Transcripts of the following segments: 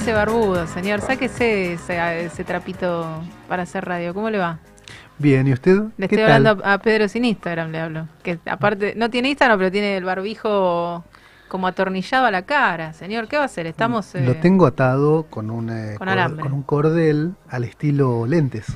Parece barbudo, señor. Sáquese ese, ese trapito para hacer radio. ¿Cómo le va? Bien, ¿y usted? Le ¿Qué estoy tal? hablando a, Pedro sin Instagram, le hablo. Que aparte, no tiene Instagram, pero tiene el barbijo como atornillado a la cara. Señor, ¿qué va a hacer? Estamos... Lo eh, tengo atado con un, eh, con cor- alambre. con un cordel al estilo lentes,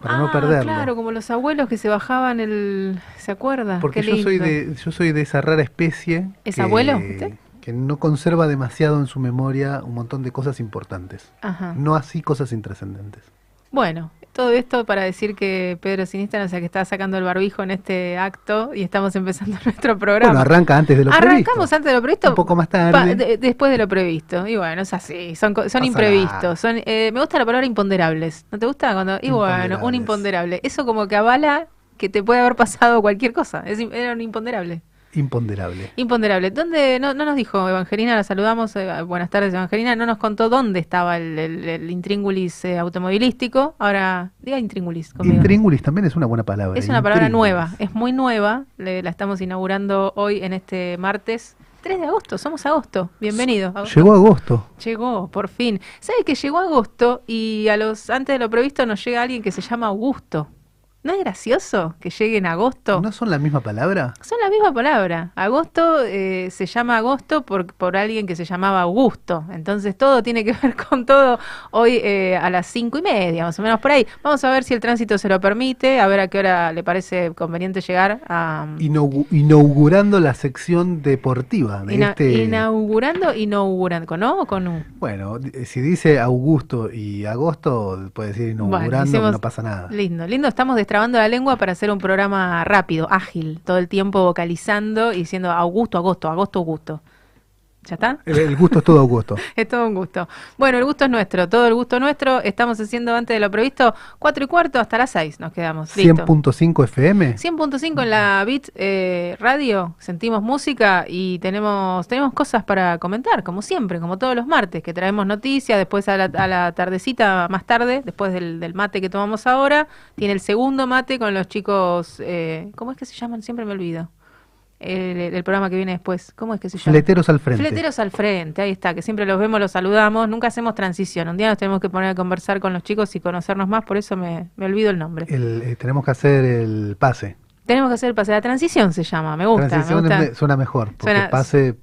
para no ah, perderlo. claro, como los abuelos que se bajaban el... ¿Se acuerda? Porque Qué yo soy, de, yo soy de esa rara especie ¿Es que, abuelo, usted? Que no conserva demasiado en su memoria un montón de cosas importantes. Ajá. No así cosas intrascendentes. Bueno, todo esto para decir que Pedro sin Instagram, o sea, que está sacando el barbijo en este acto y estamos empezando nuestro programa. Bueno, arranca antes de lo Arrancamos previsto. antes de lo previsto. Un poco más tarde. de- después de lo previsto. Y bueno, es así. Son, son imprevistos. Son, eh, me gusta la palabra imponderables. ¿No te gusta? Cuando, y bueno, un imponderable. Eso como que avala que te puede haber pasado cualquier cosa. Es, era un imponderable. Imponderable. Imponderable. ¿Dónde? No, no nos dijo Evangelina, la saludamos. eh, buenas tardes, Evangelina. No nos contó dónde estaba el, el, el intríngulis eh, automovilístico. Ahora, diga intríngulis conmigo. Intríngulis también es una buena palabra. Es una palabra nueva, es muy nueva. le- la estamos inaugurando hoy en este martes 3 de agosto. Somos agosto. Bienvenido. Agosto. Llegó agosto. Llegó, por fin. ¿Sabe que llegó agosto y a los antes de lo previsto nos llega alguien que se llama Augusto? ¿No es gracioso que llegue en agosto? ¿No son la misma palabra? Son la misma palabra. Agosto eh, se llama agosto por, por alguien que se llamaba Augusto. Entonces todo tiene que ver con todo. Hoy eh, a las cinco y media, más o menos por ahí. Vamos a ver si el tránsito se lo permite, a ver a qué hora le parece conveniente llegar a... Inaugu- inaugurando la sección deportiva de ina- este. Inaugurando, inaugurando. ¿Con O o con U? Bueno, di- si dice Augusto y agosto, puede decir Bueno, inaugurando, hicimos- no pasa nada. Lindo, lindo. Estamos destrabando la lengua para hacer un programa rápido, ágil, todo el tiempo vocalizando y diciendo Augusto, agosto, agosto, Augusto. ¿Ya está? El, el gusto es todo Augusto. Es todo un gusto. Bueno, el gusto es nuestro, todo el gusto nuestro. Estamos haciendo antes de lo previsto, cuatro y cuarto hasta las seis nos quedamos. Listo. 100.5 FM. 100.5 en la Beat eh, Radio, sentimos música y tenemos, tenemos cosas para comentar, como siempre, como todos los martes, que traemos noticias, después a la, a la tardecita, más tarde, después del, del mate que tomamos ahora, tiene el segundo mate con los chicos, eh, ¿cómo es que se llaman? Siempre me olvido. El, el programa que viene después, ¿cómo es que se llama? Fleteros al frente. Fleteros al frente, ahí está, que siempre los vemos, los saludamos, nunca hacemos transición. Un día nos tenemos que poner a conversar con los chicos y conocernos más, por eso me, me olvido el nombre. El, eh, tenemos que hacer el pase. Tenemos que hacer el pase. La transición se llama, me gusta. Transición me gusta. suena mejor, porque Suena- pase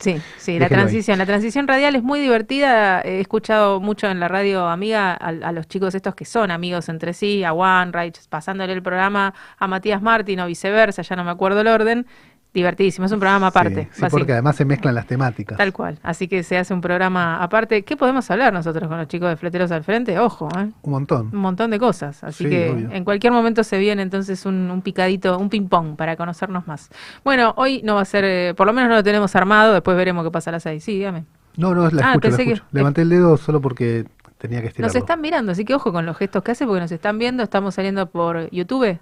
Sí, sí, la ahí. transición. La transición radial es muy divertida. He escuchado mucho en la radio amiga a, a los chicos estos que son amigos entre sí, a One Reich, pasándole el programa a Matías Martín o viceversa, ya no me acuerdo el orden. Divertidísimo, es un programa aparte. Sí, porque además se mezclan las temáticas. Tal cual. Así que se hace un programa aparte. ¿Qué podemos hablar nosotros con los chicos de Fleteros al Frente? Ojo, ¿eh? Un montón. un montón de cosas. Así Sí, que obvio. en cualquier momento se viene entonces un, un picadito, un ping-pong para conocernos más. Bueno, hoy no va a ser, eh, por lo menos no lo tenemos armado, después veremos qué pasa a las seis. Sí, dígame. No, no, la Ah, escucho, la pensé que- escucho. Levanté el dedo solo porque tenía que estirarlo. Nos están mirando, así que ojo con los gestos que hace porque nos están viendo. Estamos saliendo por YouTube.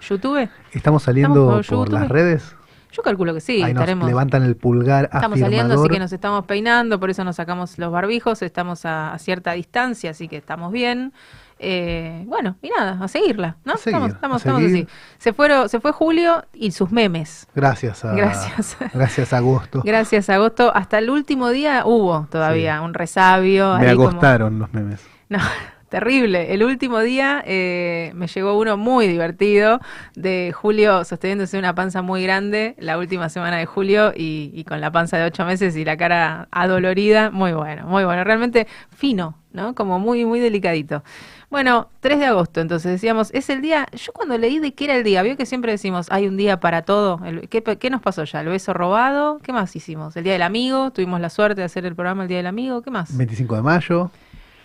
¿YouTube? Estamos saliendo Estamos por por las redes. Yo calculo que sí. Ahí nos estaremos. levantan el pulgar Estamos saliendo, así que nos estamos peinando, por eso nos sacamos los barbijos, estamos a, a cierta distancia, así que estamos bien. Eh, bueno, y nada, a seguirla, ¿no? A seguir, estamos, estamos, estamos así. Se, fueron, se fue Julio y sus memes. Gracias a, Gracias. gracias a agosto. Gracias, agosto. Hasta el último día hubo todavía un resabio. Me ahí como- agostaron los memes. No, terrible. El último día eh, me llegó uno muy divertido de Julio sosteniéndose una panza muy grande, la última semana de julio, y, y con la panza de ocho meses y la cara adolorida. Muy bueno, muy bueno. Realmente fino, ¿no? Como muy, muy delicadito. Bueno, 3 de agosto, entonces decíamos, es el día, yo cuando leí de qué era el día, vio que siempre decimos, hay un día para todo, ¿qué, qué nos pasó ya? ¿El beso robado? ¿Qué más hicimos? ¿El día del amigo? ¿Tuvimos la suerte de hacer el programa el día del amigo? ¿Qué más? 25 de mayo.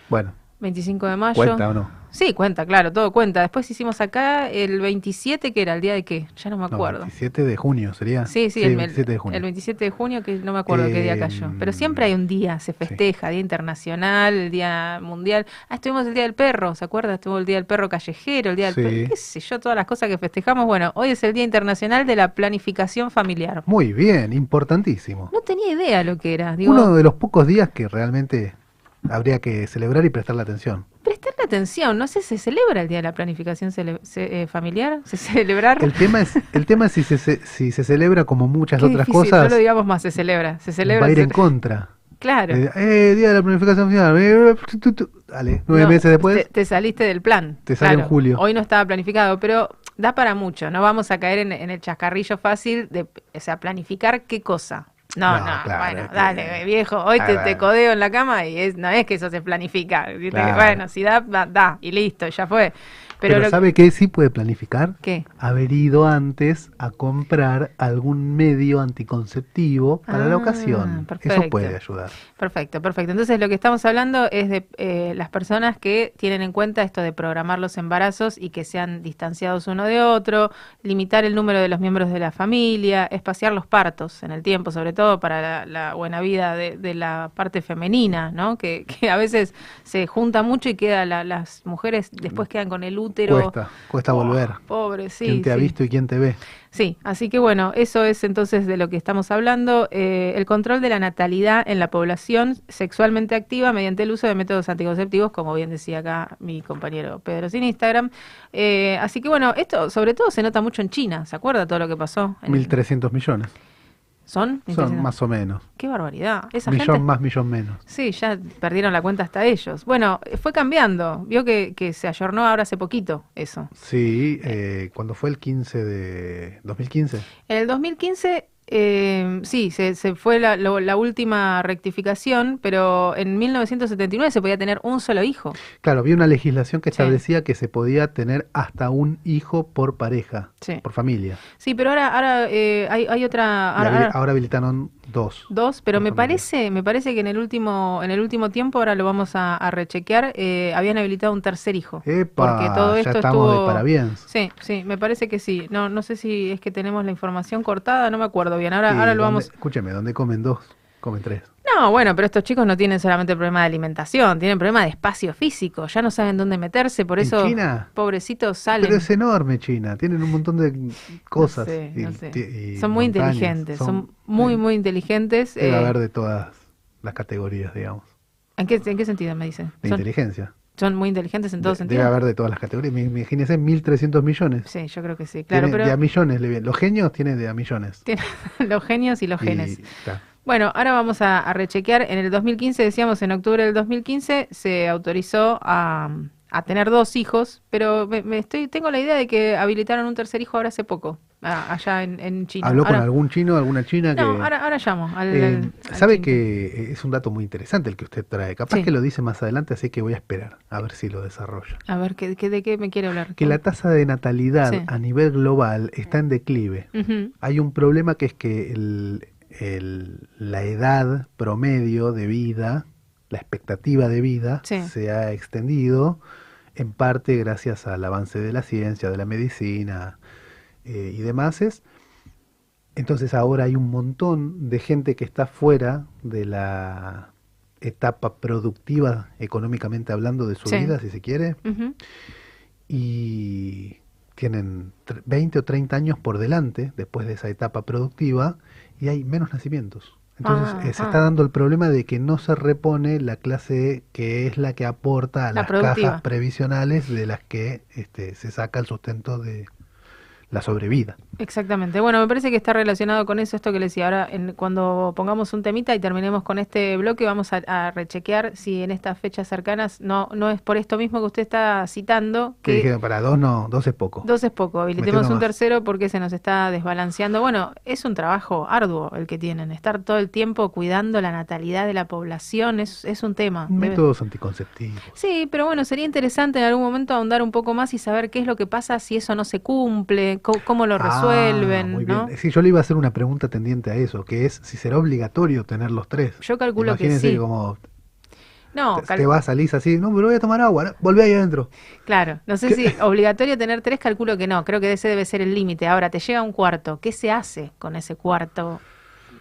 Bueno, 25 de mayo. cuenta o no. Sí, cuenta, claro, todo cuenta. Después hicimos acá el 27, que era el día de qué, ya no me No, acuerdo. 27 de junio sería. Sí, sí, el, el- 27 de junio. el 27 de junio, que no me acuerdo qué día cayó. Pero siempre hay un día, se festeja, Día Internacional, el Día Mundial. Ah, estuvimos el Día del Perro, ¿se acuerda? Estuvo el Día del Perro Callejero, el Día Sí. del Perro, qué sé yo, todas las cosas que festejamos. Bueno, hoy es el Día Internacional de la Planificación Familiar. Muy bien, importantísimo. No tenía idea lo que era. Digo, Uno de los pocos días que realmente habría que celebrar y prestarle atención. prestarle atención, no sé, ¿se celebra el Día de la Planificación cele- se- eh, Familiar? ¿Se celebrar? El tema es, el tema es si, se, si se celebra como muchas Qué otras difícil, cosas, No lo digamos más, se celebra. Se celebra. va a ir se- en contra. Claro. Eh, eh, día de la planificación final. eh, tu, tu. Dale, nueve No, meses después. Te, te saliste del plan. Te sale en julio. Hoy no estaba planificado, pero da para mucho. No vamos a caer en, en el chascarrillo fácil de, o sea, planificar qué cosa. No, no, No, claro, bueno, es que- dale, viejo, hoy te, te codeo en la cama y es, no es que eso se planifica. Bueno, si da, da, da, y listo, ya fue. Pero, ¿sabe qué sí puede planificar? ¿Qué? Haber ido antes a comprar algún medio anticonceptivo para la Ah, ocasión. perfecto. Eso puede ayudar. Perfecto, perfecto. Entonces lo que estamos hablando es de eh, las personas que tienen en cuenta esto de programar los embarazos y que sean distanciados uno de otro, limitar el número de los miembros de la familia, espaciar los partos en el tiempo, sobre todo para la, la buena vida de, de la parte femenina, ¿no? Que, que a veces se junta mucho y queda la- las mujeres después quedan con el útero. Cuesta, cuesta volver. Pobre, sí. ¿Quién te ha visto y quién te ve? Sí, así que bueno, eso es entonces de lo que estamos hablando. Eh, el control de la natalidad en la población sexualmente activa mediante el uso de métodos anticonceptivos, como bien decía acá mi compañero Pedro sin Instagram. Eh, así que bueno, esto sobre todo se nota mucho en China. ¿Se acuerda todo lo que pasó? En- 1.300 millones. ¿Son? Son más o menos. Qué barbaridad. Esa Millón gente... más, millón menos. Sí, ya perdieron la cuenta hasta ellos. Bueno, fue cambiando. Vio que, que se ayornó ahora hace poquito eso. Sí, eh, cuando fue el 15 de 2015. En el 2015, eh, sí, se, se fue la, lo- la última rectificación, pero en 1979 se podía tener un solo hijo. Claro, había una legislación que Sí. establecía que se podía tener hasta un hijo por pareja, Sí. por familia. Sí, pero ahora, ahora eh, hay, hay otra, ahora habilitaron dos. dos, pero me parece, me parece que en el último, en el último tiempo, ahora lo vamos a, a rechequear, eh, habían habilitado un tercer hijo. Epa, porque todo ya esto estamos estuvo- de parabienes. Sí, sí, me parece que sí. No, no sé si es que tenemos la información cortada, no me acuerdo bien. Ahora, Sí, ahora lo donde- vamos. Escúcheme, donde comen dos, comen tres. No, bueno, pero estos chicos no tienen solamente problema de alimentación, tienen problema de espacio físico, ya no saben dónde meterse, por ¿En eso China? pobrecitos salen. Pero es enorme China, tienen un montón de cosas. No sé, y- no sé. y Son muy montañas. inteligentes, son, muy, muy inteligentes. Debe eh, haber de todas las categorías, digamos. ¿en, qué, ¿En qué sentido me dicen? De Son, inteligencia. son muy inteligentes en todo De- sentido. Debe haber de todas las categorías. Mi- Imagínense 1.300 millones. Sí, yo creo que sí, claro, pero De a millones. le. Los genios tienen de a millones. tienen los genios y los Y- genes. claro. Bueno, ahora vamos a, a rechequear. En el 2015, decíamos, en octubre del 2015, se autorizó a, a tener dos hijos, pero me, me estoy, tengo la idea de que habilitaron un tercer hijo ahora hace poco, a- allá en, en China. ¿Habló con algún chino, alguna china que... No, ahora, ahora llamo al, Eh, al- al sabe chino. que es un dato muy interesante el que usted trae. Capaz Sí. que lo dice más adelante, así que voy a esperar a ver si lo desarrolla. A ver, ¿qué, qué- ¿de qué me quiere hablar? Que la tasa de natalidad Sí. a nivel global está en declive. Hay un problema que es que el- el- la edad promedio de vida, la expectativa de vida, Sí. se ha extendido en parte gracias al avance de la ciencia, de la medicina eh, y demás. Entonces ahora hay un montón de gente que está fuera de la etapa productiva económicamente hablando de su Sí. vida, si se quiere, y tienen tre- 20 o 30 años por delante después de esa etapa productiva y hay menos nacimientos. Entonces Ah, eh, se ah. está dando el problema de que no se repone la clase E, que es la que aporta a La las productiva. cajas previsionales de las que este, se saca el sustento de la sobrevida. Exactamente. Bueno, me parece que está relacionado con eso, esto que le decía. Ahora, en- cuando pongamos un temita y terminemos con este bloque, vamos a, a rechequear si en estas fechas cercanas no, no es por esto mismo que usted está citando, Que dije, para dos no, dos es poco. dos es poco, habilitemos un más. tercero porque se nos está desbalanceando. Bueno, es un trabajo arduo el que tienen, estar todo el tiempo cuidando la natalidad de la población, es, es un tema. Debe- Métodos anticonceptivos. Sí, pero bueno, sería interesante en algún momento ahondar un poco más y saber qué es lo que pasa si eso no se cumple, cómo, lo Ah, resuelven, muy ¿no? bien. Sí, yo le iba a hacer una pregunta tendiente a eso, que es si será obligatorio tener los tres. Yo calculo que Imagínense sí. como No, te, te vas, salís así, no, pero voy a tomar agua, ¿no? volví ahí adentro. claro, no sé si obligatorio tener tres, calculo que no, creo que ese debe ser el límite. Ahora, te llega un cuarto, ¿qué se hace con ese cuarto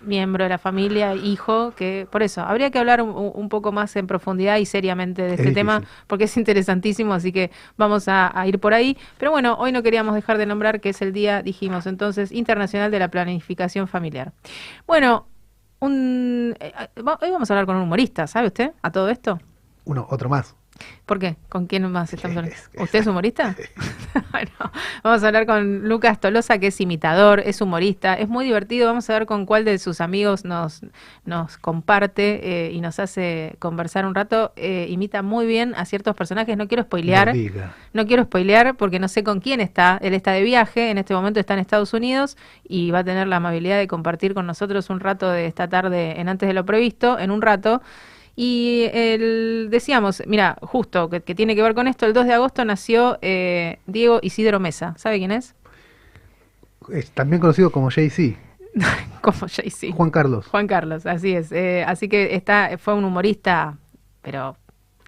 miembro de la familia, hijo? Que por eso, habría que hablar un, un poco más en profundidad y seriamente de Es este tema, porque es interesantísimo, así que vamos a, a ir por ahí. Pero bueno, hoy no queríamos dejar de nombrar que es el día, dijimos entonces, Internacional de la Planificación Familiar. Bueno, un, eh, eh, hoy vamos a hablar con un humorista, ¿sabe usted? A todo esto. Uno, otro más. ¿Por qué? ¿Con quién más estamos hablando? ¿Usted es humorista? bueno, vamos a hablar con Lucas Tolosa, que es imitador, es humorista, es muy divertido. Vamos a ver con cuál de sus amigos nos, nos comparte eh, y nos hace conversar un rato. Eh, imita muy bien a ciertos personajes. No quiero spoilear. No. No quiero spoilear porque no sé con quién está. Él está de viaje, en este momento está en Estados Unidos y va a tener la amabilidad de compartir con nosotros un rato de esta tarde en antes de lo previsto, en un rato. Y el, decíamos, mira, justo que, que tiene que ver con esto, el 2 de agosto nació eh, Diego Isidro Mesa. ¿Sabe quién es? Es también conocido como Jay-Z, Como Jay-Z. Juan Carlos. Juan Carlos, así es. Eh, así que está, fue un humorista, pero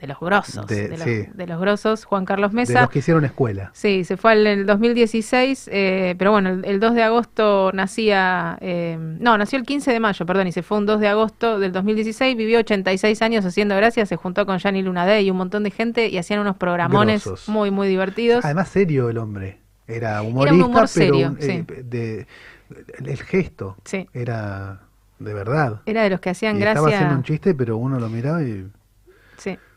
de los grosos, De- de, los, sí. de los grosos, Juan Carlos De Mesa. los que hicieron escuela. Sí, se fue en el 2016, eh, pero bueno, el, el 2 de agosto nacía, eh, no, nació el 15 de mayo, perdón, y se fue un 2 de agosto del 2016, vivió 86 años haciendo gracias, se juntó con Gianni Lunadé y un montón de gente y hacían unos programones Grosos. muy, muy divertidos. Además, serio el hombre. Era humorista, un humor pero serio, sí. eh, de, el gesto Sí, era de verdad. era de los que hacían Y estaba haciendo gracia. un chiste, pero uno lo miraba y...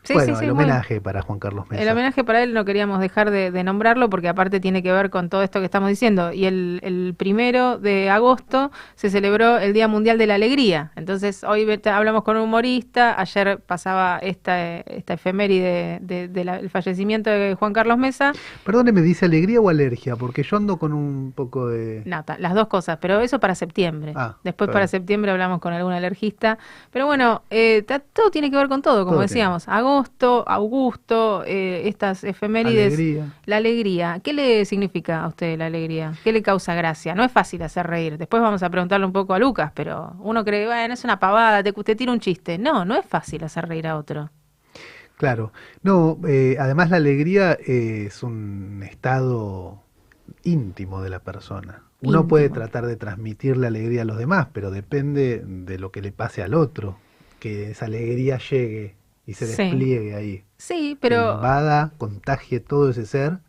Sí, bueno, sí, sí, el homenaje para Juan Carlos Mesa. El homenaje para él no queríamos dejar de, de nombrarlo porque aparte tiene que ver con todo esto que estamos diciendo. Y el, el primero de agosto se celebró el Día Mundial de la Alegría. Entonces hoy hablamos con un humorista, ayer pasaba esta, esta efeméride del de, fallecimiento de Juan Carlos Mesa. Perdóneme, ¿dice alegría o alergia? Porque yo ando con un poco de... No, las dos cosas, pero eso para septiembre. Ah, Después para septiembre hablamos con algún alergista. Pero bueno, eh, todo tiene que ver con todo, como Todo decíamos. Agosto, Augusto, eh, estas efemérides. Alegría. La alegría, ¿qué le significa a usted la alegría? ¿Qué le causa gracia? No es fácil hacer reír. Después vamos a preguntarle un poco a Lucas, pero uno cree, bueno, es una pavada, te, te tira un chiste. No, no es fácil hacer reír a otro. Claro. No, eh, además la alegría es un estado íntimo de la persona. Uno puede tratar de transmitir la alegría a los demás, pero depende de lo que le pase al otro, que esa alegría llegue y se Sí. despliegue ahí. Sí, pero invada, contagie todo ese ser.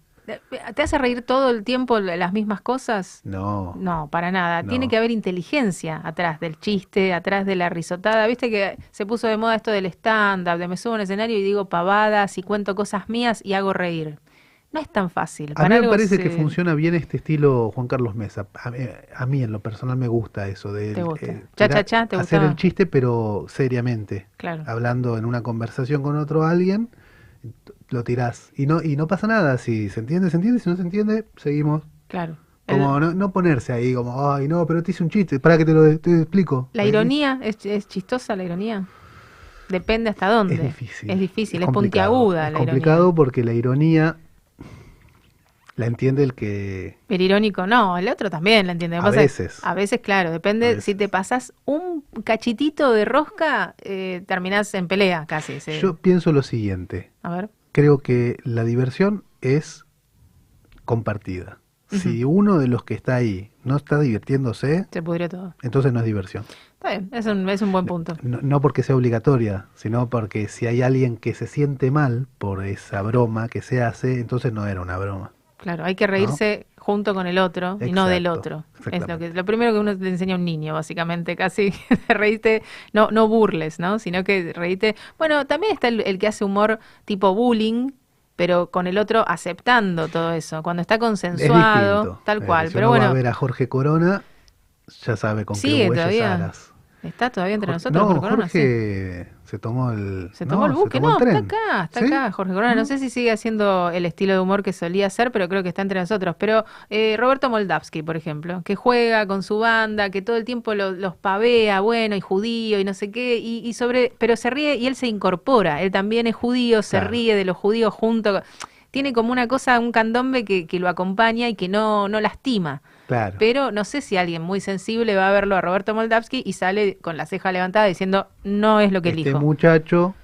¿te hace reír todo el tiempo las mismas cosas? No. No, para nada. No. Tiene que haber inteligencia atrás del chiste, atrás de la risotada. Viste que se puso de moda esto del stand-up, de me subo a un escenario y digo pavadas y cuento cosas mías y hago reír. No es tan fácil. A mí me parece se- que funciona bien este estilo Juan Carlos Mesa. A mí, a mí en lo personal me gusta eso de ¿Te gusta? eh, Cha, era cha, cha, ¿te hacer el chiste pero seriamente. Claro. hablando en una conversación con otro alguien, lo tirás. Y no, y no pasa nada. Si se entiende, se entiende. Si no se entiende, seguimos. Claro. Como no, no ponerse ahí como, ay, no, pero te hice un chiste. Para que te lo te explico. La ironía, ¿es, es chistosa la ironía? Depende hasta dónde. Es difícil. Es difícil, es, complicado. puntiaguda Es la complicado ironía. porque la ironía la entiende el que... El irónico no, el otro también la entiende. A veces. A veces, claro, depende. Veces. Si te pasas un cachitito de rosca, eh, terminás en pelea casi. sí. Yo pienso lo siguiente. A ver. Creo que la diversión es compartida. Si uno de los que está ahí no está divirtiéndose, Se pudrió todo. entonces no es diversión. Está bien, es un, es un buen punto. No, no porque sea obligatoria, sino porque si hay alguien que se siente mal por esa broma que se hace, entonces no era una broma. Claro, hay que reírse junto con el otro y no del otro. Es lo que lo primero que uno le enseña a un niño, básicamente, casi te reíste, no, no burles, ¿no? Sino que reíste. Bueno, también está el, el que hace humor tipo bullying, pero con el otro aceptando todo eso, cuando está Es consensuado, tal Eh, cual. si pero uno va bueno, a ver a Jorge Corona, ya sabe con qué huellas todavía. Está todavía entre nosotros. no, Jorge Corona, sí. Se tomó el. Se tomó no, el buque, tomó no, el está acá, está ¿Sí? acá Jorge Corona. No sé si sigue haciendo el estilo de humor que solía hacer, pero creo que está entre nosotros. Pero eh, Roberto Moldavsky, por ejemplo, que juega con su banda, que todo el tiempo lo- los pavea, bueno, y judío, y no sé qué, y, y sobre, pero se ríe y él se incorpora. Él también es judío, se Claro. ríe de los judíos junto. Tiene como una cosa, un candombe que, que lo acompaña y que no, no lastima. Claro. Pero no sé si alguien muy sensible va a verlo a Roberto Moldavsky y sale con la ceja levantada diciendo, no es lo que este elijo. muchacho,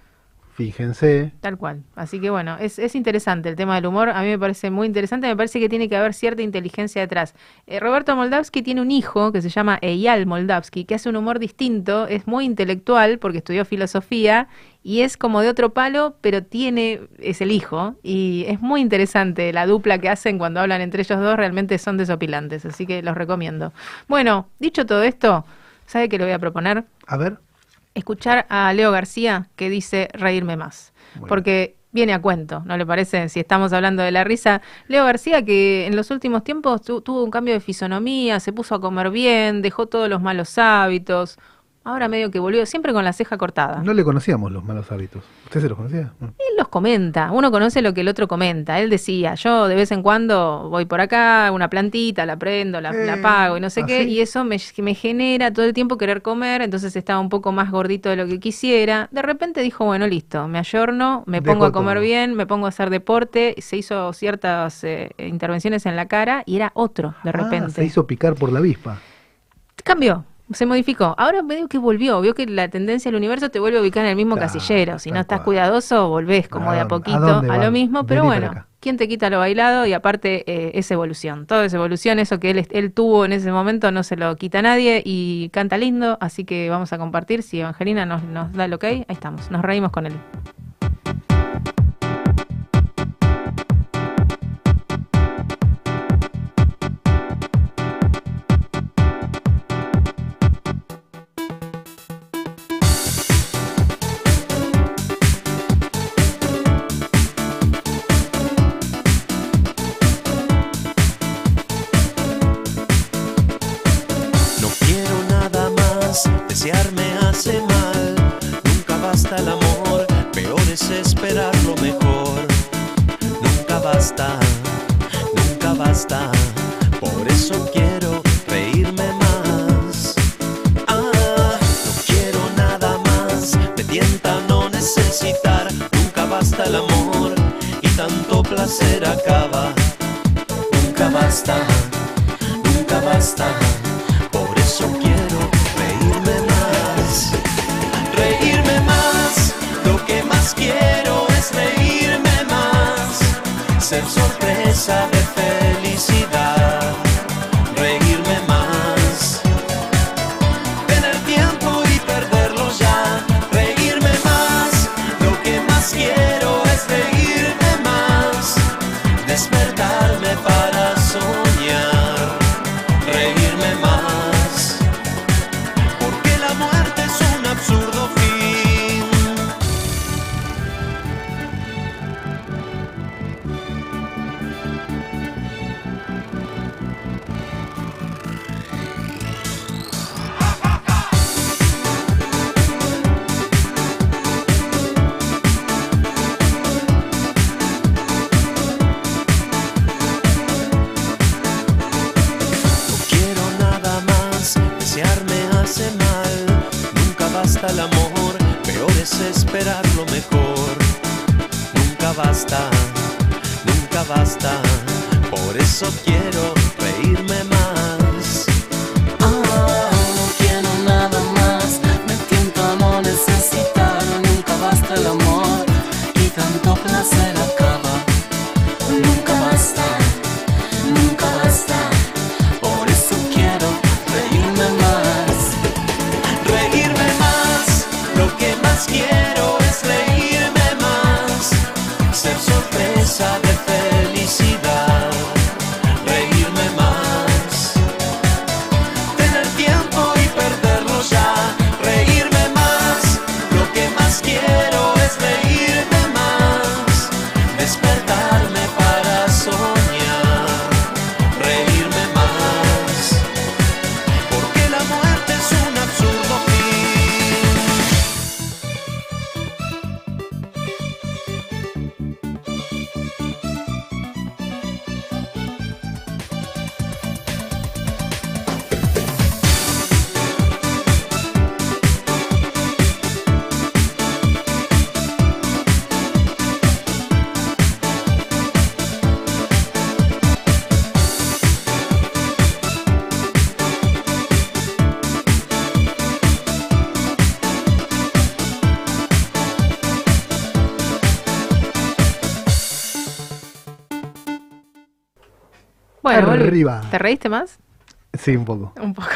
fíjense, Tal cual. Así que bueno, es, es interesante el tema del humor. A mí me parece muy interesante. Me parece que tiene que haber cierta inteligencia detrás. Eh, Roberto Moldavsky tiene un hijo que se llama Eyal Moldavsky, que hace un humor distinto. Es muy intelectual porque estudió filosofía y es como de otro palo, pero tiene, es el hijo. Y es muy interesante la dupla que hacen cuando hablan entre ellos dos. Realmente son desopilantes. Así que los recomiendo. Bueno, dicho todo esto, ¿sabe qué le voy a proponer? a ver, escuchar a Leo García que dice reírme más. Bueno. Porque viene a cuento, ¿no le parece? Si estamos hablando de la risa. Leo García que en los últimos tiempos tu- tuvo un cambio de fisonomía, se puso a comer bien, dejó todos los malos hábitos. Ahora medio que volvió, siempre con la ceja cortada. no le conocíamos los malos hábitos. ¿Usted se los conocía? No. Él los comenta, uno conoce lo que el otro comenta. Él decía, yo de vez en cuando voy por acá, una plantita, la prendo, la, la Eh, pago y no sé qué, y eso me, me genera todo el tiempo querer comer, entonces estaba un poco más gordito de lo que quisiera. De repente dijo, bueno, listo, me ayorno, me pongo a comer todo. bien, me pongo a hacer deporte, se hizo ciertas eh, intervenciones en la cara y era otro de Ah, repente. se hizo picar por la avispa. Cambió, se modificó. Ahora veo que volvió, vio que la tendencia del universo te vuelve a ubicar en el mismo Claro, casillero. Si no estás cual. cuidadoso, volvés como ¿A de a a poquito a lo mismo. Pero Vení bueno. ¿quién te quita lo bailado? Y aparte eh, es evolución. Todo es evolución, eso que él, él tuvo en ese momento no se lo quita nadie y canta lindo. Así que vamos a compartir. Si Evangelina nos, nos da el ok, ahí estamos. Nos reímos con él. Esperar lo mejor. Nunca basta, nunca basta. Por eso quiero reírme más. Ah, no quiero nada más, me tienta no necesitar. Nunca basta el amor y tanto placer acaba. Nunca basta nunca basta. Ser sorpresa de felicidad. Bueno, volví. Arriba. ¿te reíste más? Sí, un poco. Un poco.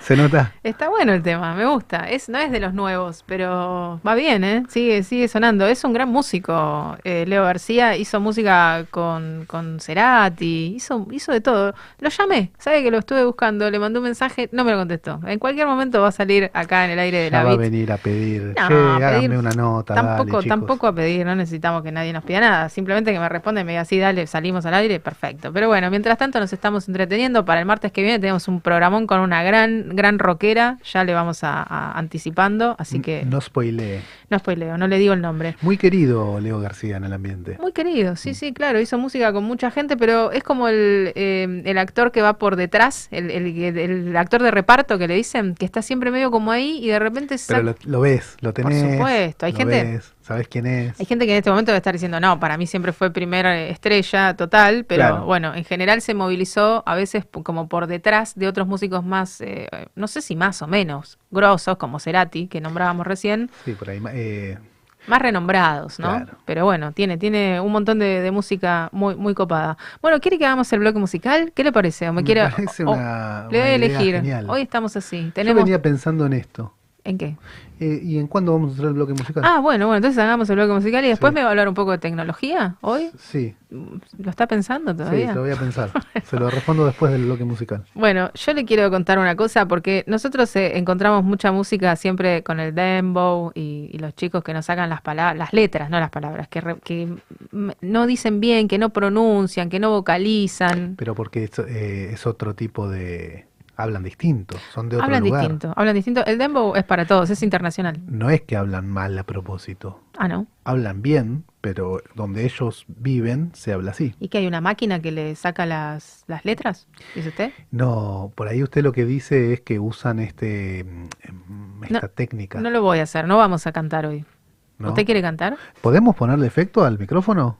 ¿Se nota? Está bueno el tema, me gusta. Es, no es de los nuevos, pero va bien, ¿eh? Sigue, sigue sonando. Es un gran músico. eh, Leo García hizo música con, con Cerati, hizo, hizo de todo. Lo llamé, sabe que lo estuve buscando, le mandé un mensaje, no me lo contestó. En cualquier momento va a salir acá en el aire de Ya la va a venir a pedir. No, che, a háganme pedir- una nota. Tampoco, chicos". tampoco a pedir, no necesitamos que nadie nos pida nada. Simplemente que me responda y me diga, sí, dale, salimos al aire, perfecto. Pero bueno, mientras tanto nos estamos entreteniendo. Para el martes que viene tenemos un programón con una gran, gran rockera. Ya le vamos a, a- anticipando, así que no, No spoilee. spoileo, no le digo el nombre. Muy querido Leo García en el ambiente. Muy querido, sí, sí, claro, hizo música con mucha gente, pero es como el, eh, el actor que va por detrás, el, el- el actor de reparto que le dicen, que está siempre medio como ahí y de repente Pero lo, lo ves, lo Por tenés. supuesto, hay gente- ves, ¿Sabes quién es? Hay gente que en este momento debe estar diciendo, no, para mí siempre fue primera estrella total, pero Claro. bueno, en general se movilizó a veces como por detrás de otros músicos más, eh, no sé si más o menos, grosos, como Cerati, que nombrábamos recién, Sí, por ahí. eh, más renombrados, ¿no? Claro. Pero bueno, tiene, tiene un montón de, de música muy, muy copada. Bueno, ¿quiere que hagamos el bloque musical? ¿Qué le parece? ¿O me, Me quiere, parece o- una- le doy a elegir. genial. Hoy estamos así. Yo venía pensando en esto. ¿En qué? Eh, ¿Y en cuándo vamos a hacer el bloque musical? Ah, bueno, bueno, entonces hagamos el bloque musical y después Sí. me va a hablar un poco de tecnología hoy. Sí, ¿Lo está pensando sí, todavía? se lo voy a pensar. Se lo respondo después del bloque musical. Bueno, yo le quiero contar una cosa porque nosotros eh, encontramos mucha música siempre con el dembow y, y los chicos que nos sacan las palabras, las letras, no las palabras, que, re- que no dicen bien, que no pronuncian, que no vocalizan. Pero porque es, eh, es otro tipo de... Hablan distinto, son de otro Hablan lugar. distinto, hablan distinto. El dembow es para todos, es internacional. No es que hablan mal a propósito. Ah, ¿no? Hablan bien, pero donde ellos viven se habla así. ¿Y que hay una máquina que le saca las, las letras? ¿Dice usted? No, por ahí usted lo que dice es que usan este mm, esta No, técnica. No lo voy a hacer, no vamos a cantar hoy. ¿no? ¿Usted quiere cantar? ¿Podemos ponerle efecto al micrófono?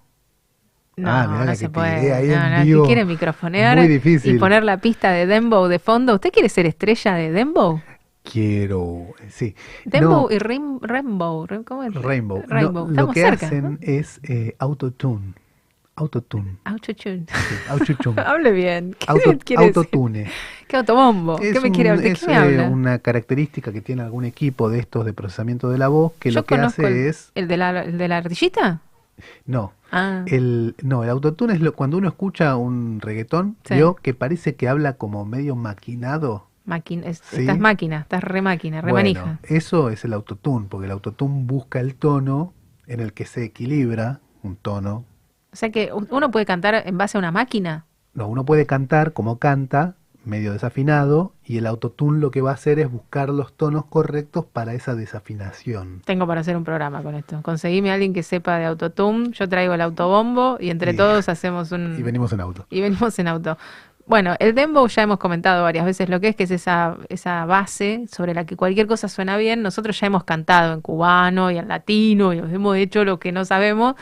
No, Ah, no se puede. tiré ahí no, no, vivo. quiere microfonear Muy difícil. y poner la pista de Dembow de fondo. ¿Usted quiere ser estrella de Dembow? Quiero, sí. Dembow No, y Rainbow. Rim- ¿Cómo es? Rainbow. No, Rainbow. lo que cerca. hacen es eh, autotune. Autotune. Autotune. sí, autotune. Hable bien. ¿Qué Auto- quiere decir? autotune. ¿Qué autobombo? ¿Qué Es me quiere un- es, qué me eh, habla? una característica que tiene algún equipo de estos de procesamiento de la voz que Yo lo que hace el, es el de la, el de la ardillita. No Ah, el no el autotune es lo, cuando uno escucha un reggaetón Sí. vio que parece que habla como medio maquinado máquina. es- Sí. Estás máquina, estás re máquina, re bueno manija. eso es el autotune porque el autotune busca el tono en el que se equilibra un tono O sea que uno puede cantar en base a una máquina. no uno puede cantar como canta medio desafinado y el autotune lo que va a hacer es buscar los tonos correctos para esa desafinación Tengo para hacer un programa con esto. Conseguime a alguien que sepa de autotune, yo traigo el autobombo y entre Y- todos hacemos un... y venimos en auto y venimos en auto. Bueno, el dembow ya hemos comentado varias veces lo que es, que es esa, esa base sobre la que cualquier cosa suena bien. Nosotros ya hemos cantado en cubano y en latino y hemos hecho lo que no sabemos.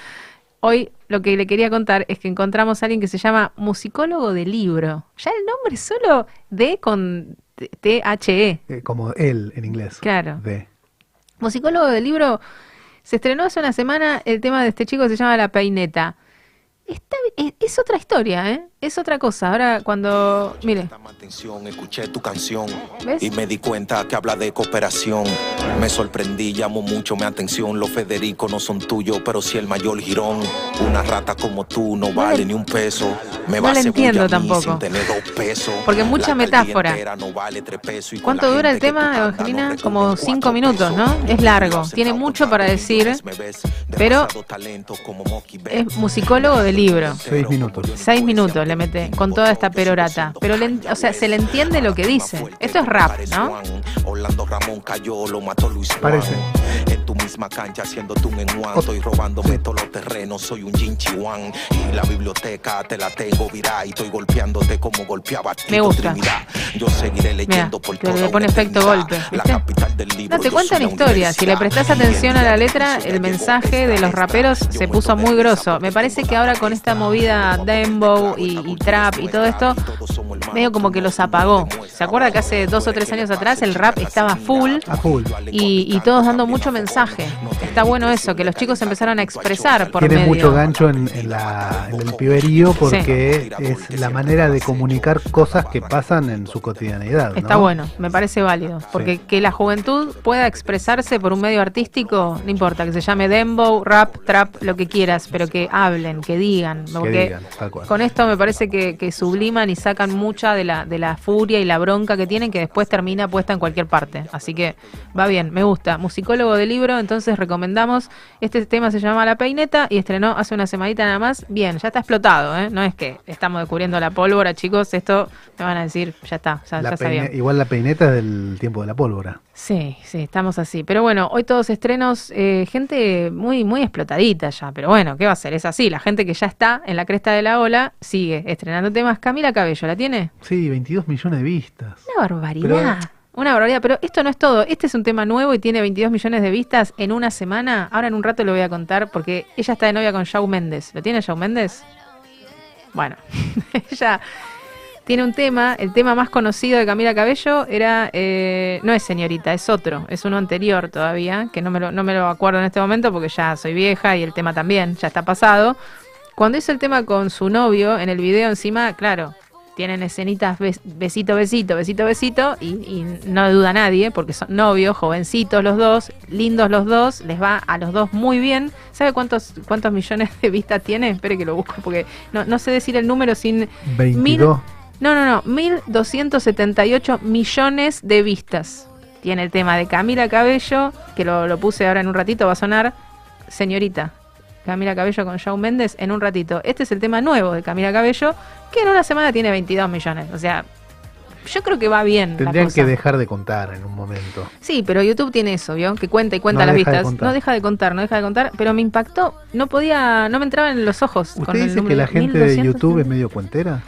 Hoy lo que le quería contar es que encontramos a alguien que se llama musicólogo de libro. Ya el nombre solo D con T- T-H-E. Eh, como él en inglés Claro. de Musicólogo del libro, se estrenó hace una semana el tema de este chico que se llama La Peineta. Está, es, es otra historia, ¿eh? Es otra cosa. Ahora cuando... Mire, atención, escuché tu canción ¿Ves? y me di cuenta que habla de cooperación. Me sorprendí, llamó mucho mi atención. Los Federico no son tuyos, pero si el mayor girón. Una rata como tú no, vale le- ni un peso. Me no va a entiendo tampoco. sin tener dos pesos. Porque mucha metáfora. no vale tres pesos y ¿Cuánto dura el tema, Evangelina? no Como cinco minutos, pesos. ¿no? Es largo, tiene mucho para decir, pero. Es musicólogo de libro. Seis minutos. Seis minutos le mete con toda esta perorata. Pero, le o sea, se le entiende lo que dice. Esto es rap, ¿no? Orlando Ramón cayó, lo mató Luis Juan. Parece. Misma cancha haciéndote un enjuan. Estoy robándome todos los terrenos, soy un Jinchiwan. Y la biblioteca te la tengo viral. Y estoy golpeándote como golpeaba a Me Tito gusta. Trinidad. Yo seguiré leyendo por que le pone efecto golpe, La capital del libro. No, te yo cuenta soy la historia. Si le prestas atención a la Y letra, el el mensaje de los raperos se puso muy grosso. Me parece que ahora con esta movida dembow y, y trap y todo esto, medio como que los apagó. ¿Se acuerda que hace dos o tres años atrás el rap estaba full a full y, y todos dando mucho mensaje? Está bueno eso, que los chicos empezaron a expresar por Tiene medio. mucho gancho en, en la- en el piberío porque es la manera de comunicar cosas que pasan en su cotidianidad. Está ¿no? bueno, me parece válido. Porque que la juventud pueda expresarse por un medio artístico, no importa, que se llame dembow, rap, trap, lo que quieras, pero que hablen, que digan. Que con esto me parece que, que subliman y sacan mucha de la, de la furia y la bronca que tienen, que después termina puesta en cualquier parte. Así que va bien, me gusta. Musicólogo de libro, entonces recomendamos. Este tema se llama La Peineta y estrenó hace una semanita nada más. Bien, ya está explotado, ¿eh? No es que estamos descubriendo la pólvora, chicos. Esto me van a decir, ya está, ya, ya sabían. igual la peineta es del tiempo de la pólvora. Sí, sí, estamos así. Pero bueno, hoy todos estrenos, eh, gente muy, muy explotadita ya. Pero bueno, ¿qué va a ser? Es así. La gente que ya está en la cresta de la ola sigue estrenando temas. Camila Cabello, ¿la tiene? Sí, 22 millones de vistas. Una barbaridad. Una barbaridad, pero esto no es todo. Este es un tema nuevo y tiene 22 millones de vistas en una semana. Ahora en un rato lo voy a contar porque ella está de novia con Shawn Méndez. ¿Lo tiene Shawn Méndez? Bueno, ella tiene un tema, el tema más conocido de Camila Cabello era, eh, no es señorita, es otro, es uno anterior todavía, que no me, lo, no me lo acuerdo en este momento porque ya soy vieja y el tema también, ya está pasado. Cuando hizo el tema con su novio, en el video encima, claro, tienen escenitas bes- besito, besito, besito, besito, y, y no duda nadie, porque son novios, jovencitos los dos, lindos los dos, les va a los dos muy bien. ¿Sabe cuántos cuántos millones de vistas tiene? Espere que lo busco, porque no, no sé decir el número sin... 22. No, no, no, 1.278 millones de vistas. Tiene el tema de Camila Cabello, que lo, lo puse ahora en un ratito, va a sonar Señorita. Camila Cabello con Shawn Méndez en un ratito. Este es el tema nuevo de Camila Cabello, que en una semana tiene 22 millones. O sea, yo creo que va bien. la Tendrían cosa. que dejar de contar en un momento. Sí, pero YouTube tiene eso, ¿vio? Que cuenta y cuenta No las de vistas. No deja de contar, no deja de contar, pero me impactó. No podía, no me entraba en los ojos. con ¿Usted el dice que número la gente de 1200? YouTube es medio cuentera?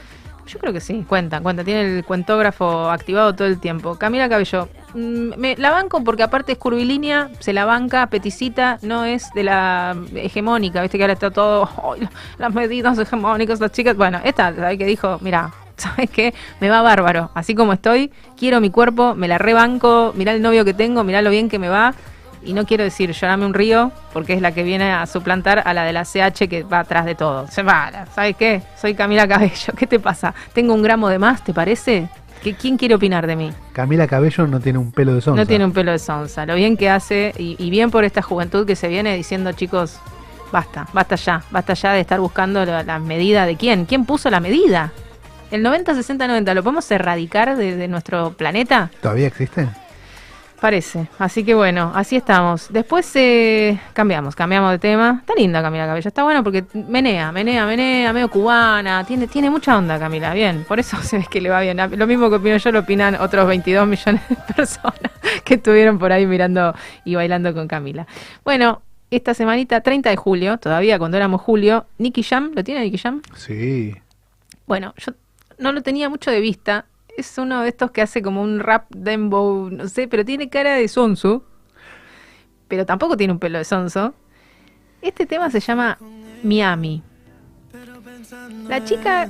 Yo creo que sí, cuenta, cuenta. Tiene el cuentógrafo activado todo el tiempo. Camila Cabello, mm, me, la banco porque aparte es curvilínea, se la banca, peticita, no es de la hegemónica, viste que ahora está todo, "Ay, las medidas hegemónicas, las chicas. Bueno, esta, ¿sabes qué dijo? Mira, ¿sabes qué? Me va bárbaro. Así como estoy, quiero mi cuerpo, me la rebanco, mirá el novio que tengo, mirá lo bien que me va. Y no quiero decir llorame un río, porque es la que viene a suplantar a la de la CH que va atrás de todo. Se va, ¿sabes qué? Soy Camila Cabello, ¿qué te pasa? ¿Tengo un gramo de más, te parece? ¿Qué- ¿Quién quiere opinar de mí? Camila Cabello no tiene un pelo de sonza. No tiene un pelo de sonza. Lo bien que hace y, y bien por esta juventud que se viene diciendo, chicos, basta, basta ya, basta ya de estar buscando la, la medida de quién. ¿Quién puso la medida? El 90, 60, 90, ¿lo podemos erradicar de, de nuestro planeta? ¿Todavía existe? Parece. Así que bueno, así estamos. Después eh, cambiamos, cambiamos de tema. Está linda Camila Cabello, está bueno porque menea, menea, menea, medio cubana. Tiene, tiene mucha onda Camila, bien. Por eso se ve que le va bien. Lo mismo que opino yo lo opinan otros 22 millones de personas que estuvieron por ahí mirando y bailando con Camila. Bueno, esta semanita, 30 de julio, todavía cuando éramos julio, Nicky Jam, ¿lo tiene Nicky Jam? Sí. Bueno, yo no lo tenía mucho de vista. Es uno de estos que hace como un rap dembow, no sé, pero tiene cara de sonso. Pero tampoco tiene un pelo de sonso. Este tema se llama Miami. La chica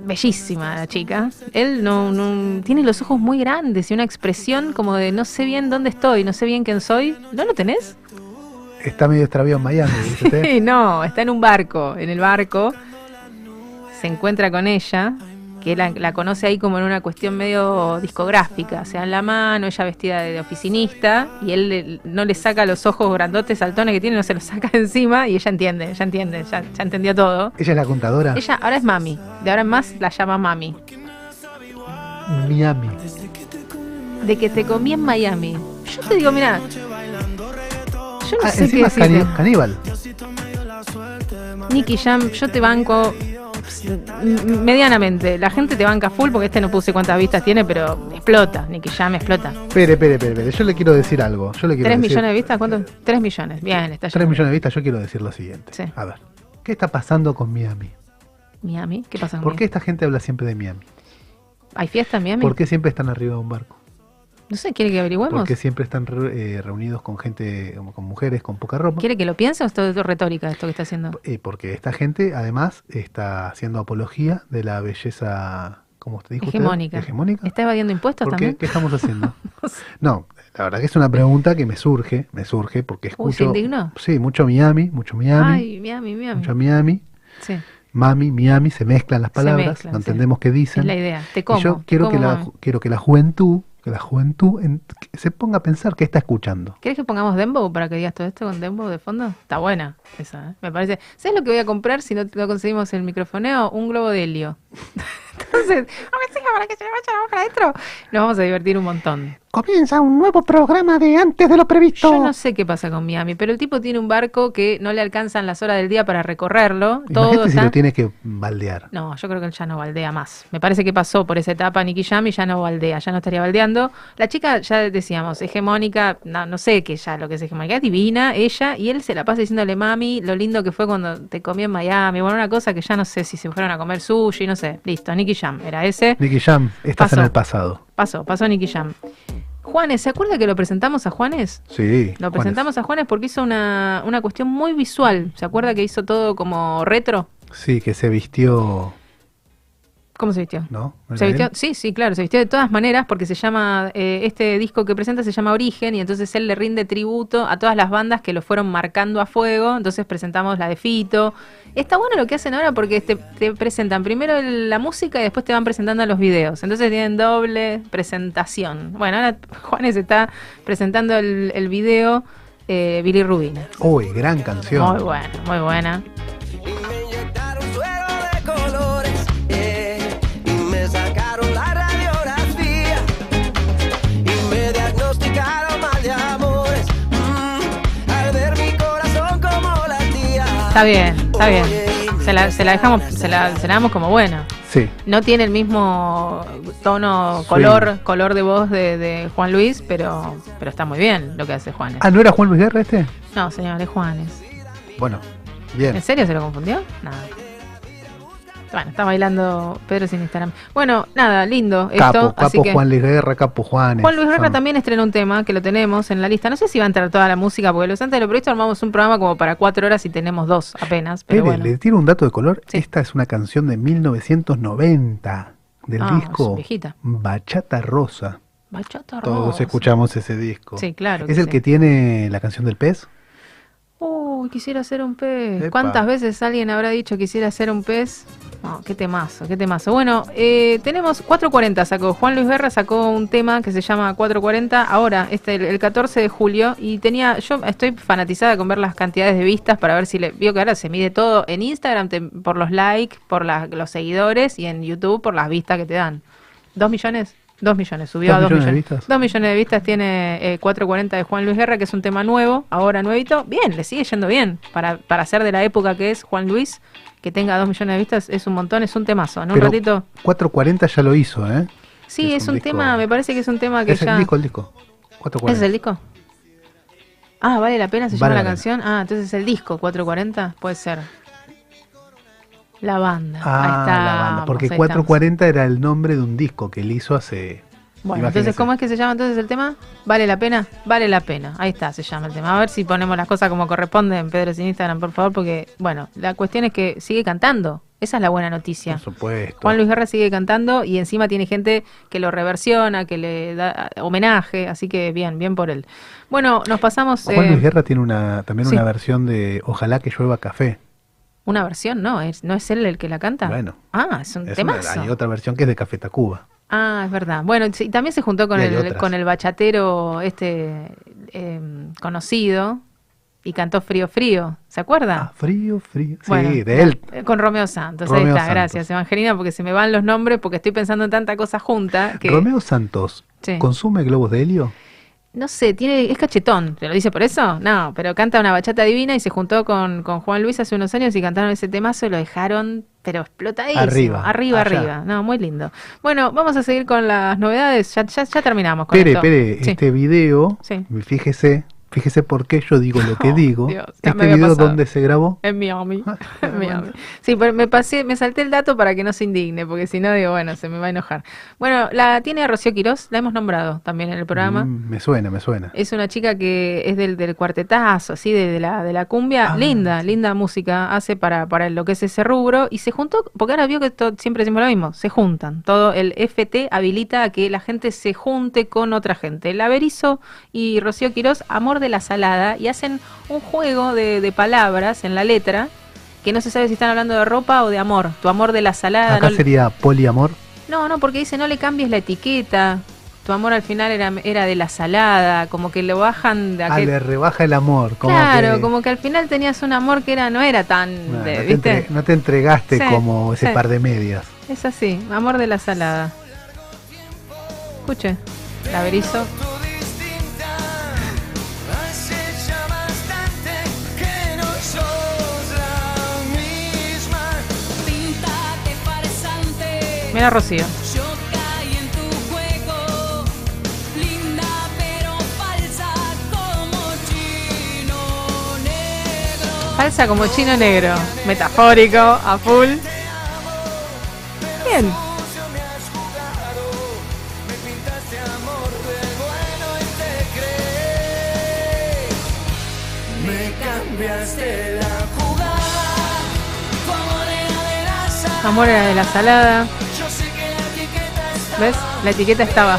bellísima la chica. Él no, no- tiene los ojos muy grandes y una expresión como de no sé bien dónde estoy, no sé bien quién soy. ¿No lo tenés? Está medio extraviado en Miami. Sí, no, está en un barco. En el barco se encuentra con ella, que la, la conoce ahí como en una cuestión medio discográfica. Se dan la mano, ella vestida de, de oficinista, y él le- no le saca los ojos grandotes, saltones que tiene, no se los saca encima, y ella entiende, ella entiende, ya, ya entendió todo. Ella es la contadora. Ella ahora es mami, de ahora en más la llama mami. Miami. De que te comí en Miami. Yo te digo, mira, yo no Ah, sé qué es caníbal. Nicky Jam, yo te banco medianamente. La gente te banca full porque este no puse cuántas vistas tiene, pero explota. Nicky Jam explota. Espere, espere, espere. Yo le quiero decir algo. Yo le quiero ¿Tres decir- millones de vistas? ¿Cuánto? Tres millones. Bien, está Tres millones de vistas. Yo quiero decir lo siguiente. Sí. A ver. ¿Qué está pasando con Miami? Miami. ¿Qué pasa con ¿Por qué esta gente habla siempre de Miami? ¿Hay fiesta en Miami? ¿Por qué siempre están arriba de un barco? No sé, ¿quiere que averigüemos? ¿Por qué siempre están re- eh, reunidos con gente, como con mujeres con poca ropa? ¿Quiere que lo piense o esto es retórica esto que está haciendo? Eh, porque esta gente además está haciendo apología de la belleza, ¿cómo usted dijo? usted? Hegemónica. ¿Está evadiendo impuestos también? ¿Qué estamos haciendo? no, La verdad que es una pregunta que me surge, me surge porque Uy, ¿se escucho... indignó? Sí, mucho Miami, mucho Miami, Ay, Miami, Miami. mucho Miami, Sí, Mami, Miami, se mezclan las palabras, mezclan, no sí. entendemos qué dicen. es la idea. Te Y como. yo te quiero que, como, la, mami. quiero que la juventud, que la juventud en- que se ponga a pensar qué está escuchando. ¿Querés que pongamos Dembow para que digas todo esto con Dembow de fondo? Está buena esa, ¿eh? me parece. ¿Sabes lo que voy a comprar si no, no conseguimos el microfoneo? Un globo de helio. Entonces, aunque sea para que se le vaya la boca adentro, nos vamos a divertir un montón. Comienza un nuevo programa de antes de lo previsto. Yo no sé qué pasa con Miami, pero el tipo tiene un barco que no le alcanzan las horas del día para recorrerlo. Todo si está... lo tiene que baldear. No, yo creo que él ya no baldea más. Me parece que pasó por esa etapa Nicky Jam y ya no baldea, ya no estaría baldeando. La chica, ya decíamos, hegemónica, no, no sé qué ya lo que es hegemónica, es divina, ella, y él se la pasa diciéndole, mami, lo lindo que fue cuando te comí en Miami. Bueno, una cosa que ya no sé si se fueron a comer sushi, no sé. Listo, Nicky Jam, era ese. Nicky Jam, estás Pasó. en el pasado. Pasó, pasó Nicky Jam. Juanes, ¿se acuerda que lo presentamos a Juanes? Sí. Lo Juanes. presentamos a Juanes porque hizo una, una cuestión muy visual. ¿Se acuerda que hizo todo como retro? Sí, que se vistió, ¿Cómo se vistió? ¿no? ¿No Se vistió, sí, sí, claro, se vistió de todas maneras porque se llama, eh, este disco que presenta se llama Origen y entonces él le rinde tributo a todas las bandas que lo fueron marcando a fuego, entonces presentamos la de Fito. Está bueno lo que hacen ahora porque te, te presentan primero el- la música y después te van presentando los videos, entonces tienen doble presentación. Bueno, ahora Juanes está presentando el, el video eh, Billy Rubina. Uy, gran canción. Muy buena, muy buena. Está bien, está bien. Se la, se la dejamos, se la, se la damos como buena. Sí. No tiene el mismo tono, color, color de voz de, de Juan Luis, pero, pero está muy bien lo que hace Juanes. Ah, ¿no era Juan Luis Guerra este? No, señor, es Juanes. Bueno, bien. ¿En serio se lo confundió? Nada. Bueno, está bailando Pedro sin Instagram. Bueno, nada, lindo esto. Capo, así capo que Juan Luis Guerra, capo Juanes. Juan Luis Guerra Son- también estrenó un tema que lo tenemos en la lista. No sé si va a entrar toda la música, porque los antes de lo previsto armamos un programa como para cuatro horas y tenemos dos apenas. Pero bueno. le tiro un dato de color. Sí. Esta es una canción de 1990 del Ah, disco. Bachata Rosa. Bachata Todos Rosa. escuchamos ese disco. Sí, claro. ¿Es el sí. que tiene la canción del pez? Uy, quisiera ser un pez. Epa. ¿Cuántas veces alguien habrá dicho quisiera ser un pez? No, qué temazo, qué temazo. Bueno, eh, tenemos 440 sacó. Juan Luis Guerra sacó un tema que se llama 440 ahora, este el, el 14 de julio. Y tenía, yo estoy fanatizada con ver las cantidades de vistas para ver si le. Vio que ahora se mide todo en Instagram te- por los likes, por la- los seguidores y en YouTube por las vistas que te dan. ¿Dos millones? Dos millones, subió ¿Dos a dos millones de millones. vistas? Dos millones de vistas tiene eh, 440 de Juan Luis Guerra, que es un tema nuevo, ahora nuevito. Bien, le sigue yendo bien. Para, para ser de la época que es Juan Luis, que tenga dos millones de vistas es un montón, es un temazo. En un Pero ratito. 440 ya lo hizo, ¿eh? Sí, es es, un tema, me parece que es un tema que Es ya. el disco, el disco. 440. ¿Ese es el disco? Ah, ¿vale la pena? ¿Se Vale llama la canción? Ah, entonces es el disco 440, puede ser. La banda. Ah, ahí está. la banda. Porque ahí estamos. 440 era el nombre de un disco que él hizo hace. Bueno, entonces, ¿cómo es que se llama entonces el tema? ¿Vale la pena? Vale la pena. Ahí está, se llama el tema. A ver si ponemos las cosas como corresponden, Pedro, sin Instagram, por favor, porque, bueno, la cuestión es que sigue cantando. Esa es la buena noticia. Por supuesto. Juan Luis Guerra sigue cantando y encima tiene gente que lo reversiona, que le da homenaje, así que bien, bien por él. Bueno, nos pasamos... Juan eh, Luis Guerra tiene una, también sí. una versión de Ojalá que llueva café. Una versión, ¿no? ¿Es, ¿No es él el que la canta? Bueno. Ah, es un Es temazo. hay otra versión que es de Café Tacuba. Ah, es verdad. Bueno, sí, también se juntó con Y el, otras. con el bachatero este eh, conocido y cantó Frío Frío. ¿Se acuerda? Ah, frío, frío. Sí, Bueno, de él. eh, Con Romeo Santos. Romeo Ahí está, Santos. gracias, Evangelina, porque se me van los nombres porque estoy pensando en tanta cosa junta que Romeo Santos, Sí. ¿consume globos de helio? No sé, tiene es cachetón. ¿Te lo dice por eso? No, pero canta una bachata divina y se juntó con, con Juan Luis hace unos años y cantaron ese temazo y lo dejaron, pero explotadísimo. Arriba, arriba, allá. arriba. No, muy lindo. Bueno, vamos a seguir con las novedades. Ya, ya, ya terminamos con Pere, esto. Pere, Sí. este video, Sí. fíjese, fíjese por qué yo digo lo que Oh, digo. Dios, este video, pasado. ¿dónde se grabó? En Miami. Ah, En. Miami. Sí, pero me pasé, me salté el dato para que no se indigne, porque si no digo, bueno, se me va a enojar. Bueno, la tiene Rocío Quirós, la hemos nombrado también en el programa. Mm, me suena, me suena. Es una chica que es del, del cuartetazo, así, de, de la, de la cumbia. Ah, linda, linda música hace para, para lo que es ese rubro. Y se juntó, porque ahora vio que to- siempre decimos lo mismo, se juntan. Todo el FT habilita a que la gente se junte con otra gente. El Averizo y Rocío Quirós, amor de la salada, y hacen un juego de, de palabras en la letra que no se sabe si están hablando de ropa o de amor. Tu amor de la salada. Acá no, sería poliamor. no, no, porque dice no le cambies la etiqueta. Tu amor al final era, era de la salada, como que lo bajan de Ah, aquel... le rebaja el amor. Como claro, que, como que al final tenías un amor que era no era tan, Bueno, de- no, te ¿viste? entre- no te entregaste Sí, como ese sí. par de medias. Es así, amor de la salada. Escuche, la berizo. Mira Rocío. Yo caí en tu juego. Linda pero falsa como chino negro. Falsa como chino negro. Metafórico, a full. Bien. Amor era de la salada. ¿Ves? La etiqueta estaba.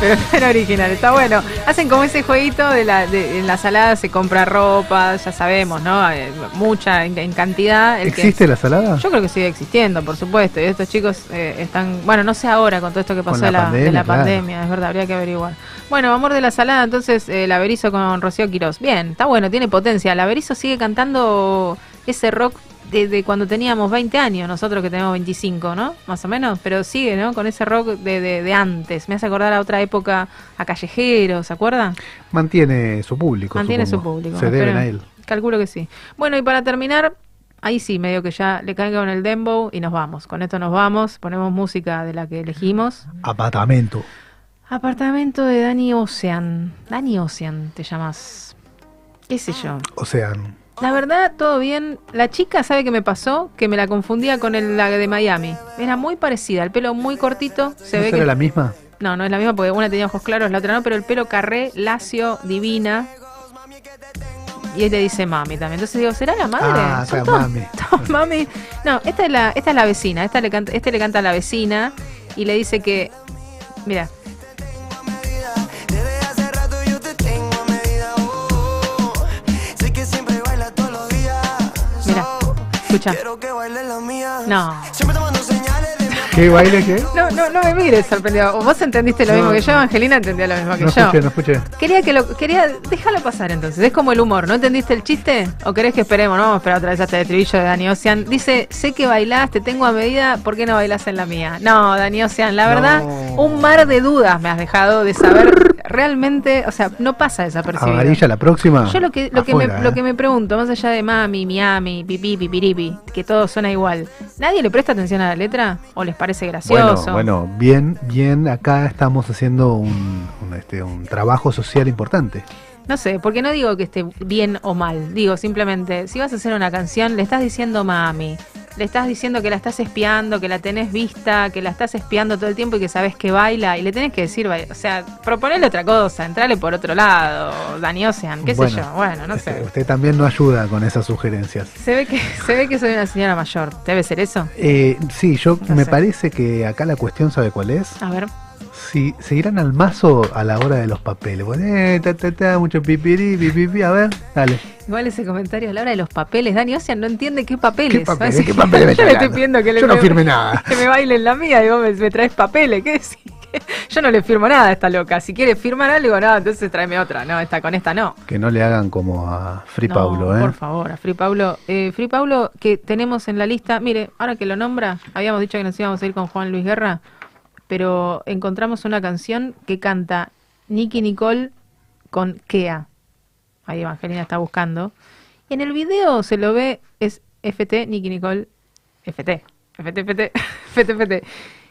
Pero no era original, está bueno. Hacen como ese jueguito de la, de, en la salada se compra ropa, ya sabemos, ¿no? Eh, Mucha en, en cantidad. El que- ¿Existe la salada? Yo creo que sigue existiendo, por supuesto. Y estos chicos eh, están, bueno, no sé ahora con todo esto que pasó la de la, de pandemia, la claro. pandemia, es verdad, habría que averiguar. Bueno, Amor de la Salada, entonces eh, el Averizo con Rocío Quirós. Bien, está bueno, tiene potencia. El Averizo sigue cantando ese rock desde cuando teníamos 20 años, nosotros que tenemos 25, ¿no? Más o menos, pero sigue, ¿no? Con ese rock de, de, de antes. Me hace acordar a otra época, a Callejeros, ¿se acuerdan? Mantiene su público. Mantiene su público. Se deben a él. Calculo que sí. Bueno, y para terminar, ahí sí, medio que ya le caiga con el dembow y nos vamos. Con esto nos vamos, ponemos música de la que elegimos. Apartamento. Apartamento de Dani Ocean. Dani Ocean, te llamas. ¿Qué sé yo? Océano. La verdad, todo bien. La chica, ¿sabe qué me pasó? Que me la confundía con el, la de Miami. Era muy parecida, el pelo muy cortito. Se ¿No ve que la misma? no, no es la misma porque una tenía ojos claros, la otra no, pero el pelo carré, lacio, divina. Y él le dice mami también. Entonces digo, ¿será la madre? Ah, todos- mami. todos mami. No, esta es la, esta es la vecina. Esta le canta, este le canta a la vecina y le dice que. Mira, escucha. No. Siempre tomando señales de mi ¿Qué baile qué? No, no, no me mires sorprendido. O Vos entendiste lo No, mismo que yo. Angelina entendió lo mismo que No yo. escuché, no escuché. Quería que lo quería déjalo pasar entonces. Es como el humor, ¿no entendiste el chiste? ¿O querés que esperemos? No vamos a esperar otra vez hasta el estribillo de Dani Ocean. Dice, sé que bailás, te tengo a medida, ¿por qué no bailás en la mía? No, Dani Ocean, la verdad, No. un mar de dudas me has dejado de saber realmente, o sea, no pasa desapercibido. Amarilla la próxima. Yo lo que, lo, que me, lo ¿eh? que me pregunto, más allá de mami, miami, pipí, pipiripi, que todo suena igual, ¿nadie le presta atención a la letra? ¿O les parece gracioso? Bueno, bueno, bien, bien, acá estamos haciendo un, un, este, un trabajo social importante. No sé, porque no digo que esté bien o mal. Digo simplemente, si vas a hacer una canción, le estás diciendo mami. Le estás diciendo que la estás espiando, que la tenés vista, que la estás espiando todo el tiempo y que sabes que baila. Y le tenés que decir, o sea, proponerle otra cosa, entrarle por otro lado, Dani Ocean, qué Bueno, sé yo. Bueno, no este, sé. Usted también no ayuda con esas sugerencias. Se ve que, se ve que soy una señora mayor. ¿Debe ser eso? Eh, sí, yo No me sé. parece que acá la cuestión, ¿sabe cuál es? A ver. Si se irán al mazo a la hora de los papeles. Bueno, eh, ta, ta, ta, mucho pipirí, pipipi, a ver, dale. Igual ese comentario a la hora de los papeles. Dani Ocean no entiende qué papeles. ¿Qué papeles? Va a decir ¿Qué que- papeles me Yo le estoy pidiendo que le Yo no me- firme nada. Que me baile en la mía y vos me, me traes papeles. ¿Qué decís? Yo no le firmo nada a esta loca. Si quiere firmar algo, no, entonces tráeme otra. No, esta con esta no. Que no le hagan como a Free No, Paulo, ¿eh? Por favor, a Free Paulo. Eh, Free Paulo, que tenemos en la lista. Mire, ahora que lo nombra, habíamos dicho que nos íbamos a ir con Juan Luis Guerra, pero encontramos una canción que canta Nicky Nicole con Kea. Ahí Evangelina está buscando. Y en el video se lo ve, es FT, Nicky Nicole, FT, FT, FT, FT, FT.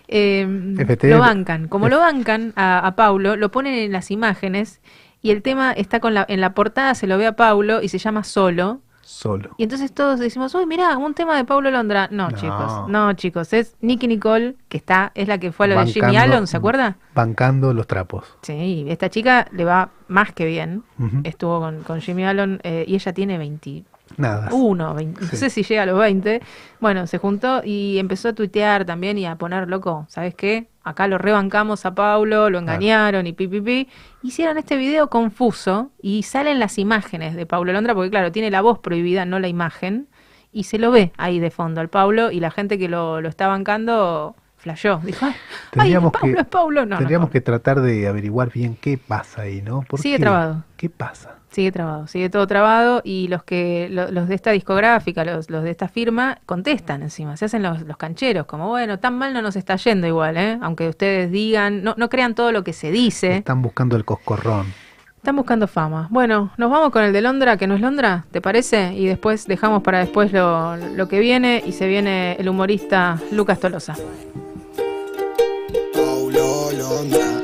Eh, FT. lo bancan. Como lo bancan a, a Paulo, lo ponen en las imágenes y el tema está con la, en la portada, se lo ve a Paulo y se llama Solo. Solo. Y entonces todos decimos, uy, mirá, un tema de Paulo Londra. No, No. chicos, no, chicos, es Nicky Nicole, que está, es la que fue a lo de Jimmy Allen, ¿se acuerda? Bancando los trapos. Sí, esta chica le va más que bien. Estuvo con, con Jimmy Allen eh, y ella tiene 21, Nada. 20, no sé si llega a los 20. Bueno, se juntó y empezó a tuitear también y a poner, loco, ¿sabes qué? Acá lo rebancamos a Paulo, lo engañaron y pi, pi, pi. Hicieron este video confuso y salen las imágenes de Paulo Londra, porque claro, tiene la voz prohibida, no la imagen, y se lo ve ahí de fondo al Paulo y la gente que lo, lo está bancando flasheó. Dijo, ay, Tendríamos ay, Paulo que- es Paulo. No, no, Tendríamos Paulo. que tratar de averiguar bien qué pasa ahí, ¿no? ¿Por Sigue qué? trabado. ¿Qué pasa? Sigue trabado, sigue todo trabado y los que lo- los de esta discográfica, los, los de esta firma, contestan encima, se hacen los, los cancheros, como bueno, tan mal no nos está yendo igual, ¿eh? aunque ustedes digan, no, no crean todo lo que se dice, Están buscando el coscorrón. están buscando fama. Bueno, nos vamos con el de Londra, que no es Londra, ¿te parece? Y después dejamos para después lo, lo que viene y se viene el humorista Lucas Tolosa. Paulo Londra.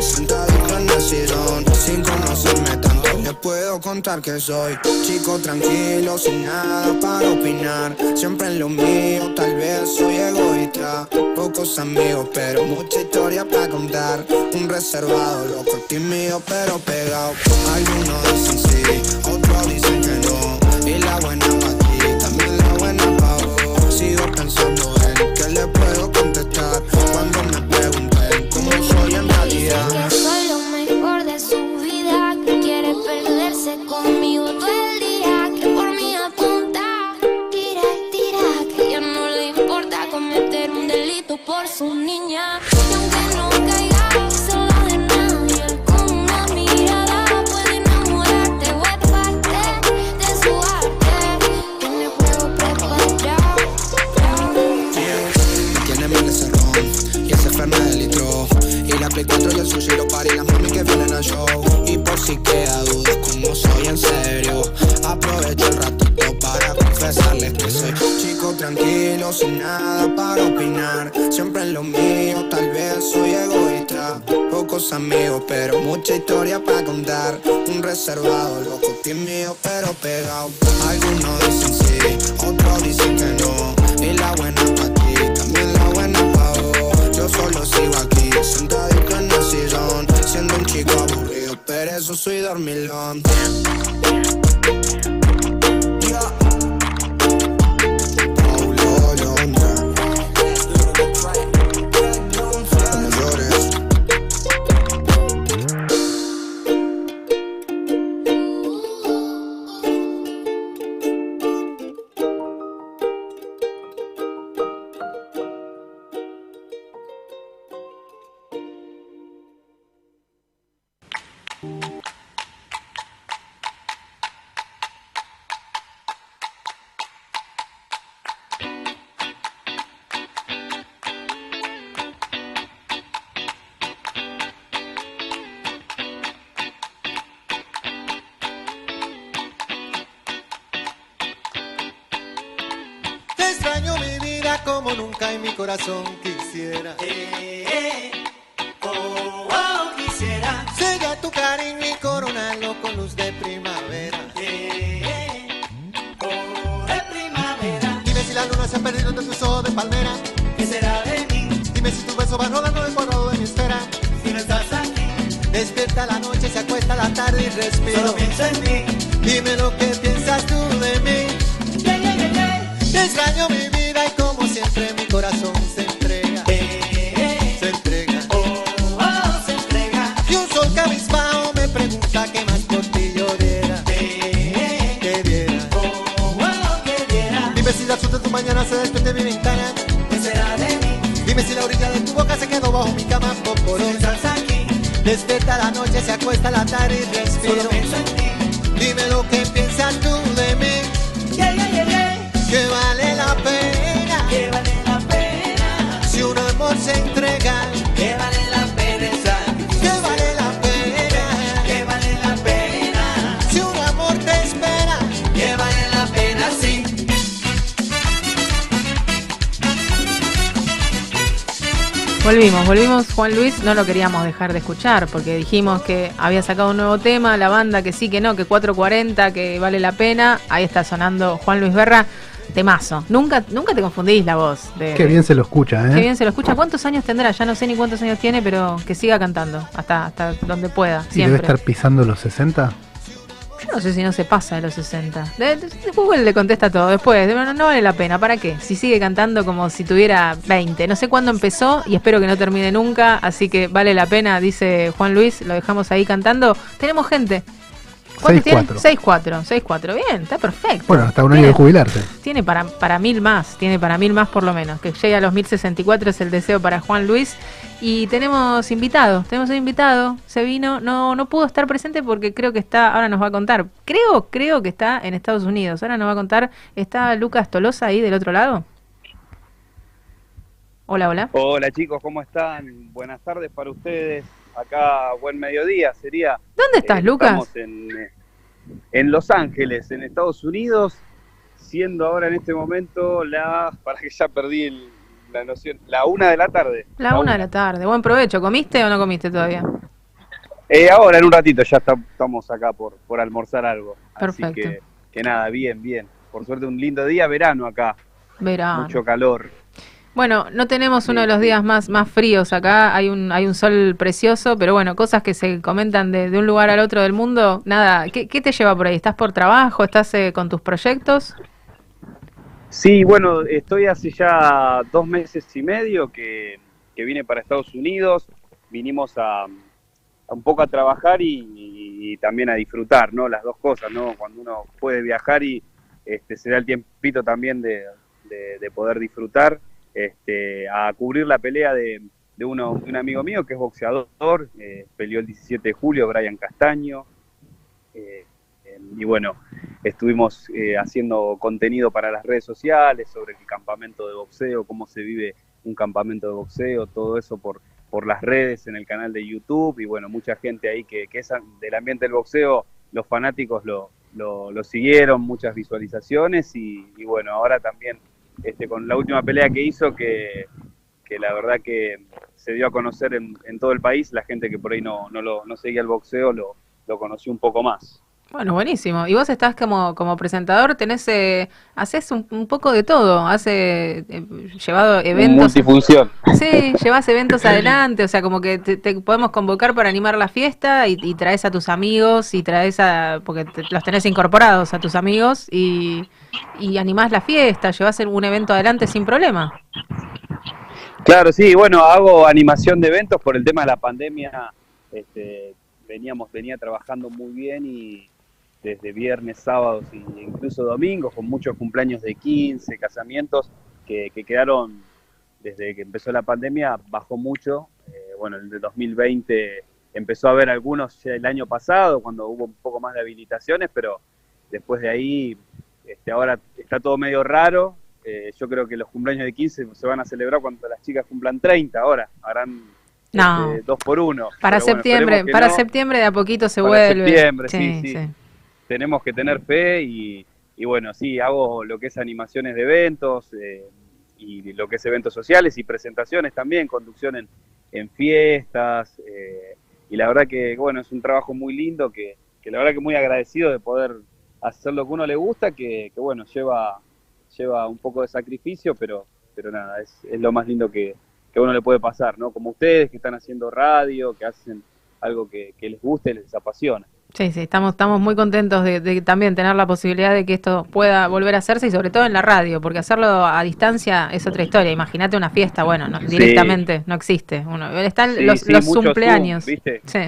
El sillón, sin conocerme tanto. Le puedo contar que soy chico tranquilo, sin nada para opinar. Siempre en lo mío, tal vez soy egoísta. Pocos amigos, pero mucha historia para contar. Un reservado, loco, tímido, pero pegado. Algunos dicen sí, otros dicen Y por si queda dudas como soy en serio Aprovecho el ratito para confesarles que soy Chico tranquilo, sin nada para opinar. Siempre en lo mío, tal vez soy egoísta. Pocos amigos, pero mucha historia para contar. Un reservado, loco, tímido, pero pegado Algunos dicen sí, otros dicen que no. Y la buena para ti, también la buena para vos. Yo solo sigo aquí, sentadito en el sillón Siendo un chico eso soy dormilón no lo queríamos dejar de escuchar porque dijimos que había sacado un nuevo tema, la banda que sí, que no, que 440, que vale la pena. Ahí está sonando Juan Luis Berra, temazo. Nunca, nunca te confundís la voz. De, Qué bien se lo escucha, ¿eh? Qué bien se lo escucha. ¿Cuántos años tendrá? Ya no sé ni cuántos años tiene, pero que siga cantando hasta, hasta donde pueda. ¿Y Siempre. debe estar pisando los 60? No sé si no se pasa de los 60. De- de- Google le contesta todo después. de- No, no vale la pena. ¿Para qué? Si sigue cantando como si tuviera 20. No sé cuándo empezó y espero que no termine nunca. Así que vale la pena, dice Juan Luis. Lo dejamos ahí cantando. Tenemos gente. ¿Cuántos tiene? 6-4. 6-4. 6-4. Bien, está perfecto. Bueno, hasta un año de Tiene- jubilarse. tiene para, para mil más, tiene para mil más por lo menos. Que llegue a los 1064 es el deseo para Juan Luis. Y tenemos invitado, tenemos un invitado, se vino, no, no pudo estar presente porque creo que está, ahora nos va a contar, creo, creo que está en Estados Unidos, ahora nos va a contar, ¿está Lucas Tolosa ahí del otro lado? Hola, hola. Hola chicos, ¿cómo están? Buenas tardes para ustedes. Acá buen mediodía sería. ¿Dónde estás, Eh, Lucas? Estamos en, eh, en Los Ángeles, en Estados Unidos, siendo ahora en este momento la, para que ya perdí el- la noción, la una de la tarde. La una de la tarde, buen provecho, ¿comiste o no comiste todavía? Eh, ahora en un ratito ya está- estamos acá por, por almorzar algo. Perfecto. Así que, que nada, bien, bien. Por suerte un lindo día, verano acá, Verano. mucho calor. Bueno, no tenemos uno de los días más, más fríos acá, hay un, hay un sol precioso, pero bueno, cosas que se comentan de, de un lugar al otro del mundo. Nada, ¿qué, qué te lleva por ahí? ¿Estás por trabajo? ¿Estás eh, con tus proyectos? Sí, bueno, estoy hace ya dos meses y medio que, que vine para Estados Unidos. Vinimos a, a un poco a trabajar y, y también a disfrutar, ¿no? Las dos cosas, ¿no? Cuando uno puede viajar y este, se da el tiempito también de, de- de poder disfrutar, este, a cubrir la pelea de, de, uno, de un amigo mío que es boxeador, eh, peleó el 17 de julio, Brian Castaño. Eh, eh, y bueno, estuvimos eh, haciendo contenido para las redes sociales sobre el campamento de boxeo, cómo se vive un campamento de boxeo, todo eso por, por las redes, en el canal de YouTube y bueno, mucha gente ahí que, que es del ambiente del boxeo, los fanáticos lo, lo, siguieron, muchas visualizaciones y bueno, ahora también este, con la última pelea que hizo que, que la verdad que se dio a conocer en, en todo el país, la gente que por ahí no, no, lo, no seguía el boxeo lo, lo conoció un poco más. Bueno, buenísimo. Y vos estás como, como presentador, tenés, eh, haces un, un poco de todo, has eh, eh, llevado eventos. Multifunción. Sí, llevas eventos adelante, o sea, como que te, te podemos convocar para animar la fiesta y, y traes a tus amigos y traes a, porque te- los tenés incorporados a tus amigos y, y animás la fiesta, llevas un evento adelante sin problema. Claro, sí, bueno, hago animación de eventos por el tema de la pandemia. Este, veníamos, venía trabajando muy bien y desde viernes, sábados e incluso domingos, con muchos cumpleaños de 15, casamientos que, que quedaron desde que empezó la pandemia, bajó mucho. Eh, bueno, el de 2020 empezó a haber algunos ya el año pasado, cuando hubo un poco más de habilitaciones, pero después de ahí, este, ahora está todo medio raro. Eh, yo creo que los cumpleaños de 15 se van a celebrar cuando las chicas cumplan 30 ahora, harán No. este, dos por uno. Para Pero septiembre, para no. septiembre de a poquito se Para vuelve. septiembre, sí, sí. Tenemos que tener fe y, bueno, sí, hago lo que es animaciones de eventos eh, y lo que es eventos sociales y presentaciones también, conducción en, fiestas. eh, y la verdad que, bueno, es un trabajo muy lindo que, que la verdad que muy agradecido de poder hacer lo que uno le gusta, que, que bueno, lleva, lleva un poco de sacrificio, pero, pero nada, es, es lo más lindo que, que uno le puede pasar, ¿no? Como ustedes que están haciendo radio, que hacen algo que, que les guste, les apasiona. Sí, sí, estamos, estamos muy contentos de, de también tener la posibilidad de que esto pueda volver a hacerse y sobre todo en la radio, porque hacerlo a distancia es otra historia. Imagínate una fiesta, bueno, no, Sí. directamente no existe. Uno, están Sí, los, sí, los cumpleaños. Zoom, ¿viste? Sí.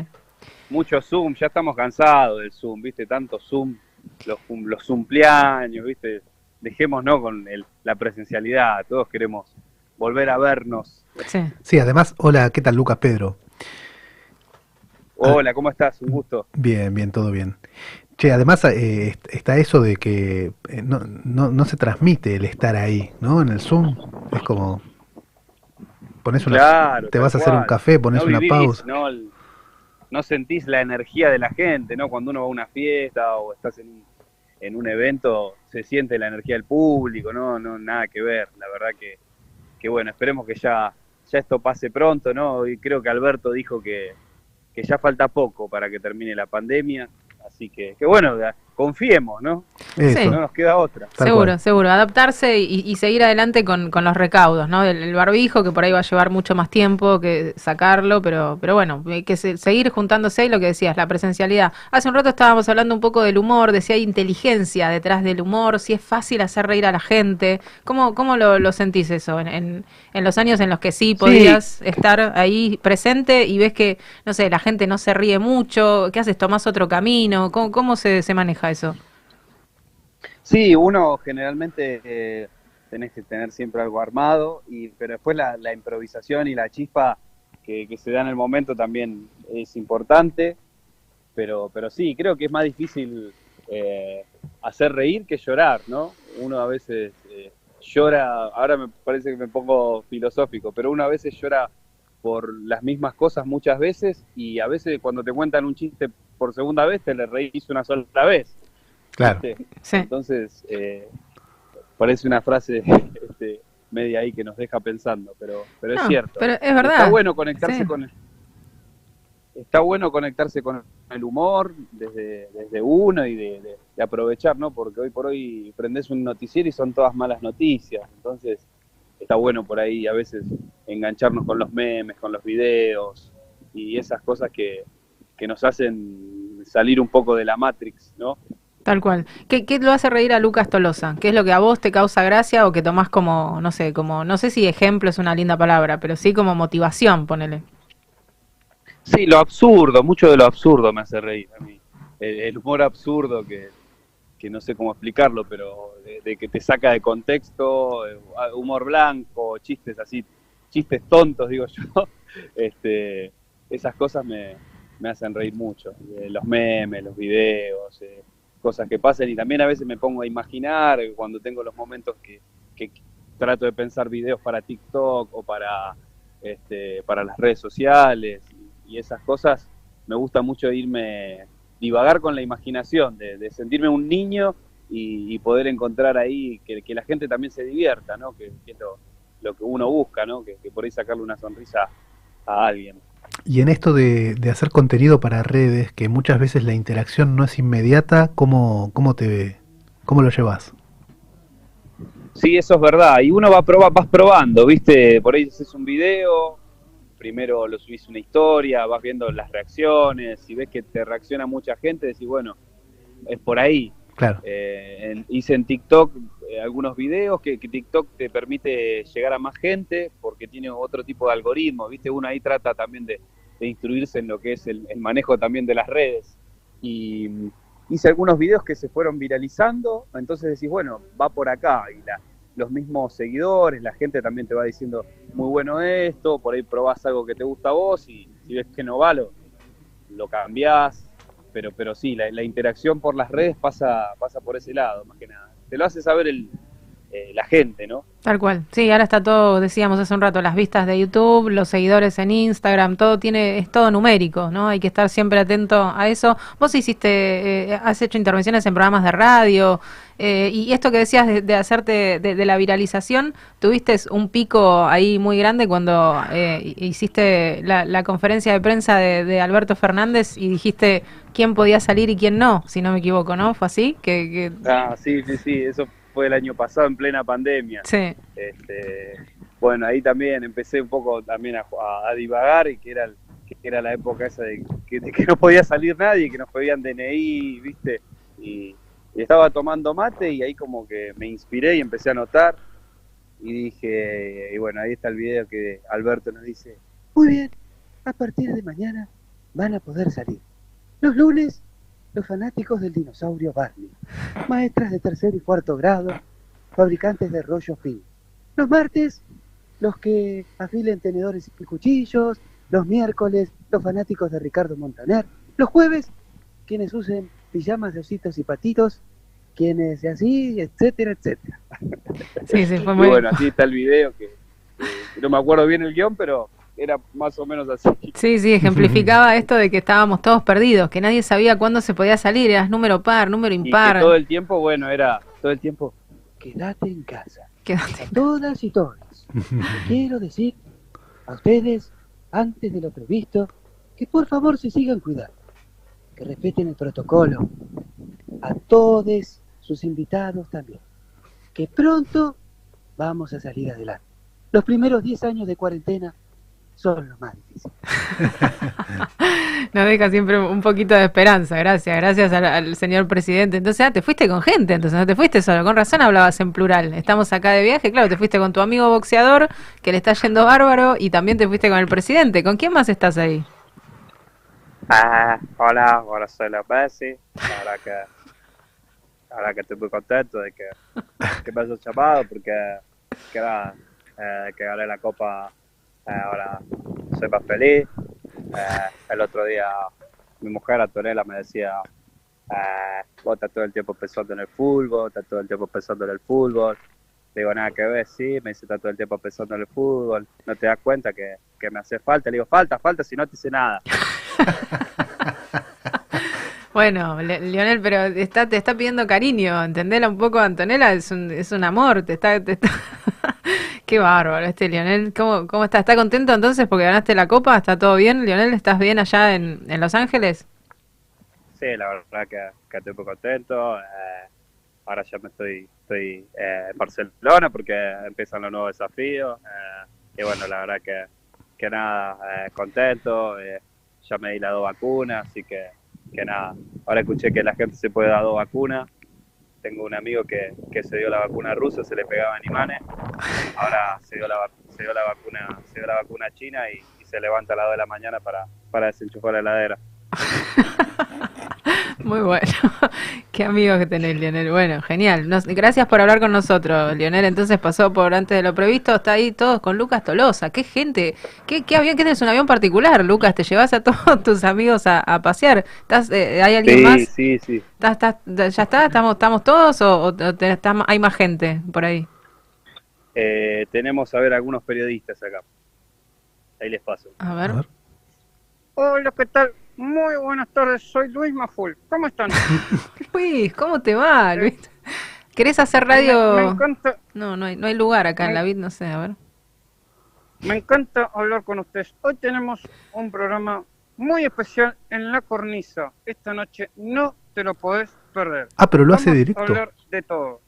Mucho Zoom, ya estamos cansados del Zoom, ¿viste? Tanto Zoom, los, cum- los cumpleaños, ¿viste? Dejémonos ¿no? con el- la presencialidad, todos queremos volver a vernos. Sí. Sí, además, hola, ¿qué tal Lucas Pedro? Hola, ¿cómo estás? Un gusto. Bien, bien, todo bien. Che, además eh, est- está eso de que eh, no, no, no se transmite el estar ahí, ¿no? En el Zoom es como pones una, Claro, te vas a hacer un café, pones No una vivís, pausa. ¿no? No sentís la energía de la gente, ¿no? Cuando uno va a una fiesta o estás en un, en un evento, se siente la energía del público, ¿no? No, nada que ver. La verdad que, que bueno, esperemos que ya, ya esto pase pronto, ¿no? Y creo que Alberto dijo que, que ya falta poco para que termine la pandemia. Así que, que bueno, confiemos, ¿no? Eso. No nos queda otra. Tal seguro, cual. seguro. Adaptarse y, y seguir adelante con, con los recaudos, ¿no? El, el barbijo, que por ahí va a llevar mucho más tiempo que sacarlo, pero, pero bueno, hay que se- seguir juntándose y lo que decías, la presencialidad. Hace un rato estábamos hablando un poco del humor, de si hay inteligencia detrás del humor, si es fácil hacer reír a la gente. ¿Cómo, cómo lo, lo sentís eso? En, en, en los años en los que sí podías estar ahí presente y ves que, no sé, la gente no se ríe mucho, ¿qué haces? ¿Tomás otro camino? ¿Cómo, cómo se, se maneja eso? Sí, uno generalmente eh, tenés que tener siempre algo armado, y, pero después la, la improvisación y la chispa que, que se da en el momento también es importante, pero, pero sí, creo que es más difícil eh, hacer reír que llorar, ¿no? Uno a veces eh, llora, ahora me parece que me pongo filosófico, pero uno a veces llora por las mismas cosas muchas veces y a veces cuando te cuentan un chiste por segunda vez te le reís una sola vez. Claro. ¿viste? Sí. Entonces, eh, parece una frase este, media ahí que nos deja pensando, pero, pero es cierto. pero es verdad. Está bueno conectarse Sí. con el, está bueno conectarse con el humor desde, desde uno y de, de- de aprovechar, ¿no? Porque hoy por hoy prendes un noticiero y son todas malas noticias. Entonces, está bueno por ahí a veces engancharnos con los memes, con los videos y esas cosas que, que nos hacen salir un poco de la Matrix, ¿no? Tal cual. ¿Qué, ¿Qué lo hace reír a Lucas Tolosa? ¿Qué es lo que a vos te causa gracia o que tomás como, no sé, como, no sé si ejemplo es una linda palabra, pero sí como motivación, ponele? Sí, lo absurdo, mucho de lo absurdo me hace reír a mí. El, el humor absurdo que, que no sé cómo explicarlo, pero de, de que te saca de contexto, eh, humor blanco, chistes así, chistes tontos, digo yo. Este, esas cosas me, me hacen reír mucho. Eh, los memes, los videos, eh, cosas que pasan y también a veces me pongo a imaginar cuando tengo los momentos que, que trato de pensar videos para TikTok o para, este, para las redes sociales y, esas cosas, me gusta mucho irme, divagar con la imaginación, de, sentirme un niño y, poder encontrar ahí que, que la gente también se divierta, ¿no? que, que es lo, lo que uno busca, ¿no? que, que por ahí sacarle una sonrisa a alguien. Y en esto de, de hacer contenido para redes, que muchas veces la interacción no es inmediata, ¿cómo, cómo te cómo lo llevas? Sí, eso es verdad. Y uno va proba, vas probando, ¿viste? Por ahí haces un video, primero lo subís una historia, vas viendo las reacciones, si ves que te reacciona mucha gente, decís, bueno, es por ahí. Claro. Eh, en- hice en TikTok eh, algunos videos que, TikTok te permite llegar a más gente porque tiene otro tipo de algoritmo, ¿viste? Uno ahí trata también de, instruirse en lo que es el, el manejo también de las redes. Y mm, hice algunos videos que se fueron viralizando, entonces decís, bueno, va por acá. Y la- los mismos seguidores, la gente también te va diciendo, muy bueno esto, por ahí probás algo que te gusta a vos y si ves que no va, lo, lo cambiás. Pero, pero sí, la, la interacción por las redes pasa, pasa por ese lado, más que nada. Te lo hace saber el, eh, la gente, ¿no? Tal cual. Sí, ahora está todo, decíamos hace un rato, las vistas de YouTube, los seguidores en Instagram, todo tiene, es todo numérico, ¿no? Hay que estar siempre atento a eso. Vos hiciste, eh, has hecho intervenciones en programas de radio, eh, y esto que decías de, de hacerte, de, de la viralización, tuviste un pico ahí muy grande cuando eh, hiciste la, la conferencia de prensa de, de Alberto Fernández y dijiste quién podía salir y quién no, si no me equivoco, ¿no? ¿Fue así? Que, que- Ah, sí, sí, sí, eso fue el año pasado en plena pandemia. sí. Este, bueno, ahí también empecé un poco también a, divagar y que era, que era la época esa de que, de que no podía salir nadie, que nos pedían DNI, ¿viste? Y, y estaba tomando mate y ahí como que me inspiré y empecé a anotar. Y dije, y bueno, ahí está el video que Alberto nos dice, Muy bien, a partir de mañana van a poder salir. Los lunes, los fanáticos del dinosaurio Barney, maestras de tercer y cuarto grado, fabricantes de rollos fin. Los martes, los que afilen tenedores y cuchillos. Los miércoles, los fanáticos de Ricardo Montaner. Los jueves, quienes usen pijamas de ositos y patitos. Quienes así, etcétera, etcétera. Sí, sí, fue y muy bueno, así está el video que, que no me acuerdo bien el guion, pero era más o menos así. Sí, sí, ejemplificaba esto de que estábamos todos perdidos, que nadie sabía cuándo se podía salir, eras número par, número Y que impar. todo el tiempo, bueno, era todo el tiempo, Quédate en casa. Quédate. A todas y todos. Quiero decir a ustedes, antes de lo previsto, que por favor se sigan cuidando, que respeten el protocolo, a todos sus invitados también, que pronto vamos a salir adelante. Los primeros 10 años de cuarentena son los más difíciles. Nos deja siempre un poquito de esperanza, gracias, gracias al, al señor presidente. Entonces, ah, te fuiste con gente, entonces no te fuiste solo, con razón hablabas en plural. Estamos acá de viaje, claro, te fuiste con tu amigo boxeador, que le está yendo bárbaro, y también te fuiste con el presidente. ¿Con quién más estás ahí? ah, hola, ahora soy la Messi, la verdad que, verdad que estoy muy contento de que, que me hayas llamado porque que eh, que gané la copa, ahora soy más feliz. Eh, el otro día mi mujer Antonella me decía, eh, vos estás todo el tiempo pensando en el fútbol, estás todo el tiempo pensando en el fútbol. Digo, nada que ver, sí, me dice, estás todo el tiempo pensando en el fútbol, no te das cuenta que, que me hace falta. Le digo, falta, falta, si no te hice nada. Bueno, Lionel, pero está, te está pidiendo cariño, entendela un poco, Antonella, es un, es un amor, te está, te está- Qué bárbaro este Lionel, ¿Cómo, ¿cómo está? ¿Está contento entonces porque ganaste la copa? ¿Está todo bien, Lionel? ¿Estás bien allá en, en Los Ángeles? Sí, la verdad que, que estoy muy contento. eh, ahora ya me estoy, estoy eh, en Barcelona porque empiezan los nuevos desafíos. eh, y bueno, la verdad que, que nada, eh, contento. ya me di las dos vacunas, así que, que nada. Ahora escuché que la gente se puede dar dos vacunas. Tengo un amigo que, que se dio la vacuna rusa, se le pegaban imanes. Ahora se dio la, vacuna se dio la vacuna china y, y se levanta a las 2 de la mañana para, para desenchufar la heladera. Muy bueno. Qué amigos que tenés, Lionel. Bueno, genial. Nos- gracias por hablar con nosotros, Lionel. Entonces pasó por antes de lo previsto. Está ahí todos con Lucas Tolosa. Qué gente. Qué, qué avión. ¿Qué tenés un avión particular, Lucas? ¿Te llevas a todos tus amigos a, a pasear? ¿Estás, eh, ¿Hay alguien Sí, más? sí, sí. ¿Estás- estás- ¿Ya está? ¿Estamos, estamos todos o, o te- está- hay más gente por ahí? Eh, tenemos a ver algunos periodistas acá. Ahí les paso. A ver. Hola, ¿qué tal? Muy buenas tardes, soy Luis Maful. ¿Cómo están? Luis, ¿cómo te va, Luis? ¿Querés hacer Me, me radio? encanta, No, no hay, no hay lugar acá en la vid, no sé, a ver. me encanta hablar con ustedes. Hoy tenemos un programa muy especial en La Cornisa. Esta noche no te lo podés perder. Ah, pero lo hace Vamos directo. a hablar de todo.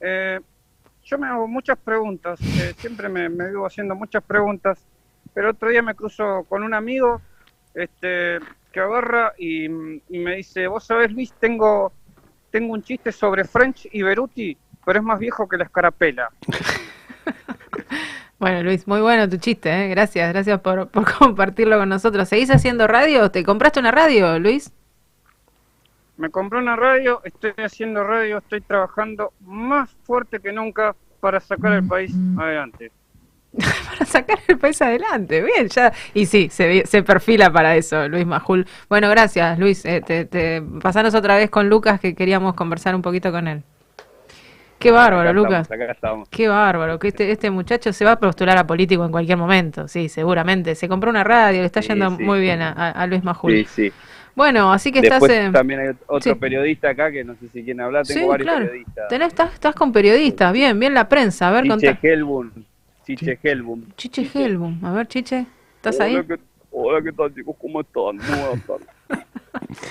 Eh, yo me hago muchas preguntas, eh, siempre me, me vivo haciendo muchas preguntas, pero otro día me cruzo con un amigo este, que agarra y, y me dice, vos sabés Luis, tengo, tengo un chiste sobre French y Beruti, pero es más viejo que la escarapela. Bueno, Luis, muy bueno tu chiste, ¿eh? Gracias, gracias por, por compartirlo con nosotros. ¿Seguís haciendo radio? ¿Te compraste una radio, Luis? Me compré una radio, estoy haciendo radio, estoy trabajando más fuerte que nunca para sacar el país adelante. Para sacar el país adelante, bien, ya. Y sí, se, se perfila para eso, Luis Majul. Bueno, gracias, Luis. Eh, te, te- pasanos otra vez con Lucas, que queríamos conversar un poquito con él. Qué bárbaro, Acá Lucas. estamos, acá estamos. Qué bárbaro, que este, este muchacho se va a postular a político en cualquier momento, sí, seguramente. Se compró una radio, le está Sí, yendo sí. muy bien a, Luis Majul. Sí, sí. Bueno, así que Después estás en... también hay otro periodista acá que no sé si quieren hablar. Tengo Sí, varios claro. periodistas. Tenés, estás, estás con periodistas, bien, bien la prensa. A ver. Helbum. Chiche Helbum. Chiche Helbum. A ver, Chiche, ¿estás Hola, ahí? ¿qué, hola, ¿qué tal chicos? ¿Cómo están? Muy buenas tardes.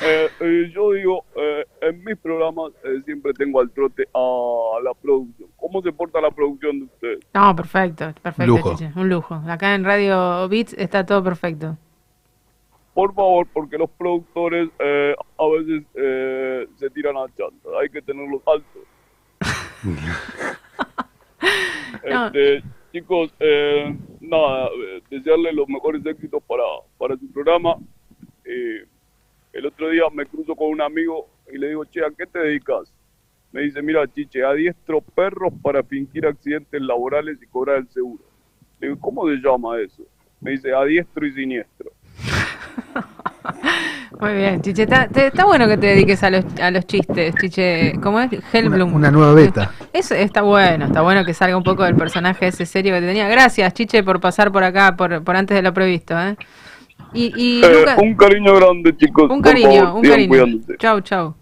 Eh, eh, yo digo, eh, en mis programas eh, siempre tengo al trote a la producción. ¿Cómo se porta la producción de ustedes? No, perfecto, perfecto, Lujo. Chiche, un lujo. Acá en Radio Beats está todo perfecto. por favor, porque los productores eh, a veces eh, se tiran a chanta, hay que tenerlos altos. No. Chicos, eh, nada, eh, desearles los mejores éxitos para, para su programa. Eh, el otro día me cruzo con un amigo y le digo, che, ¿a qué te dedicas? Me dice, mira, chiche, adiestro perros para fingir accidentes laborales y cobrar el seguro. Le digo, ¿cómo se llama eso? Me dice, adiestro y siniestro. Muy bien, Chiche. Está, te- está bueno que te dediques a los, a los chistes, Chiche. ¿Cómo es? Hellblum. una nueva beta. Eso está bueno, está bueno que salga un poco del personaje ese serio que tenía. Gracias, Chiche, por pasar por acá, por, por antes de lo previsto. ¿eh? Y, y Eh, Lucas, un cariño grande, chicos. un cariño, favor, un cariño. cuidándose. Chau, chau.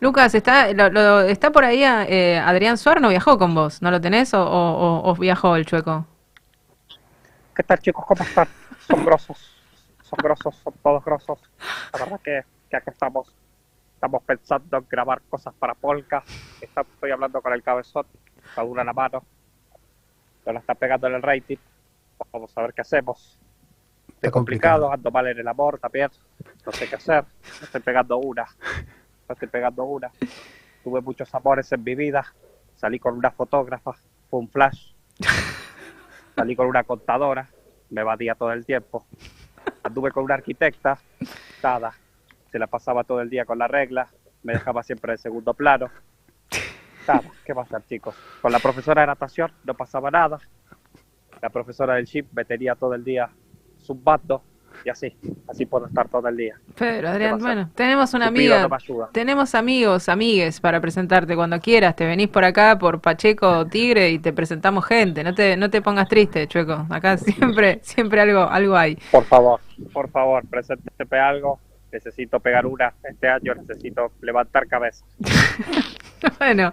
Lucas, ¿está, lo, lo- ¿está por ahí eh, Adrián Suarno? ¿Viajó con vos? ¿No lo tenés o, o- o- o viajó el chueco? ¿Qué tal chicos? ¿Cómo están? Son grosos, son grosos, son todos grosos. La verdad que, que aquí estamos, estamos pensando en grabar cosas para Polka. Estoy hablando con el cabezón, está dura la mano, no la está pegando en el rating. Vamos a ver qué hacemos. Está Es complicado, ando mal en el amor también, no sé qué hacer. No estoy pegando una, no estoy pegando una. Tuve muchos amores en mi vida, salí con una fotógrafa, fue un flash. Salí con una contadora, me evadía todo el tiempo. Anduve con una arquitecta, nada. Se la pasaba todo el día con la regla, me dejaba siempre en segundo plano. Nada, ¿qué va a hacer, chicos? Con la profesora de natación no pasaba nada. La profesora del chip me todo el día zumbando y así, así puedo estar todo el día. Pero Adrián, bueno, tenemos una amiga. Tenemos amigos, amigues para presentarte cuando quieras. Te venís por acá por Pacheco o Tigre y te presentamos gente. No te, no te pongas triste, Chueco. Acá siempre, siempre algo, algo hay. Por favor, por favor, presénteme algo. Necesito pegar una este año, necesito levantar cabeza. Bueno,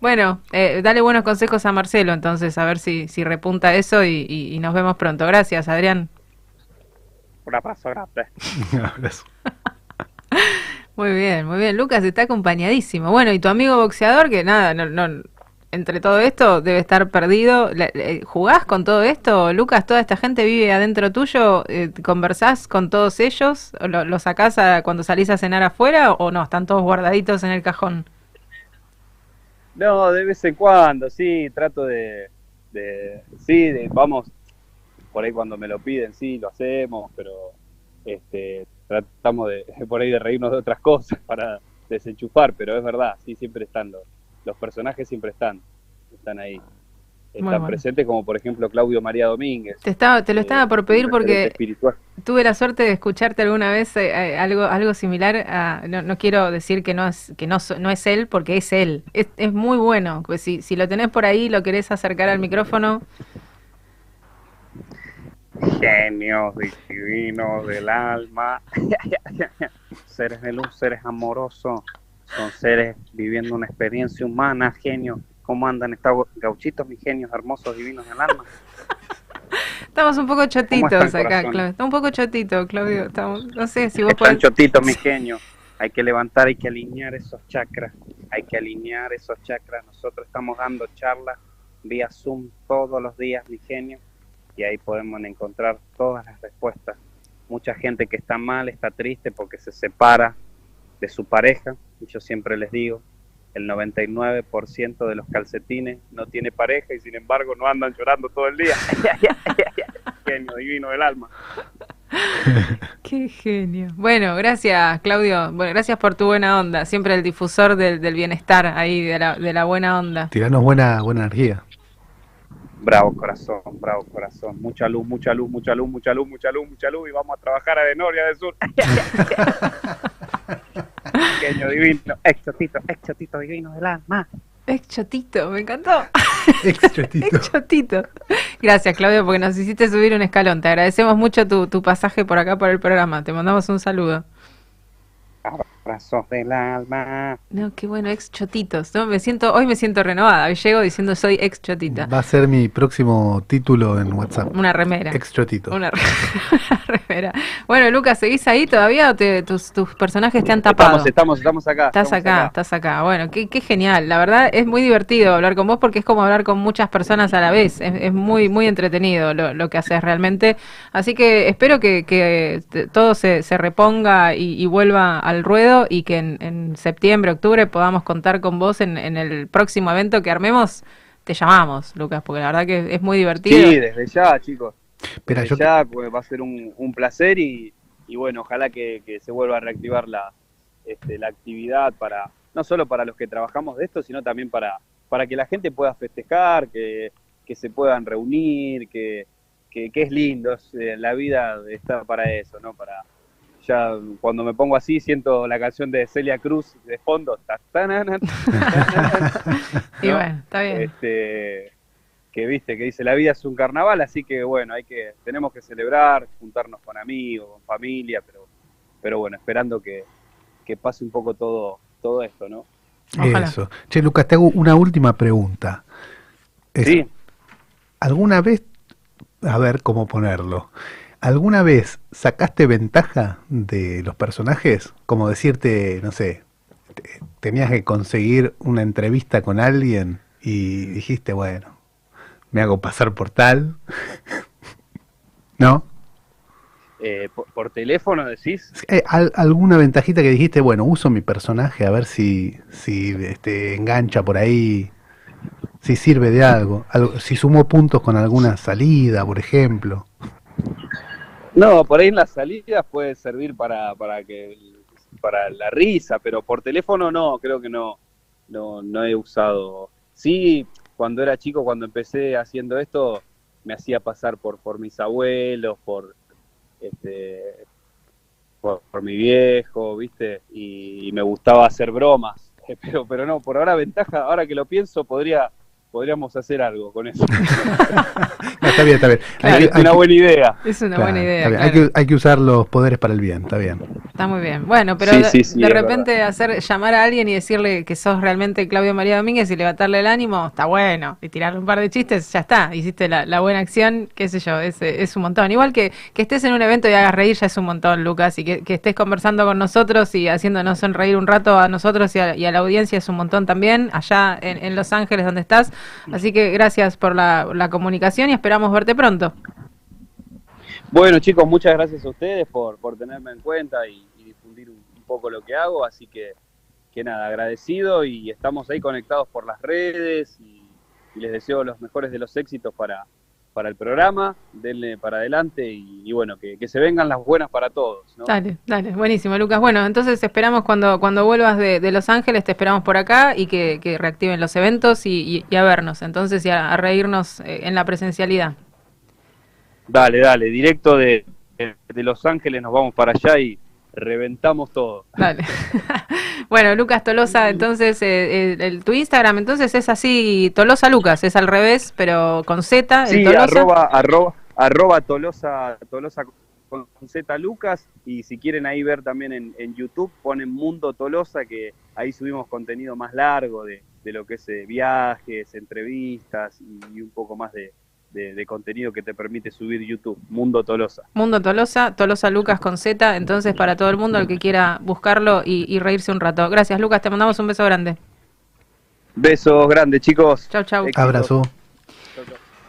bueno, eh, dale buenos consejos a Marcelo entonces, a ver si, si repunta eso y, y- y nos vemos pronto. Gracias, Adrián. Un abrazo grande. Un abrazo. Muy bien, muy bien. Lucas está acompañadísimo. Bueno, y tu amigo boxeador, que nada, no, no, entre todo esto debe estar perdido. Eh, ¿Jugás con todo esto, Lucas? ¿Toda esta gente vive adentro tuyo? Eh, ¿Conversás con todos ellos? ¿O ¿Lo, lo sacás a- cuando salís a cenar afuera o no? ¿Están todos guardaditos en el cajón? No, de vez en cuando, sí, trato de, de sí, de- vamos, por ahí cuando me lo piden, sí, lo hacemos, pero este, tratamos de, por ahí de reírnos de otras cosas para desenchufar, pero es verdad, sí, siempre están los, los personajes siempre están, están ahí, están bueno. presentes como por ejemplo Claudio María Domínguez. Te, estaba, te lo eh, estaba por pedir porque espiritual. tuve la suerte de escucharte alguna vez eh, eh, algo algo similar a, no, no quiero decir que no es que no no es él porque es él es, es muy bueno pues si, si lo tenés por ahí lo querés acercar al micrófono Genios divinos del alma, seres de luz, seres amorosos, son seres viviendo una experiencia humana, genios. ¿Cómo andan estos gauchitos, mis genios hermosos, divinos del alma? estamos un poco chotitos acá? Claudio está un poco chotito Claudio estamos, no sé si vos Están podés chotitos, mis genios. Hay que levantar, hay que alinear esos chakras. Hay que alinear esos chakras. Nosotros estamos dando charlas vía Zoom todos los días, mis genios. Y ahí podemos encontrar todas las respuestas. Mucha gente que está mal, está triste porque se separa de su pareja. Y yo siempre les digo, el 99% de los calcetines no tiene pareja y sin embargo no andan llorando todo el día. Genio divino del alma. qué genio bueno gracias Claudio bueno gracias por tu buena onda siempre el difusor del, del bienestar ahí de la, de la buena onda Tiranos buena, buena energía. Bravo corazón, bravo corazón. Mucha luz, mucha luz, mucha luz, mucha luz, mucha luz, mucha luz. Y vamos a trabajar a de norte y a de sur. Pequeño divino, ex chotito, ex chotito divino del alma. Ex chotito, me encantó. Ex chotito. Ex chotito. Gracias, Claudio, porque nos hiciste subir un escalón. Te agradecemos mucho tu, tu pasaje por acá por el programa. Te mandamos un saludo. Brazos del alma. No, qué bueno, ex chotitos. No, me siento, hoy me siento renovada. Llego diciendo soy ex chotita. Va a ser mi próximo título en WhatsApp. Una remera. Ex chotito. Una re- remera. Bueno, Lucas, ¿seguís ahí todavía o te- tus, tus personajes te han tapado? Estamos, estamos, estamos acá. Estás estamos acá, estás acá. Bueno, qué, qué genial. La verdad es muy divertido hablar con vos porque es como hablar con muchas personas a la vez. Es, es muy, muy entretenido lo, lo que haces realmente. Así que espero que, que todo se, se reponga y, y vuelva al ruedo y que en, en septiembre, octubre podamos contar con vos en, en el próximo evento que armemos. Te llamamos, Lucas, porque la verdad que es muy divertido. Sí, desde ya, chicos. Desde yo- ya pues, va a ser un, un placer y, y bueno, ojalá que, que se vuelva a reactivar la, este, la actividad para no solo para los que trabajamos de esto, sino también para, para que la gente pueda festejar, que, que se puedan reunir, que, que, que es lindo, es, eh, la vida está para eso, ¿no? Para ya cuando me pongo así siento la canción de Celia Cruz de fondo. Y ¿no? bueno, está bien. Este, que viste, que dice la vida es un carnaval, así que bueno, hay que, tenemos que celebrar, juntarnos con amigos, con familia, pero, pero bueno, esperando que, que pase un poco todo, todo esto, ¿no? Eso. Che, Lucas, te hago una última pregunta. Es- Sí. ¿Alguna vez, a ver cómo ponerlo, ¿alguna vez sacaste ventaja de los personajes? Como decirte, no sé, te- tenías que conseguir una entrevista con alguien y dijiste, bueno, me hago pasar por tal. ¿No? Eh, por, por teléfono decís, Eh, al- ¿Alguna ventajita que dijiste, bueno, uso mi personaje a ver si, si este, engancha por ahí, si sirve de algo, algo, si sumó puntos con alguna salida, por ejemplo? No, por ahí en las salidas puede servir para, para que para la risa, pero por teléfono no, creo que no, no, no he usado. Sí, cuando era chico, cuando empecé haciendo esto, me hacía pasar por, por mis abuelos, por este por, por mi viejo, ¿viste? Y, y me gustaba hacer bromas. Pero, pero no, por ahora ventaja, ahora que lo pienso, podría podríamos hacer algo con eso. No, está bien, está bien. Claro, Hay que- es hay una que- buena idea. Es una Claro, buena idea. claro. Hay, que, hay que usar los poderes para el bien, está bien. Está muy bien. Bueno, pero Sí, de, sí, sí, de es repente hacer llamar a alguien y decirle que sos realmente Claudio María Domínguez y levantarle el ánimo, está bueno. Y tirarle un par de chistes, ya está. Hiciste la, la buena acción, qué sé yo, es, es un montón. Igual que, que estés en un evento y hagas reír ya es un montón, Lucas. Y que, que estés conversando con nosotros y haciéndonos sonreír un rato a nosotros y a, y a la audiencia es un montón también, allá en, en Los Ángeles donde estás. Así que gracias por la, la comunicación y esperamos verte pronto. Bueno, chicos, muchas gracias a ustedes por, por tenerme en cuenta y, difundir un, un poco lo que hago. Así que, que nada, agradecido y estamos ahí conectados por las redes y, y les deseo los mejores de los éxitos para, para el programa. Denle para adelante y, y bueno, que, que se vengan las buenas para todos. ¿no? Dale, dale, buenísimo, Lucas. Bueno, entonces esperamos cuando, cuando vuelvas de, de Los Ángeles, te esperamos por acá y que, que reactiven los eventos y, y- y a vernos, entonces, y a, a reírnos eh, en la presencialidad. Dale, dale, directo de, de Los Ángeles nos vamos para allá y reventamos todo. Dale. bueno, Lucas Tolosa, entonces, eh, el, el- tu Instagram, entonces es así, Tolosa Lucas, es al revés, pero con Z, el Sí, Tolosa. arroba, arroba, arroba Tolosa, Tolosa con Z Lucas y si quieren ahí ver también en, en YouTube ponen Mundo Tolosa que ahí subimos contenido más largo de, de lo que es eh, viajes, entrevistas y, y un poco más de, de- de contenido que te permite subir YouTube, Mundo Tolosa. Mundo Tolosa, Tolosa Lucas con Z, entonces para todo el mundo, el que quiera buscarlo y, y reírse un rato. Gracias, Lucas, te mandamos un beso grande. Besos grandes chicos. Chau, chau. Éxitos. Abrazo.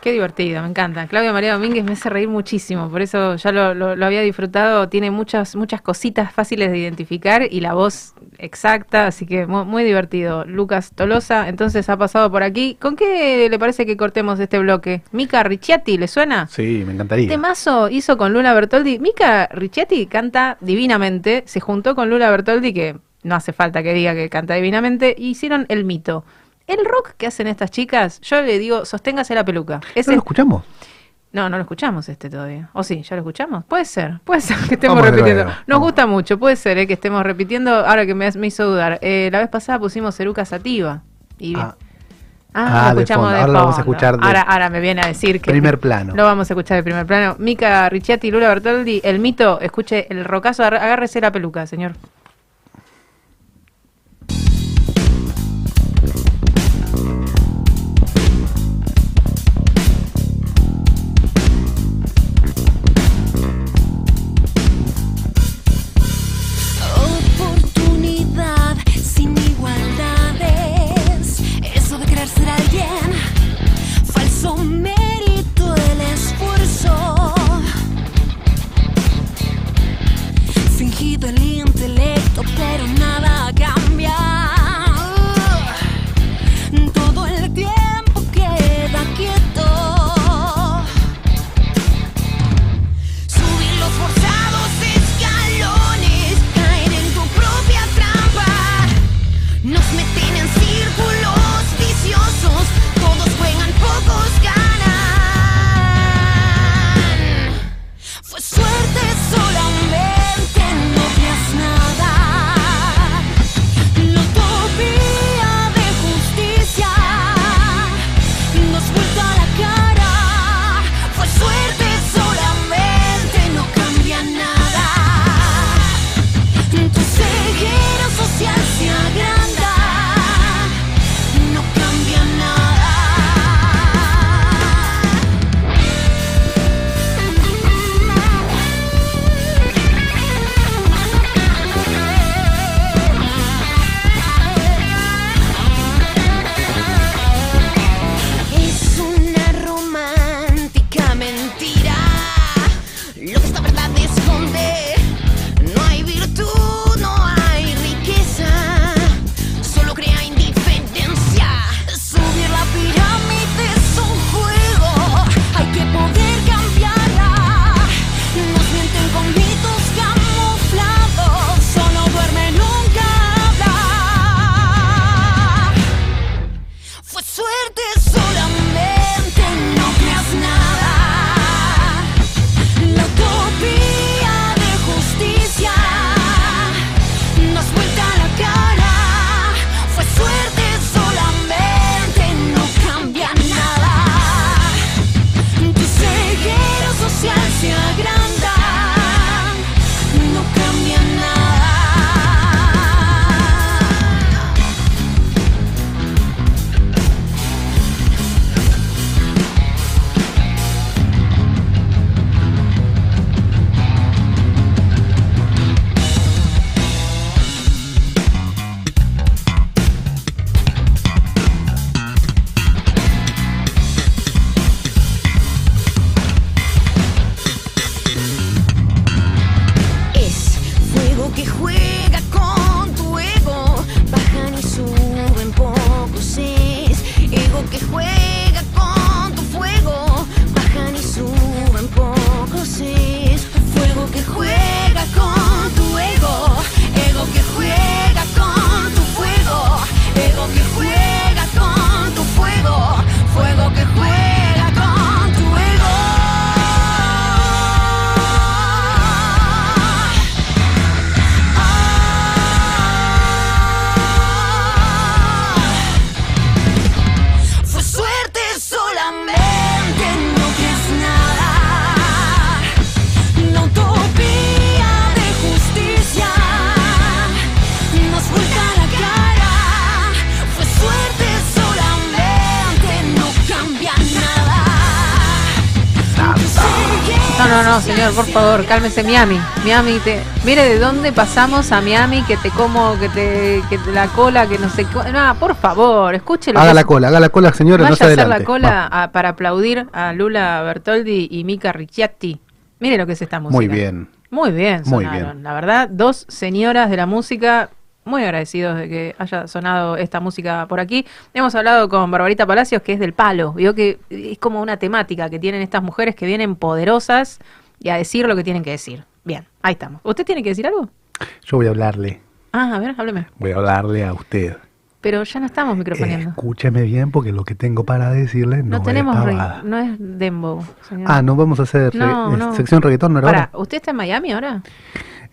Qué divertido, me encanta. Claudia María Domínguez me hace reír muchísimo, por eso ya lo, lo- lo había disfrutado. Tiene muchas, muchas cositas fáciles de identificar y la voz exacta, así que mu- muy, divertido. Lucas Tolosa, entonces ha pasado por aquí. ¿Con qué le parece que cortemos este bloque? Mica Ricciati, ¿le suena? Sí, me encantaría. Temazo hizo con Lula Bertoldi. Mica Ricciati canta divinamente. Se juntó con Lula Bertoldi, que no hace falta que diga que canta divinamente, y hicieron el mito. El rock que hacen estas chicas, yo le digo, sosténgase la peluca. Ese ¿No lo escuchamos? no, no lo escuchamos este todavía. ¿O sí? ¿Ya lo escuchamos? Puede ser, puede ser que estemos Vamos de repitiendo. Nos gusta mucho, puede ser eh, que estemos repitiendo. Ahora que me, me hizo dudar. Eh, la vez pasada pusimos Eruca Sativa. Y, Ah. Ah, Ah, lo de escuchamos fondo. de Ahora lo vamos a escuchar de ahora, ahora me viene a decir que. primer plano. Lo vamos a escuchar de primer plano. Mica Ricciati, Lula Bertoldi, el mito. Escuche el rocazo, agárrese la peluca, señor. cogido el intelecto, pero nada No, señor, por favor, cálmese Miami. Miami, te, mire de dónde pasamos a Miami, que te como, que te, que te- la cola, que no sé qué. No, por favor, escúchelo. Haga la cola, haga la cola, señora, no se a hacer adelante. la cola a- para aplaudir a Lula Bertoldi y Mika Ricciatti. Mire lo que es esta música. Muy bien. Muy bien, Muy sonaron. bien. La verdad, dos señoras de la música, muy agradecidos de que haya sonado esta música por aquí. Hemos hablado con Barbarita Palacios, que es del palo. Vio que es como una temática que tienen estas mujeres que vienen poderosas y a decir lo que tienen que decir. Bien, ahí estamos. ¿Usted tiene que decir algo? Yo voy a hablarle, Ah, a ver, hábleme. voy a hablarle a usted. Pero ya no estamos microfoneando. Escúcheme bien porque lo que tengo para decirle no, no tenemos, es pavada. no es dembow. señor. Ah, no vamos a hacer No, eh, no. sección reggaetón, ¿no era Pará, ahora? ¿usted está en Miami ahora?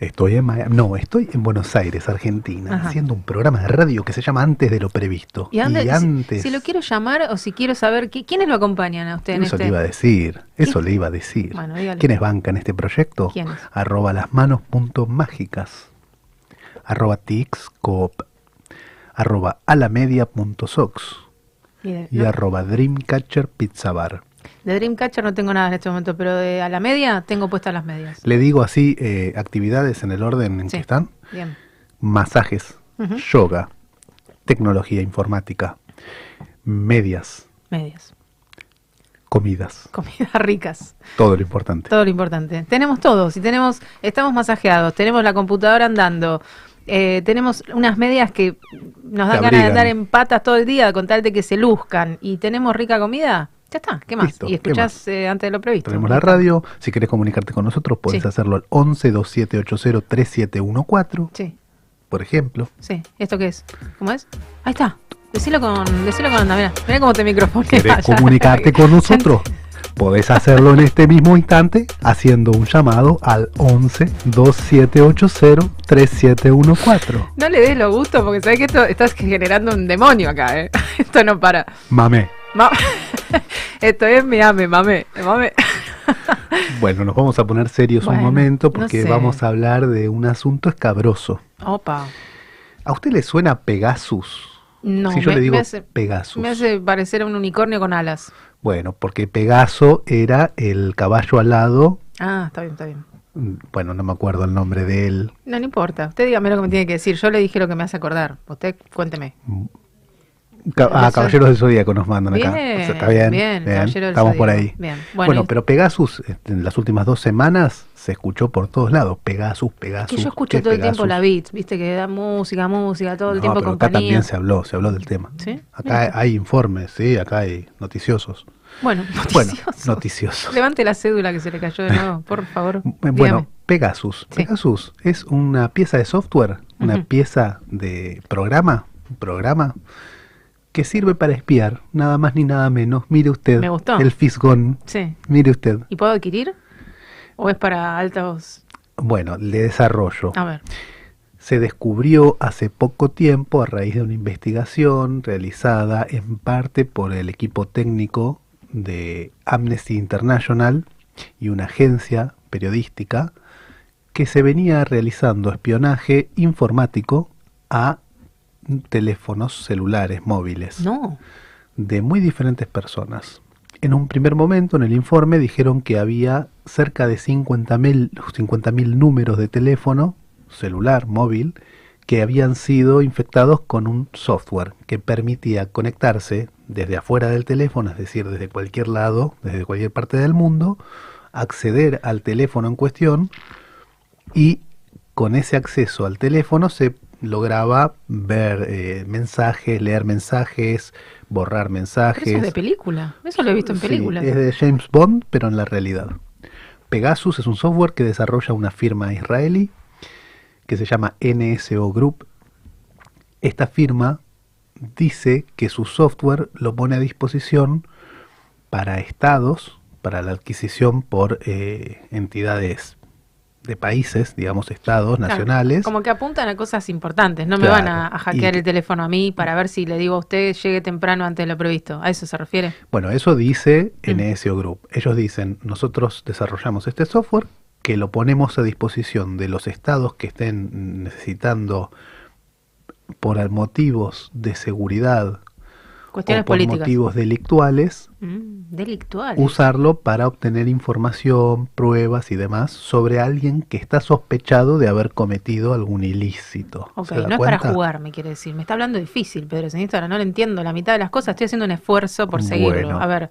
Estoy en Miami, no, estoy en Buenos Aires, Argentina, Ajá. haciendo un programa de radio que se llama Antes de lo previsto. Y, antes, Si, lo quiero llamar o si quiero saber qui- quiénes lo acompañan a usted en eso este. le iba a decir, eso le iba a decir. Bueno. ¿Quiénes bancan este proyecto? ¿Quiénes? Arroba las manos punto mágicas, arroba tixcoop, arroba alamedia.sox Y de, y no, arroba dreamcatcher pizza bar. De Dreamcatcher no tengo nada en este momento, pero de a la media tengo puestas las medias. Le digo así, eh, actividades en el orden en Sí. que están. Bien. Masajes, yoga, tecnología informática, medias, Medias. comidas, Comidas ricas. todo lo importante. Todo lo importante. Tenemos todo. Si tenemos, estamos masajeados, tenemos la computadora andando, eh, tenemos unas medias que nos dan ganas de andar en patas todo el día con tal de que se luzcan y tenemos rica comida. Ya está, ¿qué más? Listo, y ¿qué escuchás eh, antes de lo previsto. Tenemos la radio, si querés comunicarte con nosotros puedes Sí. hacerlo al 11 2780 3714, Sí, por ejemplo. sí. ¿Esto qué es? ¿Cómo es? Ahí está. Decilo con, decilo con onda, mira. Mira cómo te microfonea. ¿Querés comunicarte con nosotros? Podés hacerlo en este mismo instante haciendo un llamado al 11 2780 3714. No le des lo gusto porque sabes que esto estás generando un demonio acá, ¿eh? Esto no para. Mame. Ma- esto es mi ame, mame, mame. Bueno, nos vamos a poner serios Bueno, un momento no porque sé. vamos a hablar de un asunto escabroso. Opa. ¿A usted le suena Pegasus? No, si yo me- le digo me hace- Pegasus. Me hace parecer a un unicornio con alas. Bueno, porque Pegaso era el caballo alado, Ah, está bien, está bien. mm, bueno, no me acuerdo el nombre de él. No, no importa. Usted dígame lo que me tiene que decir. Yo le dije lo que me hace acordar. Usted cuénteme. El ah, Caballeros del Zodíaco nos mandan acá. Bien, O sea, está bien, bien, del estamos por ahí. Bien. Bueno, Bueno, y- pero Pegasus este, en las últimas dos semanas se escuchó por todos lados. Pegasus, Pegasus. Que yo escucho ¿qué todo el tiempo la beat, viste que da música, música, todo el No, tiempo pero acá también se habló, se habló del tema. ¿Sí? Acá hay informes, sí, acá hay noticiosos. Bueno, Bueno, noticioso. noticiosos. Levante la cédula que se le cayó de nuevo, por favor. Bueno, Dígame. Pegasus. Pegasus es una pieza de software, una pieza de programa, un programa que sirve para espiar, nada más ni nada menos. Mire usted, Me gustó. el fisgón. Sí. Mire usted. ¿Y puedo adquirir? ¿O es para altos? Bueno, le desarrollo. A ver. Se descubrió hace poco tiempo a raíz de una investigación realizada en parte por el equipo técnico de Amnesty International y una agencia periodística que se venía realizando espionaje informático a teléfonos celulares móviles No. de muy diferentes personas. En un primer momento en el informe dijeron que había cerca de 50.000 50.000 números de teléfono celular, móvil, que habían sido infectados con un software que permitía conectarse desde afuera del teléfono, es decir, desde cualquier lado, desde cualquier parte del mundo, acceder al teléfono en cuestión y con ese acceso al teléfono se lograba ver eh, mensajes, leer mensajes, borrar Pero mensajes. eso es de película. Eso lo he visto en Sí, películas. es de James Bond, pero en la realidad. Pegasus es un software que desarrolla una firma israelí que se llama NSO Group. Esta firma dice que su software lo pone a disposición para estados, para la adquisición por eh, entidades de países, digamos estados Claro, nacionales. Como que apuntan a cosas importantes. No me van a, a hackear y- el teléfono a mí para ver si le digo a usted llegue temprano antes de lo previsto. ¿A eso se refiere? Bueno, eso dice Mm. NSO Group. Ellos dicen, nosotros desarrollamos este software que lo ponemos a disposición de los estados que estén necesitando por motivos de seguridad Cuestiones o por políticas. motivos delictuales, Mm, delictuales. usarlo para obtener información, pruebas y demás sobre alguien que está sospechado de haber cometido algún ilícito. Ok, ¿Se no es para jugar, me quiere decir. Me está hablando difícil, Pedro Señor. No lo entiendo. La mitad de las cosas estoy haciendo un esfuerzo por seguirlo. Bueno. A ver,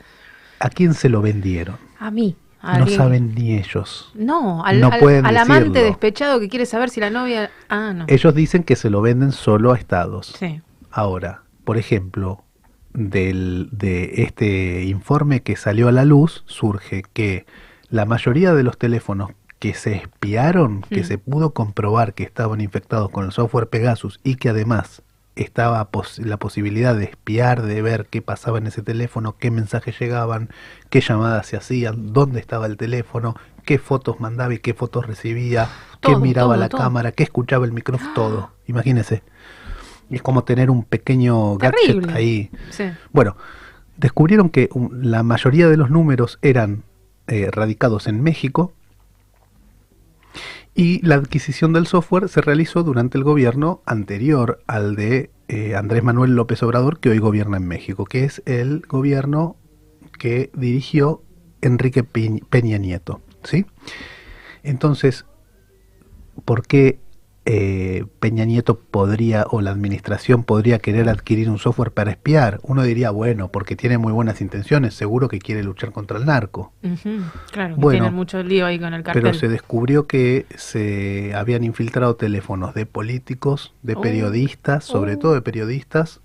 ¿A quién se lo vendieron? a mí. a No alguien- saben ni ellos. No, al, No al- pueden al amante despechado que quiere saber si la novia. Ah, no. Ellos dicen que se lo venden solo a estados. Sí. Ahora, por ejemplo, del, de este informe que salió a la luz, surge que la mayoría de los teléfonos que se espiaron, que Mm. se pudo comprobar que estaban infectados con el software Pegasus y que además estaba pos- la posibilidad de espiar, de ver qué pasaba en ese teléfono, qué mensajes llegaban, qué llamadas se hacían, dónde estaba el teléfono, qué fotos mandaba y qué fotos recibía, qué miraba todo, la todo. cámara, qué escuchaba el micrófono, todo. Imagínense. Es como tener un pequeño gadget Terrible. ahí. Sí. Bueno, descubrieron que la mayoría de los números eran eh, radicados en México y la adquisición del software se realizó durante el gobierno anterior al de eh, Andrés Manuel López Obrador, que hoy gobierna en México, que es el gobierno que dirigió Enrique Pe- Peña Nieto. ¿sí? Entonces, ¿por qué eh, Peña Nieto podría o la administración podría querer adquirir un software para espiar? Uno diría, bueno, porque tiene muy buenas intenciones, seguro que quiere luchar contra el narco. Claro, Bueno, tienen mucho lío ahí con el cartel. Pero se descubrió que se habían infiltrado teléfonos de políticos, de Oh. periodistas, sobre Oh. todo de periodistas,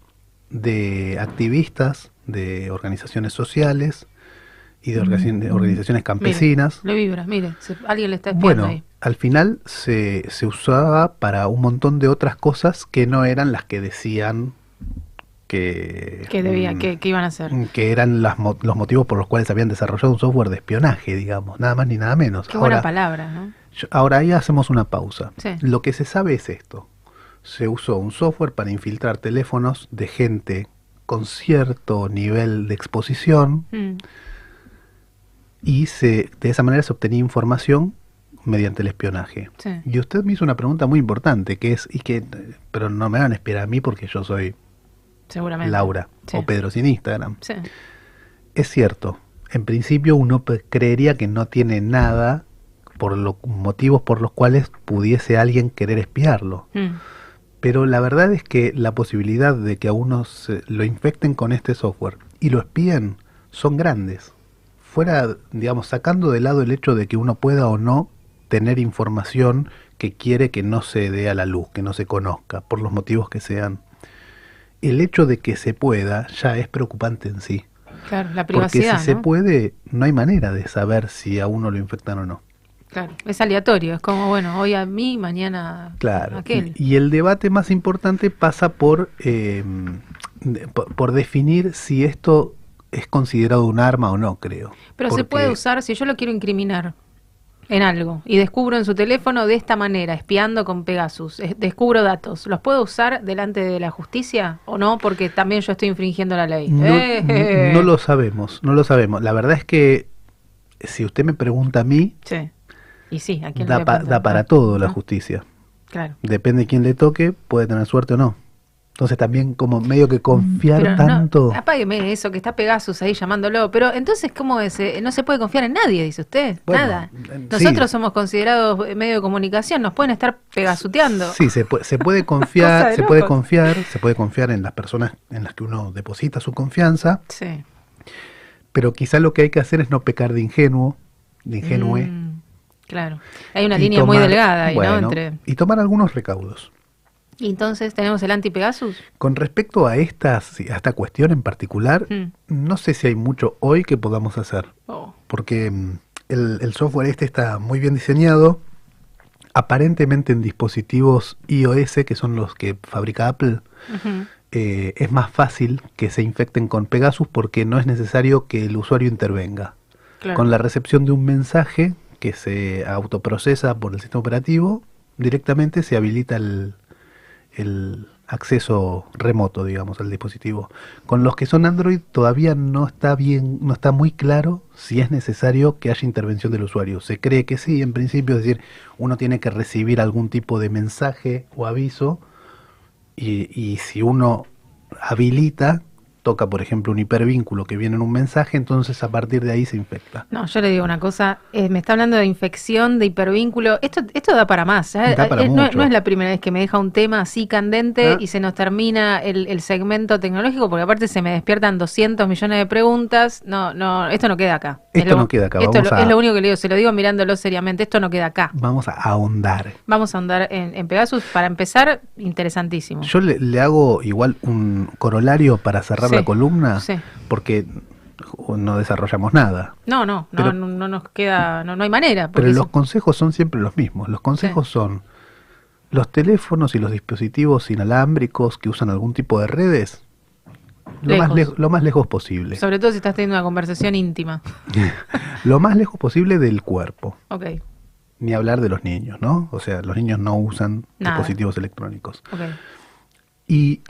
de activistas, de organizaciones sociales y de, de organizaciones campesinas. Mire, le vibra, mire, se- alguien le está espiando Bueno, ahí. Al final se, se usaba para un montón de otras cosas que no eran las que decían que, Que debía, mm, que, que iban a hacer. que eran las los motivos por los cuales habían desarrollado un software de espionaje, digamos, nada más ni nada menos. Qué buena Ahora, palabra, ¿no? yo- ahora ahí hacemos una pausa. Sí. Lo que se sabe es esto. Se usó un software para infiltrar teléfonos de gente con cierto nivel de exposición Mm. y se, de esa manera se obtenía información mediante el espionaje. Sí. Y usted me hizo una pregunta muy importante, que es, y que, pero no me van a esperar a mí porque yo soy Seguramente. Laura Sí. o Pedro sin Instagram. Sí. Es cierto, en principio uno creería que no tiene nada por los motivos por los cuales pudiese alguien querer espiarlo. Mm. Pero la verdad es que la posibilidad de que a uno se lo infecten con este software y lo espíen son grandes. Fuera, digamos, sacando de lado el hecho de que uno pueda o no tener información que quiere que no se dé a la luz, que no se conozca, por los motivos que sean. El hecho de que se pueda ya es preocupante en sí. Claro, la Porque privacidad, si se puede, no hay manera de saber si a uno lo infectan o no. Claro, es aleatorio, es como, bueno, hoy a mí, mañana Claro. a aquel. Y, y el debate más importante pasa por, eh, de- por, por definir si esto es considerado un arma o no, creo. Pero se Porque- puede usar, si yo lo quiero incriminar en algo y descubro en su teléfono de esta manera, espiando con Pegasus, descubro datos, ¿los puedo usar delante de la justicia o no? Porque también yo estoy infringiendo la ley. No, Eh, no lo sabemos, no lo sabemos. La verdad es que si usted me pregunta a mí, Sí. Y sí, ¿a quién le da, pa- da para todo la ¿No? justicia. Claro. Depende de quién le toque, puede tener suerte o no. Entonces también como medio que confiar Pero tanto... no, apágueme eso, que está Pegasus ahí llamándolo. Pero entonces, ¿cómo es? Eh, No se puede confiar en nadie, dice usted. Bueno, Nada. eh, Nosotros sí. somos considerados eh, medio de comunicación, nos pueden estar pegasuteando. Sí, se puede, se puede confiar, se puede confiar, se puede confiar en las personas en las que uno deposita su confianza, Sí. pero quizá lo que hay que hacer es no pecar de ingenuo, de ingenue. Mm, claro. Hay una línea muy delgada ahí, ¿no? Entre... Y tomar algunos recaudos. Y entonces tenemos el anti-Pegasus. Con respecto a, estas, a esta cuestión en particular, Mm. no sé si hay mucho hoy que podamos hacer, Oh. porque mm, el, el software este está muy bien diseñado, aparentemente en dispositivos iOS, que son los que fabrica Apple, eh, es más fácil que se infecten con Pegasus porque no es necesario que el usuario intervenga. Claro. Con la recepción de un mensaje que se autoprocesa por el sistema operativo, directamente se habilita el, el acceso remoto, digamos, al dispositivo. Con los que son Android todavía no está bien, no está muy claro si es necesario que haya intervención del usuario. Se cree que sí, en principio, es decir, uno tiene que recibir algún tipo de mensaje o aviso y, y si uno habilita, toca por ejemplo un hipervínculo que viene en un mensaje, entonces a partir de ahí se infecta. No, yo le digo una cosa, eh, me está hablando de infección, de hipervínculo, esto, esto da para más, ¿eh? Da para Eh, no, es la primera vez que me deja un tema así candente Ah. y se nos termina el, el segmento tecnológico, porque aparte se me despiertan 200 millones de preguntas, no, no, esto no queda acá. Es Esto lo- no queda acá, Esto lo- a- es lo único que le digo, se lo digo mirándolo seriamente, esto no queda acá. Vamos a ahondar. Vamos a andar en, en Pegasus, para empezar, interesantísimo. Yo le, le hago igual un corolario para cerrar Sí, la columna, sí. porque no desarrollamos nada. No, no, no, Pero- no, no nos queda, no, no hay manera. Pero los consejos son siempre los mismos. Los consejos son los teléfonos y los dispositivos inalámbricos que usan algún tipo de redes, lo más, Lejos. lej- lo más lejos posible. sobre todo si estás teniendo una conversación íntima. lo más lejos posible del cuerpo. Ok, Ni hablar de los niños, ¿no? O sea, los niños no usan Nada. dispositivos electrónicos. ok. Y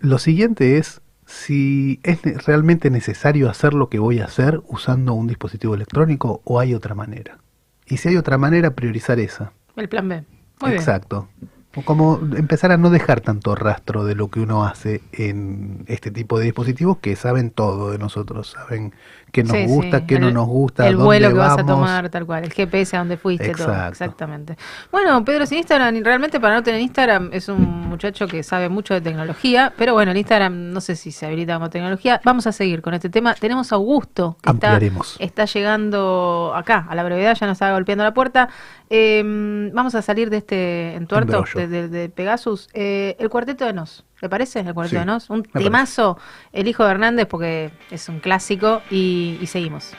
lo siguiente es si es realmente necesario hacer lo que voy a hacer usando un dispositivo electrónico o hay otra manera. Y si hay otra manera, priorizar esa. El plan B. Muy bien. Exacto. O Como empezar a no dejar tanto rastro de lo que uno hace en este tipo de dispositivos que saben todo de nosotros, saben qué nos Sí, gusta, sí. qué no El- nos gusta, El vuelo que vas a tomar, tal cual. El GPS a donde fuiste, todo. Exactamente. Bueno, Pedro sin Instagram, realmente para no tener Instagram, es un muchacho que sabe mucho de tecnología, pero bueno, el Instagram no sé si se habilita como tecnología. Vamos a seguir con este tema. Tenemos a Augusto, que está, llegando acá, a la brevedad, ya nos está golpeando la puerta. Eh, vamos a salir de este entuerto de, de- de Pegasus. Eh, el cuarteto de Nos, ¿le parece? El cuarteto Sí, de Nos. Un me parece. temazo, El hijo de Hernández, porque es un clásico, y, y seguimos.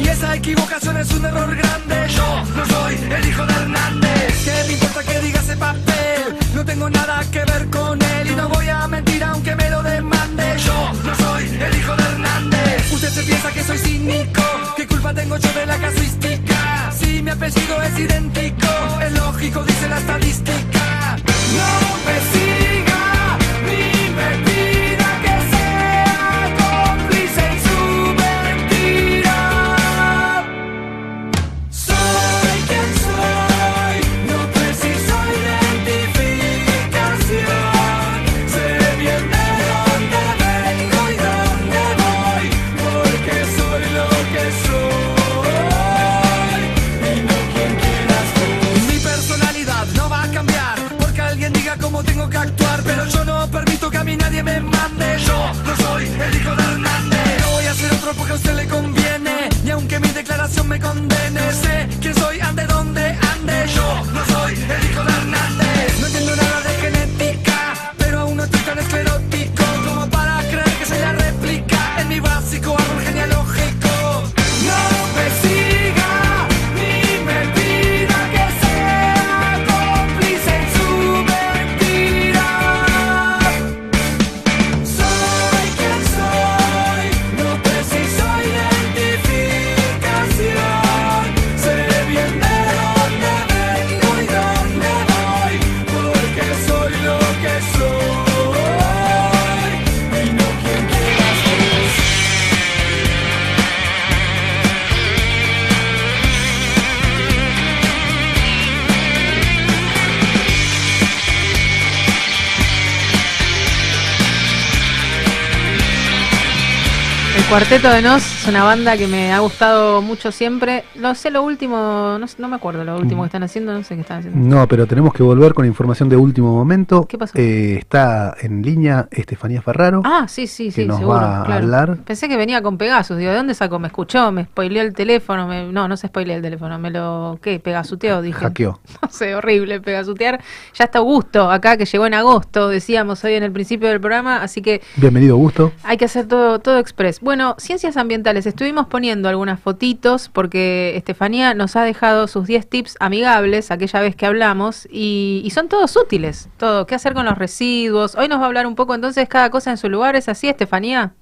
Y esa equivocación es un error grande. Yo no soy el hijo de Hernández. ¿Qué me importa que diga ese papel? No tengo nada que ver con él y no voy a mentir aunque me lo demande. Yo no soy el hijo de Hernández. Usted se piensa que soy cínico. ¿Qué culpa tengo yo de la casuística? Si mi apellido es idéntico, es lógico, dice la estadística. No me siga ni me me mande. Yo Cuarteto de Nos una banda que me ha gustado mucho siempre. No sé lo último, no, sé- no me acuerdo lo último que están haciendo, no sé qué están haciendo. No, pero tenemos que volver con información de último momento. ¿Qué pasó? Eh, está en línea Estefanía Ferraro. Ah, sí, sí, que sí, nos seguro. va a claro. hablar. Pensé que venía con Pegasus. Digo, ¿de dónde sacó? ¿Me escuchó? ¿Me spoileó el teléfono? Me- No, no se spoileó el teléfono. ¿Me lo. ¿Qué? ¿Pegasuteó? Dije. Hackeó. No sé, horrible pegasutear. Ya está Augusto acá, que llegó en agosto, decíamos hoy en el principio del programa. Así que Bienvenido, Gusto. hay que hacer todo, todo express. Bueno, ciencias ambientales. Estuvimos poniendo algunas fotitos porque Estefanía nos ha dejado sus 10 tips amigables aquella vez que hablamos y, y son todos útiles. Todo, qué hacer con los residuos. Hoy nos va a hablar un poco entonces cada cosa en su lugar. ¿Es así, Estefanía?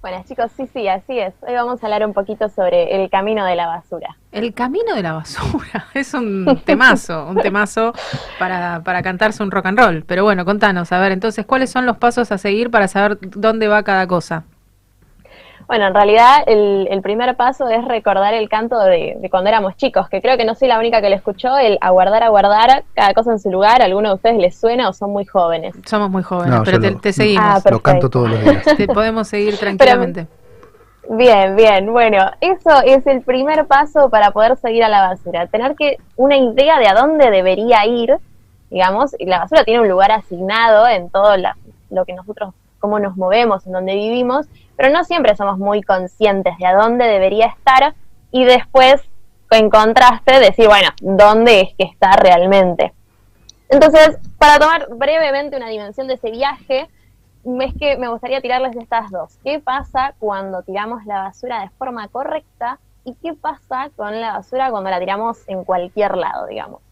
Bueno, chicos, sí, sí, así es. Hoy vamos a hablar un poquito sobre el camino de la basura. El camino de la basura. Es un temazo, un temazo para, para cantarse un rock and roll. Pero bueno, contanos, a ver, entonces, ¿cuáles son los pasos a seguir para saber dónde va cada cosa? Bueno, en realidad el, el primer paso es recordar el canto de, de cuando éramos chicos, que creo que no soy la única que lo escuchó, el aguardar, aguardar, cada cosa en su lugar. ¿A alguno de ustedes les suena o son muy jóvenes? Somos muy jóvenes, No, pero yo te, lo- te seguimos. Ah, Lo canto todos los días. Te podemos seguir tranquilamente. Bien, bien. Bueno, eso es el primer paso para poder seguir a la basura. Tener que una idea de a dónde debería ir, digamos, y la basura tiene un lugar asignado en todo la- lo que nosotros, cómo nos movemos, en donde vivimos, pero no siempre somos muy conscientes de a dónde debería estar y después, en contraste, decir, bueno, ¿dónde es que está realmente? Entonces, para tomar brevemente una dimensión de ese viaje, es que me gustaría tirarles estas dos. ¿Qué pasa cuando tiramos la basura de forma correcta? ¿Y qué pasa con la basura cuando la tiramos en cualquier lado, digamos?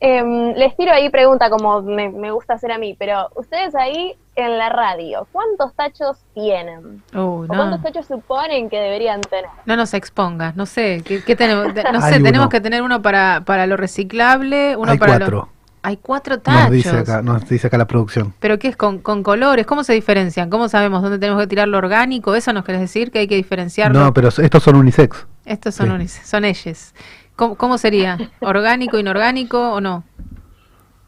Em, les tiro ahí pregunta como me gusta hacer a mí, pero ustedes ahí en la radio, ¿cuántos tachos tienen? Uy, ¿O no. cuántos tachos suponen que deberían tener? No nos expongas, no sé, ¿qué, qué tenemos? No sé, Hay tenemos uno. que tener uno para, para lo reciclable, uno Hay para cuatro. lo... Hay cuatro tachos. Nos dice, acá, nos dice acá la producción. ¿Pero qué es? Con, con colores? ¿Cómo se diferencian? ¿Cómo sabemos dónde tenemos que tirar lo orgánico? ¿Eso nos querés decir? ¿Que hay que diferenciarlo? No, pero estos son unisex. Estos son, Sí. unis- son ellos. ¿Cómo, cómo sería? ¿Orgánico, inorgánico o no?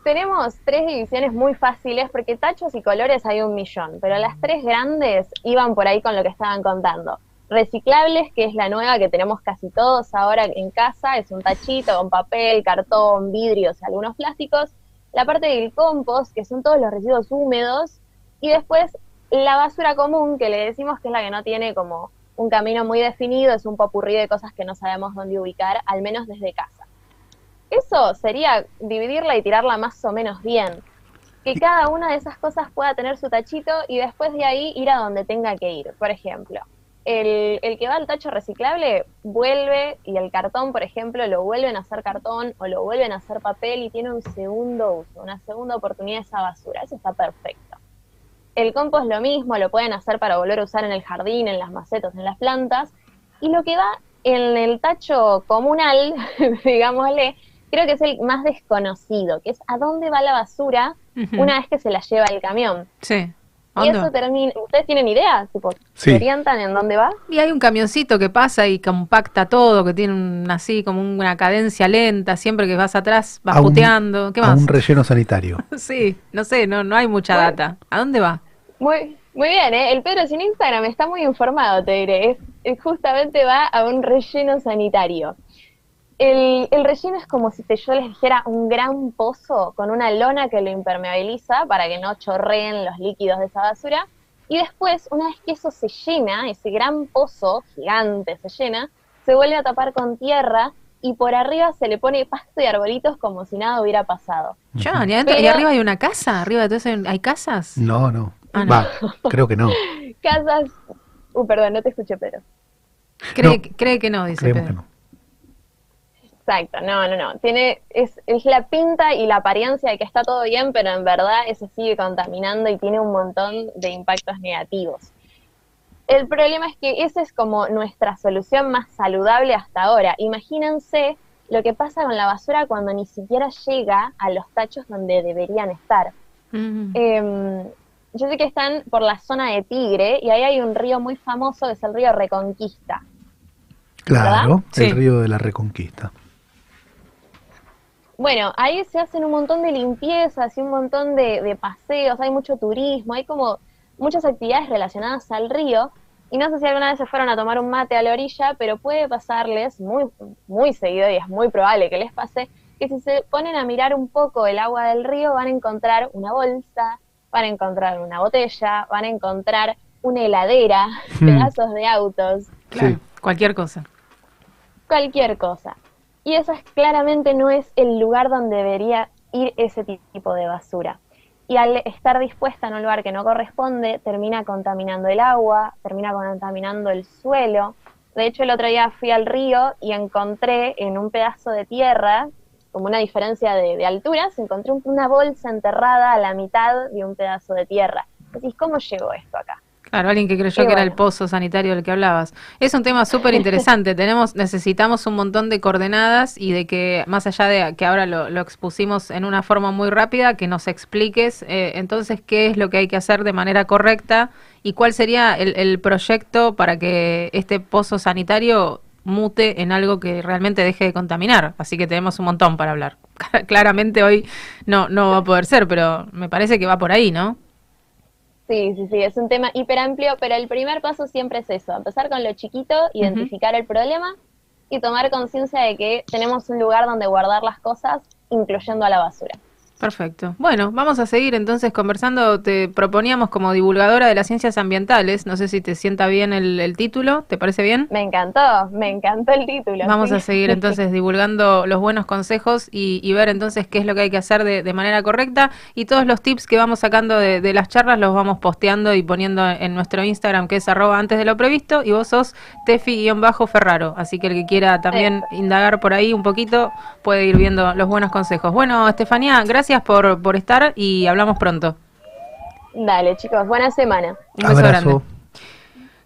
Tenemos tres divisiones muy fáciles porque tachos y colores hay un millón, pero las tres grandes iban por ahí con lo que estaban contando. Reciclables, que es la nueva que tenemos casi todos ahora en casa, es un tachito con papel, cartón, vidrios y algunos plásticos. La parte del compost, que son todos los residuos húmedos. Y después la basura común, que le decimos que es la que no tiene como un camino muy definido, es un popurrí de cosas que no sabemos dónde ubicar, al menos desde casa. Eso sería dividirla y tirarla más o menos bien. Que cada una de esas cosas pueda tener su tachito y después de ahí ir a donde tenga que ir. Por ejemplo, el, el que va al tacho reciclable vuelve y el cartón, por ejemplo, lo vuelven a hacer cartón o lo vuelven a hacer papel y tiene un segundo uso, una segunda oportunidad esa basura. Eso está perfecto. El compost lo mismo, lo pueden hacer para volver a usar en el jardín, en las macetas, en las plantas. Y lo que va en el tacho comunal, digámosle, creo que es el más desconocido, que es a dónde va la basura una vez que se la lleva el camión. Sí. Y eso termina, ¿ustedes tienen idea? Tipo, Sí. ¿Se orientan en dónde va? Y hay un camioncito que pasa y compacta todo, que tiene un, así como una cadencia lenta, siempre que vas atrás vas A un- puteando. ¿Qué a más? un relleno sanitario. Sí, no sé, no, no hay mucha data. ¿A dónde va? Muy, muy bien, ¿eh? El Pedro sin Instagram está muy informado, te diré. Es, es justamente va a un relleno sanitario. El, el relleno es como si te, yo les dijera un gran pozo con una lona que lo impermeabiliza para que no chorreen los líquidos de esa basura. Y después, una vez que eso se llena, ese gran pozo gigante se llena, se vuelve a tapar con tierra y por arriba se le pone pasto y arbolitos como si nada hubiera pasado. John, ¿y, adentro- y Pero- arriba hay una casa? ¿Arriba de todo eso hay- hay casas? No, no. Ah, no. Va, creo que no. Casas... Uh, perdón, no te escuché, Pedro. Cree, cree que no, dice Creemos Pedro. que no. Exacto, no, no, no. Tiene, es, es la pinta y la apariencia de que está todo bien, pero en verdad eso sigue contaminando y tiene un montón de impactos negativos. El problema es que esa es como nuestra solución más saludable hasta ahora. Imagínense lo que pasa con la basura cuando ni siquiera llega a los tachos donde deberían estar. Mm. Em, yo sé que están por la zona de Tigre y ahí hay un río muy famoso que es el río Reconquista. Claro, el río de la Reconquista. Bueno, ahí se hacen un montón de limpiezas y un montón de, de paseos, hay mucho turismo, hay como muchas actividades relacionadas al río. Y no sé si alguna vez se fueron a tomar un mate a la orilla, pero puede pasarles muy, muy seguido y es muy probable que les pase que si se ponen a mirar un poco el agua del río van a encontrar una bolsa, van a encontrar una botella, van a encontrar una heladera, Hmm. pedazos de autos, Claro, cualquier cosa. cualquier cosa. Y eso es, claramente no es el lugar donde debería ir ese ti- tipo de basura. Y al estar dispuesta en un lugar que no corresponde, termina contaminando el agua, termina contaminando el suelo. De hecho, el otro día fui al río y encontré en un pedazo de tierra, como una diferencia de, de alturas, encontré un- una bolsa enterrada a la mitad de un pedazo de tierra. Decís, ¿cómo llegó esto acá? Claro, alguien que creyó Y que era el pozo sanitario del que hablabas. Es un tema súper interesante. Tenemos, necesitamos un montón de coordenadas y de que, más allá de que ahora lo, lo expusimos en una forma muy rápida, que nos expliques eh, entonces qué es lo que hay que hacer de manera correcta y cuál sería el, el proyecto para que este pozo sanitario mute en algo que realmente deje de contaminar. Así que tenemos un montón para hablar. Claramente hoy no, no va a poder ser, pero me parece que va por ahí, ¿no? Sí, sí, sí, es un tema hiper amplio, pero el primer paso siempre es eso, empezar con lo chiquito, identificar el problema y tomar conciencia de que tenemos un lugar donde guardar las cosas, incluyendo a la basura. Perfecto. Bueno, vamos a seguir entonces conversando. Te proponíamos como divulgadora de las ciencias ambientales. No sé si te sienta bien el, el título. ¿Te parece bien? Me encantó, me encantó el título. Vamos sí. a seguir entonces divulgando los buenos consejos y, y ver entonces qué es lo que hay que hacer de, de manera correcta. Y todos los tips que vamos sacando de, de las charlas los vamos posteando y poniendo en nuestro Instagram, que es arroba antes de lo previsto. Y vos sos Tefi-Ferraro. Así que el que quiera también indagar por ahí un poquito puede ir viendo los buenos consejos. Bueno, Estefanía, gracias por, por estar y hablamos pronto. Dale, chicos, buena semana. Un beso grande.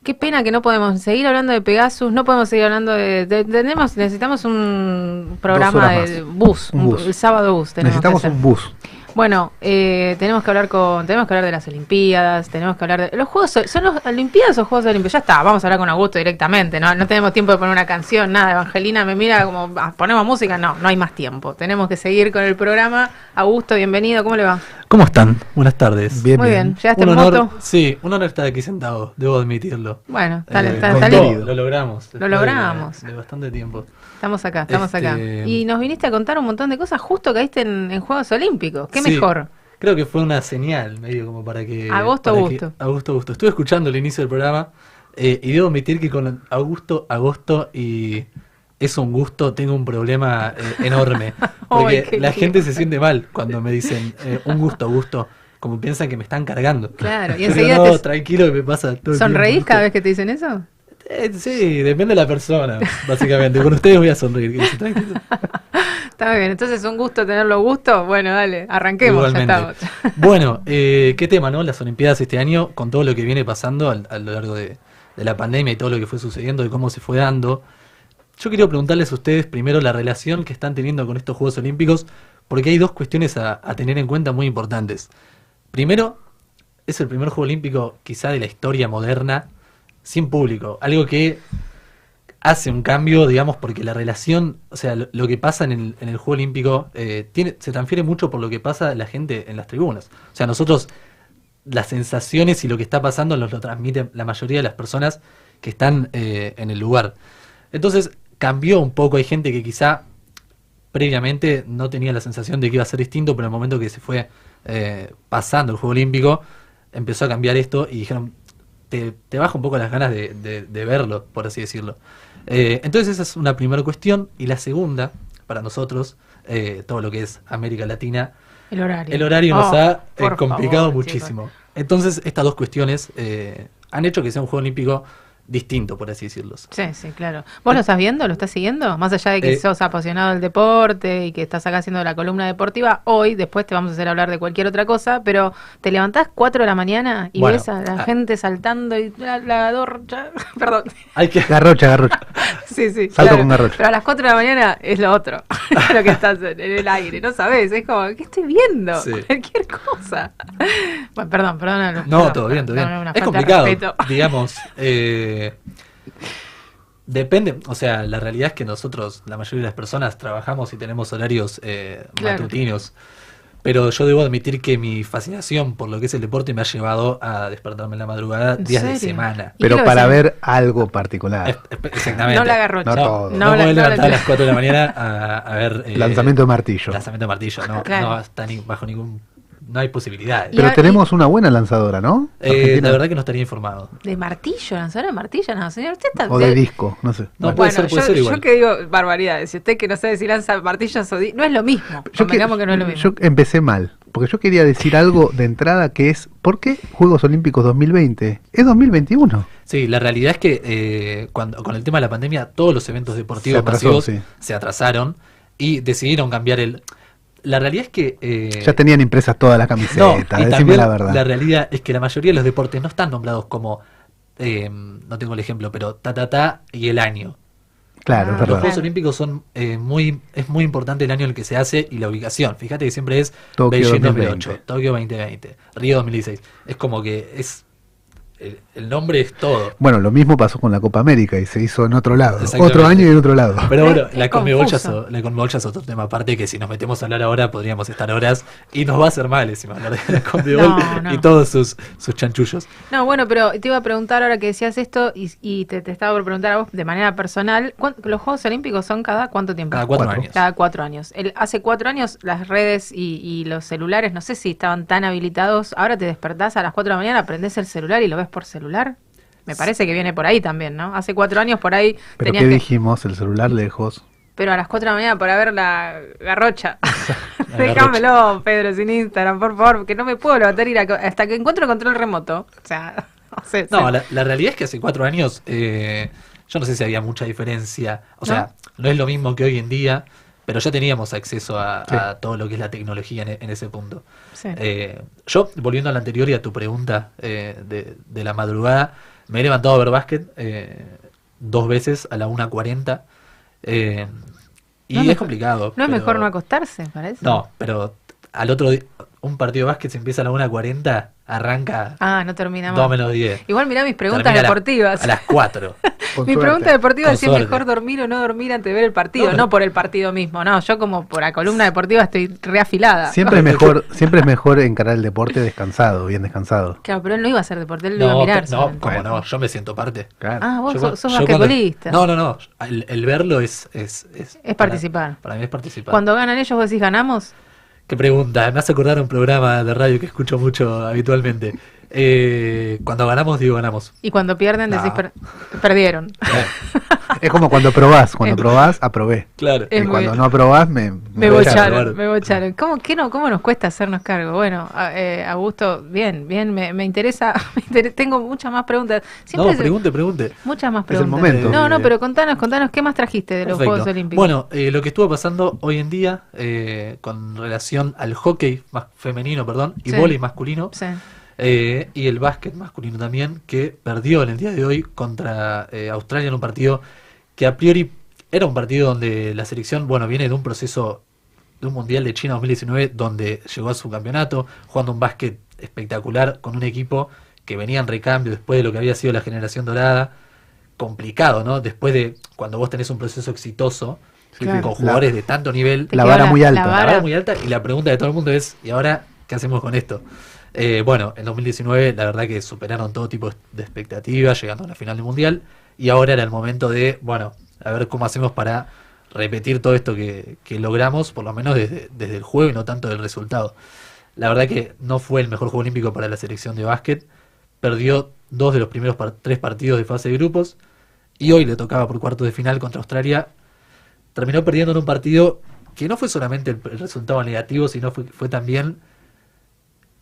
Qué pena que no podemos seguir hablando de Pegasus, no podemos seguir hablando de, de- tenemos, necesitamos un programa de bus, Un un bus. el sábado bus. tenemos que Necesitamos hacer. un bus. Bueno, eh, tenemos que hablar con, tenemos que hablar de las Olimpiadas, tenemos que hablar de los juegos, son los Olimpiadas o Juegos Olímpicos. Ya está, vamos a hablar con Augusto directamente, no, no tenemos tiempo de poner una canción, nada. Evangelina me mira como "Ah, ponemos música, no, no hay más tiempo. Tenemos que seguir con el programa. Augusto, bienvenido, ¿cómo le va? ¿Cómo están? Buenas tardes. Bien, Muy bien, ¿llegaste Un en honor- moto? Sí, un honor estar aquí sentado, debo admitirlo. Bueno, está- Eh, lindo. Lo logramos. Lo de- logramos. De, bastante tiempo. Estamos acá, estamos acá. Este- Y nos viniste a contar un montón de cosas, justo caíste en, en Juegos Olímpicos. ¿Qué Sí, mejor? Creo que fue una señal, medio como para que... Agosto, para Augusto. que- Augusto, Augusto. Estuve escuchando el inicio del programa eh, y debo admitir que con Augusto, Agosto y... Es un gusto, tengo un problema eh, enorme. Porque qué la gente se siente mal cuando me dicen eh, un gusto, Augusto. Como piensan que me están cargando. Claro, y Pero enseguida no, te- tranquilo que me pasa todo ¿Sonreís cada vez que te dicen eso? Eh, sí, depende de la persona, básicamente. Con ustedes voy a sonreír. Está muy bien, entonces un gusto tenerlo gusto. Bueno, dale, arranquemos, ya estamos. Bueno, eh, qué tema, ¿no? Las Olimpiadas este año, con todo lo que viene pasando al- a lo largo de, de la pandemia y todo lo que fue sucediendo y cómo se fue dando. Yo quería preguntarles a ustedes primero la relación que están teniendo con estos Juegos Olímpicos, porque hay dos cuestiones a, a tener en cuenta muy importantes. Primero, es el primer Juego Olímpico quizá de la historia moderna sin público, algo que hace un cambio, digamos, porque la relación, o sea, lo, que pasa en el, en el Juego Olímpico eh, tiene, se transfiere mucho por lo que pasa la gente en las tribunas. O sea, nosotros las sensaciones y lo que está pasando nos lo transmite la mayoría de las personas que están eh, en el lugar. Entonces cambió un poco, hay gente que quizá previamente no tenía la sensación de que iba a ser distinto, pero en el momento que se fue eh, pasando el Juego Olímpico, empezó a cambiar esto y dijeron, te, te baja un poco las ganas de, de- de verlo, por así decirlo. Eh, entonces esa es una primera cuestión. Y la segunda, para nosotros, eh, todo lo que es América Latina, El horario. el horario nos Oh, ha eh, complicado favor, muchísimo. Entonces estas dos cuestiones han hecho que sea un Juego Olímpico distinto, por así decirlo. Sí, sí, claro. ¿Vos lo estás viendo? ¿Lo estás siguiendo? Más allá de que Eh, sos apasionado del deporte y que estás acá haciendo la columna deportiva, hoy, después te vamos a hacer hablar de cualquier otra cosa, pero te levantás 4 de la mañana y Bueno, ves a la ah. gente saltando y la, la dorcha- Perdón. Hay que... Garrocha, garrocha. Sí, sí. Salto con garrocha. Pero a las 4 de la mañana es lo otro. lo que estás en, en el aire, no sabes. Es como, ¿qué estoy viendo? Sí. Cualquier cosa. Bueno, perdón, perdón. No, perdón, todo bien, todo bien. Es complicado, digamos. eh, depende, o sea, la realidad es que nosotros, la mayoría de las personas, trabajamos y tenemos horarios eh, Claro. matutinos. Pero yo debo admitir que mi fascinación por lo que es el deporte me ha llevado a despertarme en la madrugada ¿En días de semana. ¿Y qué Pero para ver algo particular. Exactamente. No la garrocha. No todo. No, No me la- voy a no la- levantar a las 4 de la mañana a, a ver. eh, Lanzamiento de martillo. Lanzamiento de martillo, no, Claro. no está ni bajo ningún. No hay posibilidades. Pero Y- tenemos una buena lanzadora, ¿no? Eh, la verdad que no estaría informado. ¿De martillo? ¿Lanzadora de martillo? No, señor, usted está... O de disco, no sé. No, Bueno. puede ser, puede yo, ser igual. yo que digo barbaridades, si usted que no sabe si lanza martillos o di- no es lo mismo. Yo, que- no es lo mismo. yo empecé mal, porque yo quería decir algo de entrada que es, ¿por qué Juegos Olímpicos 2020? Es 2021. Sí, la realidad es que eh, cuando, con el tema de la pandemia, todos los eventos deportivos Se atrasó, masivos sí. se atrasaron y decidieron cambiar el. La realidad es que. eh, Ya tenían impresas todas las no, camisetas, y decime la verdad. La realidad es que la mayoría de los deportes no están nombrados como. eh, no tengo el ejemplo, pero ta ta ta y el año. Claro, es Los verdad. Juegos Olímpicos son eh, muy es muy importante el año en el que se hace y la ubicación. Fíjate que siempre es Tokio Beijing 2020. 2008, Tokio 2020, Río 2016. Es como que es el, el nombre es todo. Bueno, lo mismo pasó con la Copa América y se hizo en otro lado. Otro año y en otro lado. Pero bueno, Es- la es Conmebol, ya es, confuso. o- la Conmebol ya es otro tema aparte que si nos metemos a hablar ahora podríamos estar horas y nos va a hacer mal encima hablar de la Conmebol No, no. y todos sus, sus chanchullos. No, bueno, pero te iba a preguntar ahora que decías esto y, y te, te estaba por preguntar a vos de manera personal, ¿cuán- ¿los Juegos Olímpicos son cada cuánto tiempo? Cada cuatro, Cuatro. años. Cada cuatro años. El- hace cuatro años las redes y, y los celulares, no sé si estaban tan habilitados. Ahora te despertás a las cuatro de la mañana, prendés el celular y lo ves por celular. Me parece que viene por ahí también, ¿no? Hace cuatro años por ahí Pero ¿qué que... dijimos? El celular lejos. Pero a las cuatro de la mañana para ver la garrocha. La Déjamelo, Pedro, sin Instagram, por favor, que no me puedo levantar ir a hasta que encuentro control remoto. O sea, no sé. No, sé. la, la realidad es que hace cuatro años eh, yo no sé si había mucha diferencia. O sea, no es lo mismo que hoy en día, pero ya teníamos acceso a, Sí. a todo lo que es la tecnología en, en ese punto. Sí. Eh, yo, volviendo a la anterior y a tu pregunta eh, de, de la madrugada, me he levantado a ver básquet eh, dos veces a la 1.40 eh, y No es es mejor- complicado. ¿No es pero- mejor no acostarse, parece? No, pero al otro día, un partido de básquet se empieza a la 1.40, arranca Ah, no termina 2 más. menos 10. Igual mirá mis preguntas Termina a la- deportivas. A las 4. Con Mi suerte. pregunta deportiva Con es si es mejor dormir o no dormir antes de ver el partido, No, no, por el partido mismo. No, yo como por la columna deportiva estoy reafilada. Siempre es mejor, siempre es mejor encarar el deporte descansado, bien descansado. Claro, pero él no iba a hacer deporte, él lo iba a No, mirar. no, solamente. como no, yo me siento parte. Claro. Ah, vos Yo sos, sos cuando- basquetbolista. No, no, no. El, el verlo es. Es, es, Es para- participar. Para, mí es participar. Cuando ganan ellos, vos decís ganamos. Qué pregunta. Me hace acordar un programa de radio que escucho mucho habitualmente. Eh, cuando ganamos, digo ganamos. Y cuando pierden, decís per- perdieron. Es como cuando probás, cuando probás, aprobé. Claro. Es Y cuando no aprobás, me, Me a bocharon, me bocharon. ¿Cómo, qué no, ¿Cómo nos cuesta hacernos cargo? Bueno, a- eh, Augusto, bien, bien, me, me interesa, me inter- tengo muchas más preguntas. Siempre no, pregunte, pregunte. Muchas más Es el preguntas. momento. No, no, Eh, pero contanos, contanos, ¿qué más trajiste de los Perfecto. Juegos Olímpicos? Bueno, eh, lo que estuvo pasando hoy en día eh, con relación al hockey más femenino, perdón, y Sí. vóley masculino, Sí. Eh, y el básquet masculino también, que perdió en el día de hoy contra eh, Australia en un partido que a priori era un partido donde la selección, bueno, viene de un proceso de un Mundial de China 2019 donde llegó a su campeonato, jugando un básquet espectacular con un equipo que venía en recambio después de lo que había sido la generación dorada. Complicado, ¿no? Después de cuando vos tenés un proceso exitoso Sí, Claro. con jugadores La- de tanto nivel, La vara muy alta. La vara muy alta y la pregunta de todo el mundo es, ¿y ahora qué hacemos con esto? Eh, bueno, en 2019 la verdad que superaron todo tipo de expectativas, llegando a la final del Mundial, y ahora era el momento de, bueno, a ver cómo hacemos para repetir todo esto que, que logramos, por lo menos desde, desde el juego y no tanto del resultado. La verdad que no fue el mejor juego olímpico para la selección de básquet, perdió dos de los primeros tres partidos de fase de grupos, y hoy le tocaba por cuartos de final contra Australia, terminó perdiendo en un partido que no fue solamente el, el resultado negativo, sino fue, fue también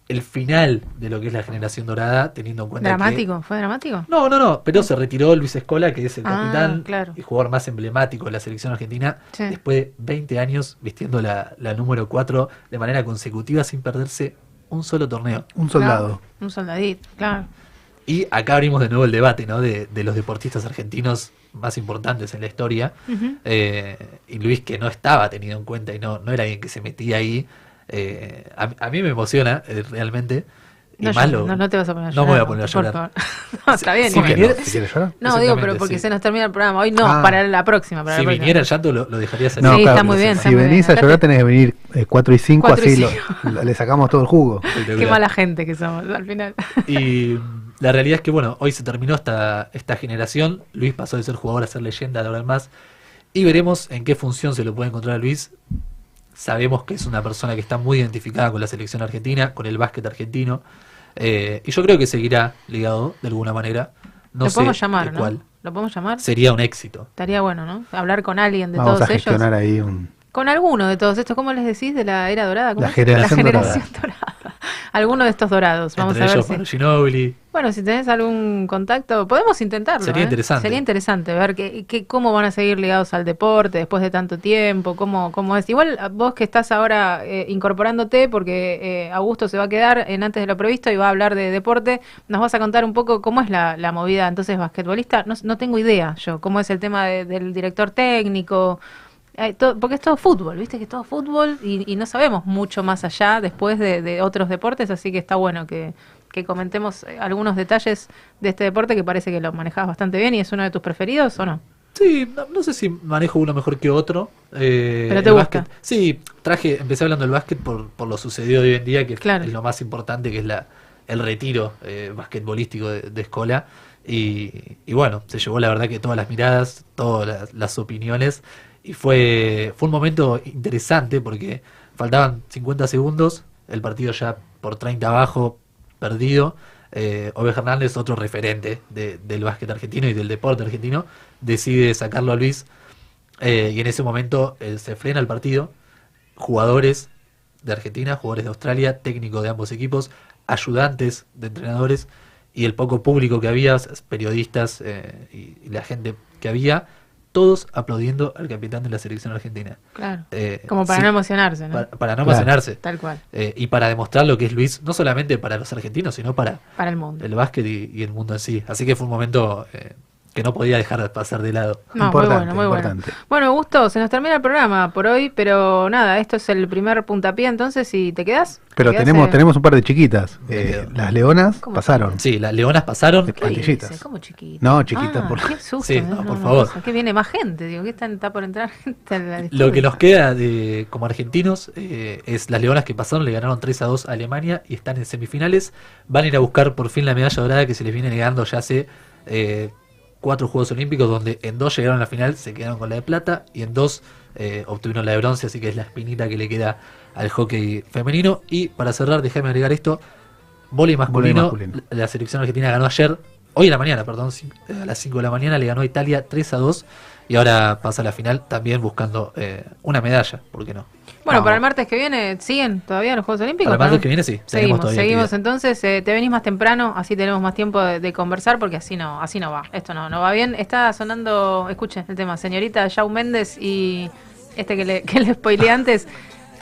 el final de lo que es la generación dorada, teniendo en cuenta que- ¿Dramático? ¿Fue dramático? no, no, no, pero se retiró Luis Escola, que es el Ah, capitán claro. y jugador más emblemático de la selección argentina, Sí. después de 20 años vistiendo la, la número 4 de manera consecutiva sin perderse un solo torneo. Un soldado. Claro, un soldadito, claro. Y acá abrimos de nuevo el debate ¿no? de, de los deportistas argentinos más importantes en la historia. Eh, y Luis que no estaba tenido en cuenta y no, no era alguien que se metía ahí. Eh, a, a mí me emociona eh, realmente. No, no, no te vas a poner a No llorar. me voy a poner a por llorar. favor. no, está bien. Si ¿Si quieres llorar? No, digo, pero porque sí. se nos termina el programa. Hoy no, Ah. para la próxima. Para Si la próxima. viniera el llanto lo, lo dejaría salir. No, Sí, claro, está muy bien, si- está Si muy bien. venís a llorar te- tenés que venir 4 y 5, Cuatro y así lo- le sacamos todo el jugo. Qué mala gente que somos al final. Y la realidad es que, bueno, hoy se terminó esta, esta generación. Luis pasó de ser jugador a ser leyenda de ahora en más. Y veremos en qué función se lo puede encontrar a Luis. Sabemos que es una persona que está muy identificada con la selección argentina, con el básquet argentino. Eh, y yo creo que seguirá ligado de alguna manera. No lo sé podemos llamar, de ¿no? cuál. Lo podemos llamar. Sería un éxito. Estaría bueno, ¿no? Hablar con alguien de Vamos a todos ellos. gestionar ahí un... Con alguno de todos estos, ¿cómo les decís? De la era dorada. ¿cómo La generación dorada. Alguno de estos dorados. Vamos Entre a ver ellos, si. Manu Ginóbili. Bueno, si tenés algún contacto, podemos intentarlo. Sería ¿eh? interesante. Sería interesante ver que, que- cómo van a seguir ligados al deporte después de tanto tiempo, cómo, cómo es. Igual vos que estás ahora eh, incorporándote, porque eh, Augusto se va a quedar en antes de lo previsto y va a hablar de deporte, nos vas a contar un poco cómo es la, la movida entonces basquetbolista. No, no tengo idea yo, cómo es el tema de- del director técnico. Porque es todo fútbol, viste que es todo fútbol y, y no sabemos mucho más allá después de, de otros deportes, así que está bueno que, que comentemos eh, algunos detalles de este deporte que parece que lo manejas bastante bien y es uno de tus preferidos o no. Sí, no, no sé si manejo uno mejor que otro. eh, Pero te el gusta. básquet. Sí, traje, empecé hablando del básquet por, por lo sucedido de hoy en día, que es- Claro. es lo más importante, que es la el retiro eh, basquetbolístico de, de Escola. Y, y bueno, se llevó la verdad que todas las miradas, todas las, las opiniones. Y fue, fue un momento interesante porque faltaban 50 segundos, el partido ya por 30 abajo, perdido. Eh, Hernández, otro referente de- del básquet argentino y del deporte argentino, decide sacarlo a Luis. eh, y en ese momento eh, se frena el partido. Jugadores de Argentina, jugadores de Australia, técnicos de ambos equipos, ayudantes de entrenadores y el poco público que había, periodistas eh, y la gente que había, todos aplaudiendo al capitán de la selección argentina. Claro. Eh, Como para sí, no emocionarse, ¿no? Para, para no Claro. emocionarse. Tal cual. Eh, y para demostrar lo que es Luis, no solamente para los argentinos, sino para Para el mundo. el básquet y, y el mundo en sí. Así que fue un momento eh, que no podía dejar de pasar de lado. No, Importante, muy bueno, muy bueno. importante. Bueno, Gusto, se nos termina el programa por hoy, pero nada, esto es el primer puntapié entonces, si te quedas. Pero ¿Te quedás, tenemos, eh? tenemos un par de chiquitas. Eh, las leonas ¿Cómo pasaron. Sí, las leonas pasaron. Pandillitas. ¿Cómo chiquita? No, chiquitas, Ah, por- Qué susto, Sí, ¿eh? no, por favor. Que viene más gente, digo, que está, está por entrar gente la Lo que nos queda de, como argentinos eh, es las leonas que pasaron, le ganaron 3 a 2 a Alemania y están en semifinales. Van a ir a buscar por fin la medalla dorada que se les viene negando ya hace eh, cuatro Juegos Olímpicos, donde en dos llegaron a la final, se quedaron con la de plata y en dos eh, obtuvieron la de bronce, así que es la espinita que le queda al hockey femenino. Y para cerrar, déjame agregar esto. Vóley masculino, masculino. la selección argentina ganó ayer, hoy en la mañana, perdón, eh, a las 5 de la mañana le ganó a Italia 3 a 2 y ahora pasa a la final también buscando eh, una medalla, ¿por qué no? Bueno, No. para el martes que viene, ¿siguen todavía los Juegos Olímpicos? Para el martes ¿no? que viene, sí, Seguimos, todavía seguimos. actividad. Entonces, eh, te venís más temprano, así tenemos más tiempo de, de conversar, porque así no, así no va. Esto no, no va bien. Está sonando, escuchen el tema, señorita Shawn Méndez y este que le, que le spoileé antes.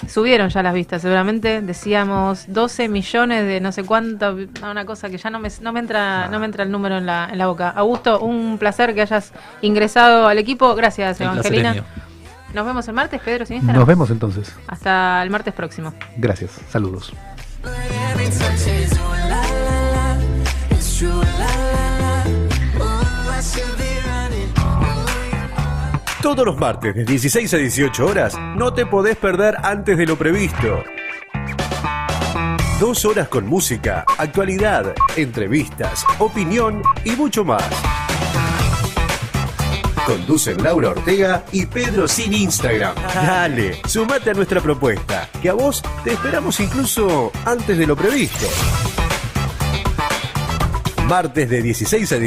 Subieron ya las vistas, seguramente decíamos 12 millones de no sé cuánto, una cosa que ya no me, no me entra no me entra el número en la, en la boca. Augusto, un placer que hayas ingresado al equipo. Gracias, El Evangelina. Nos vemos el martes, Pedro, sin Instagram. Nos vemos entonces. Hasta el martes próximo. Gracias. Saludos. Todos los martes de 16 a 18 horas no te podés perder antes de lo previsto. Dos horas con música, actualidad, entrevistas, opinión y mucho más. Conducen Laura Ortega y Pedro sin Instagram. Dale, sumate a nuestra propuesta, que a vos te esperamos incluso antes de lo previsto. Martes de 16 a 18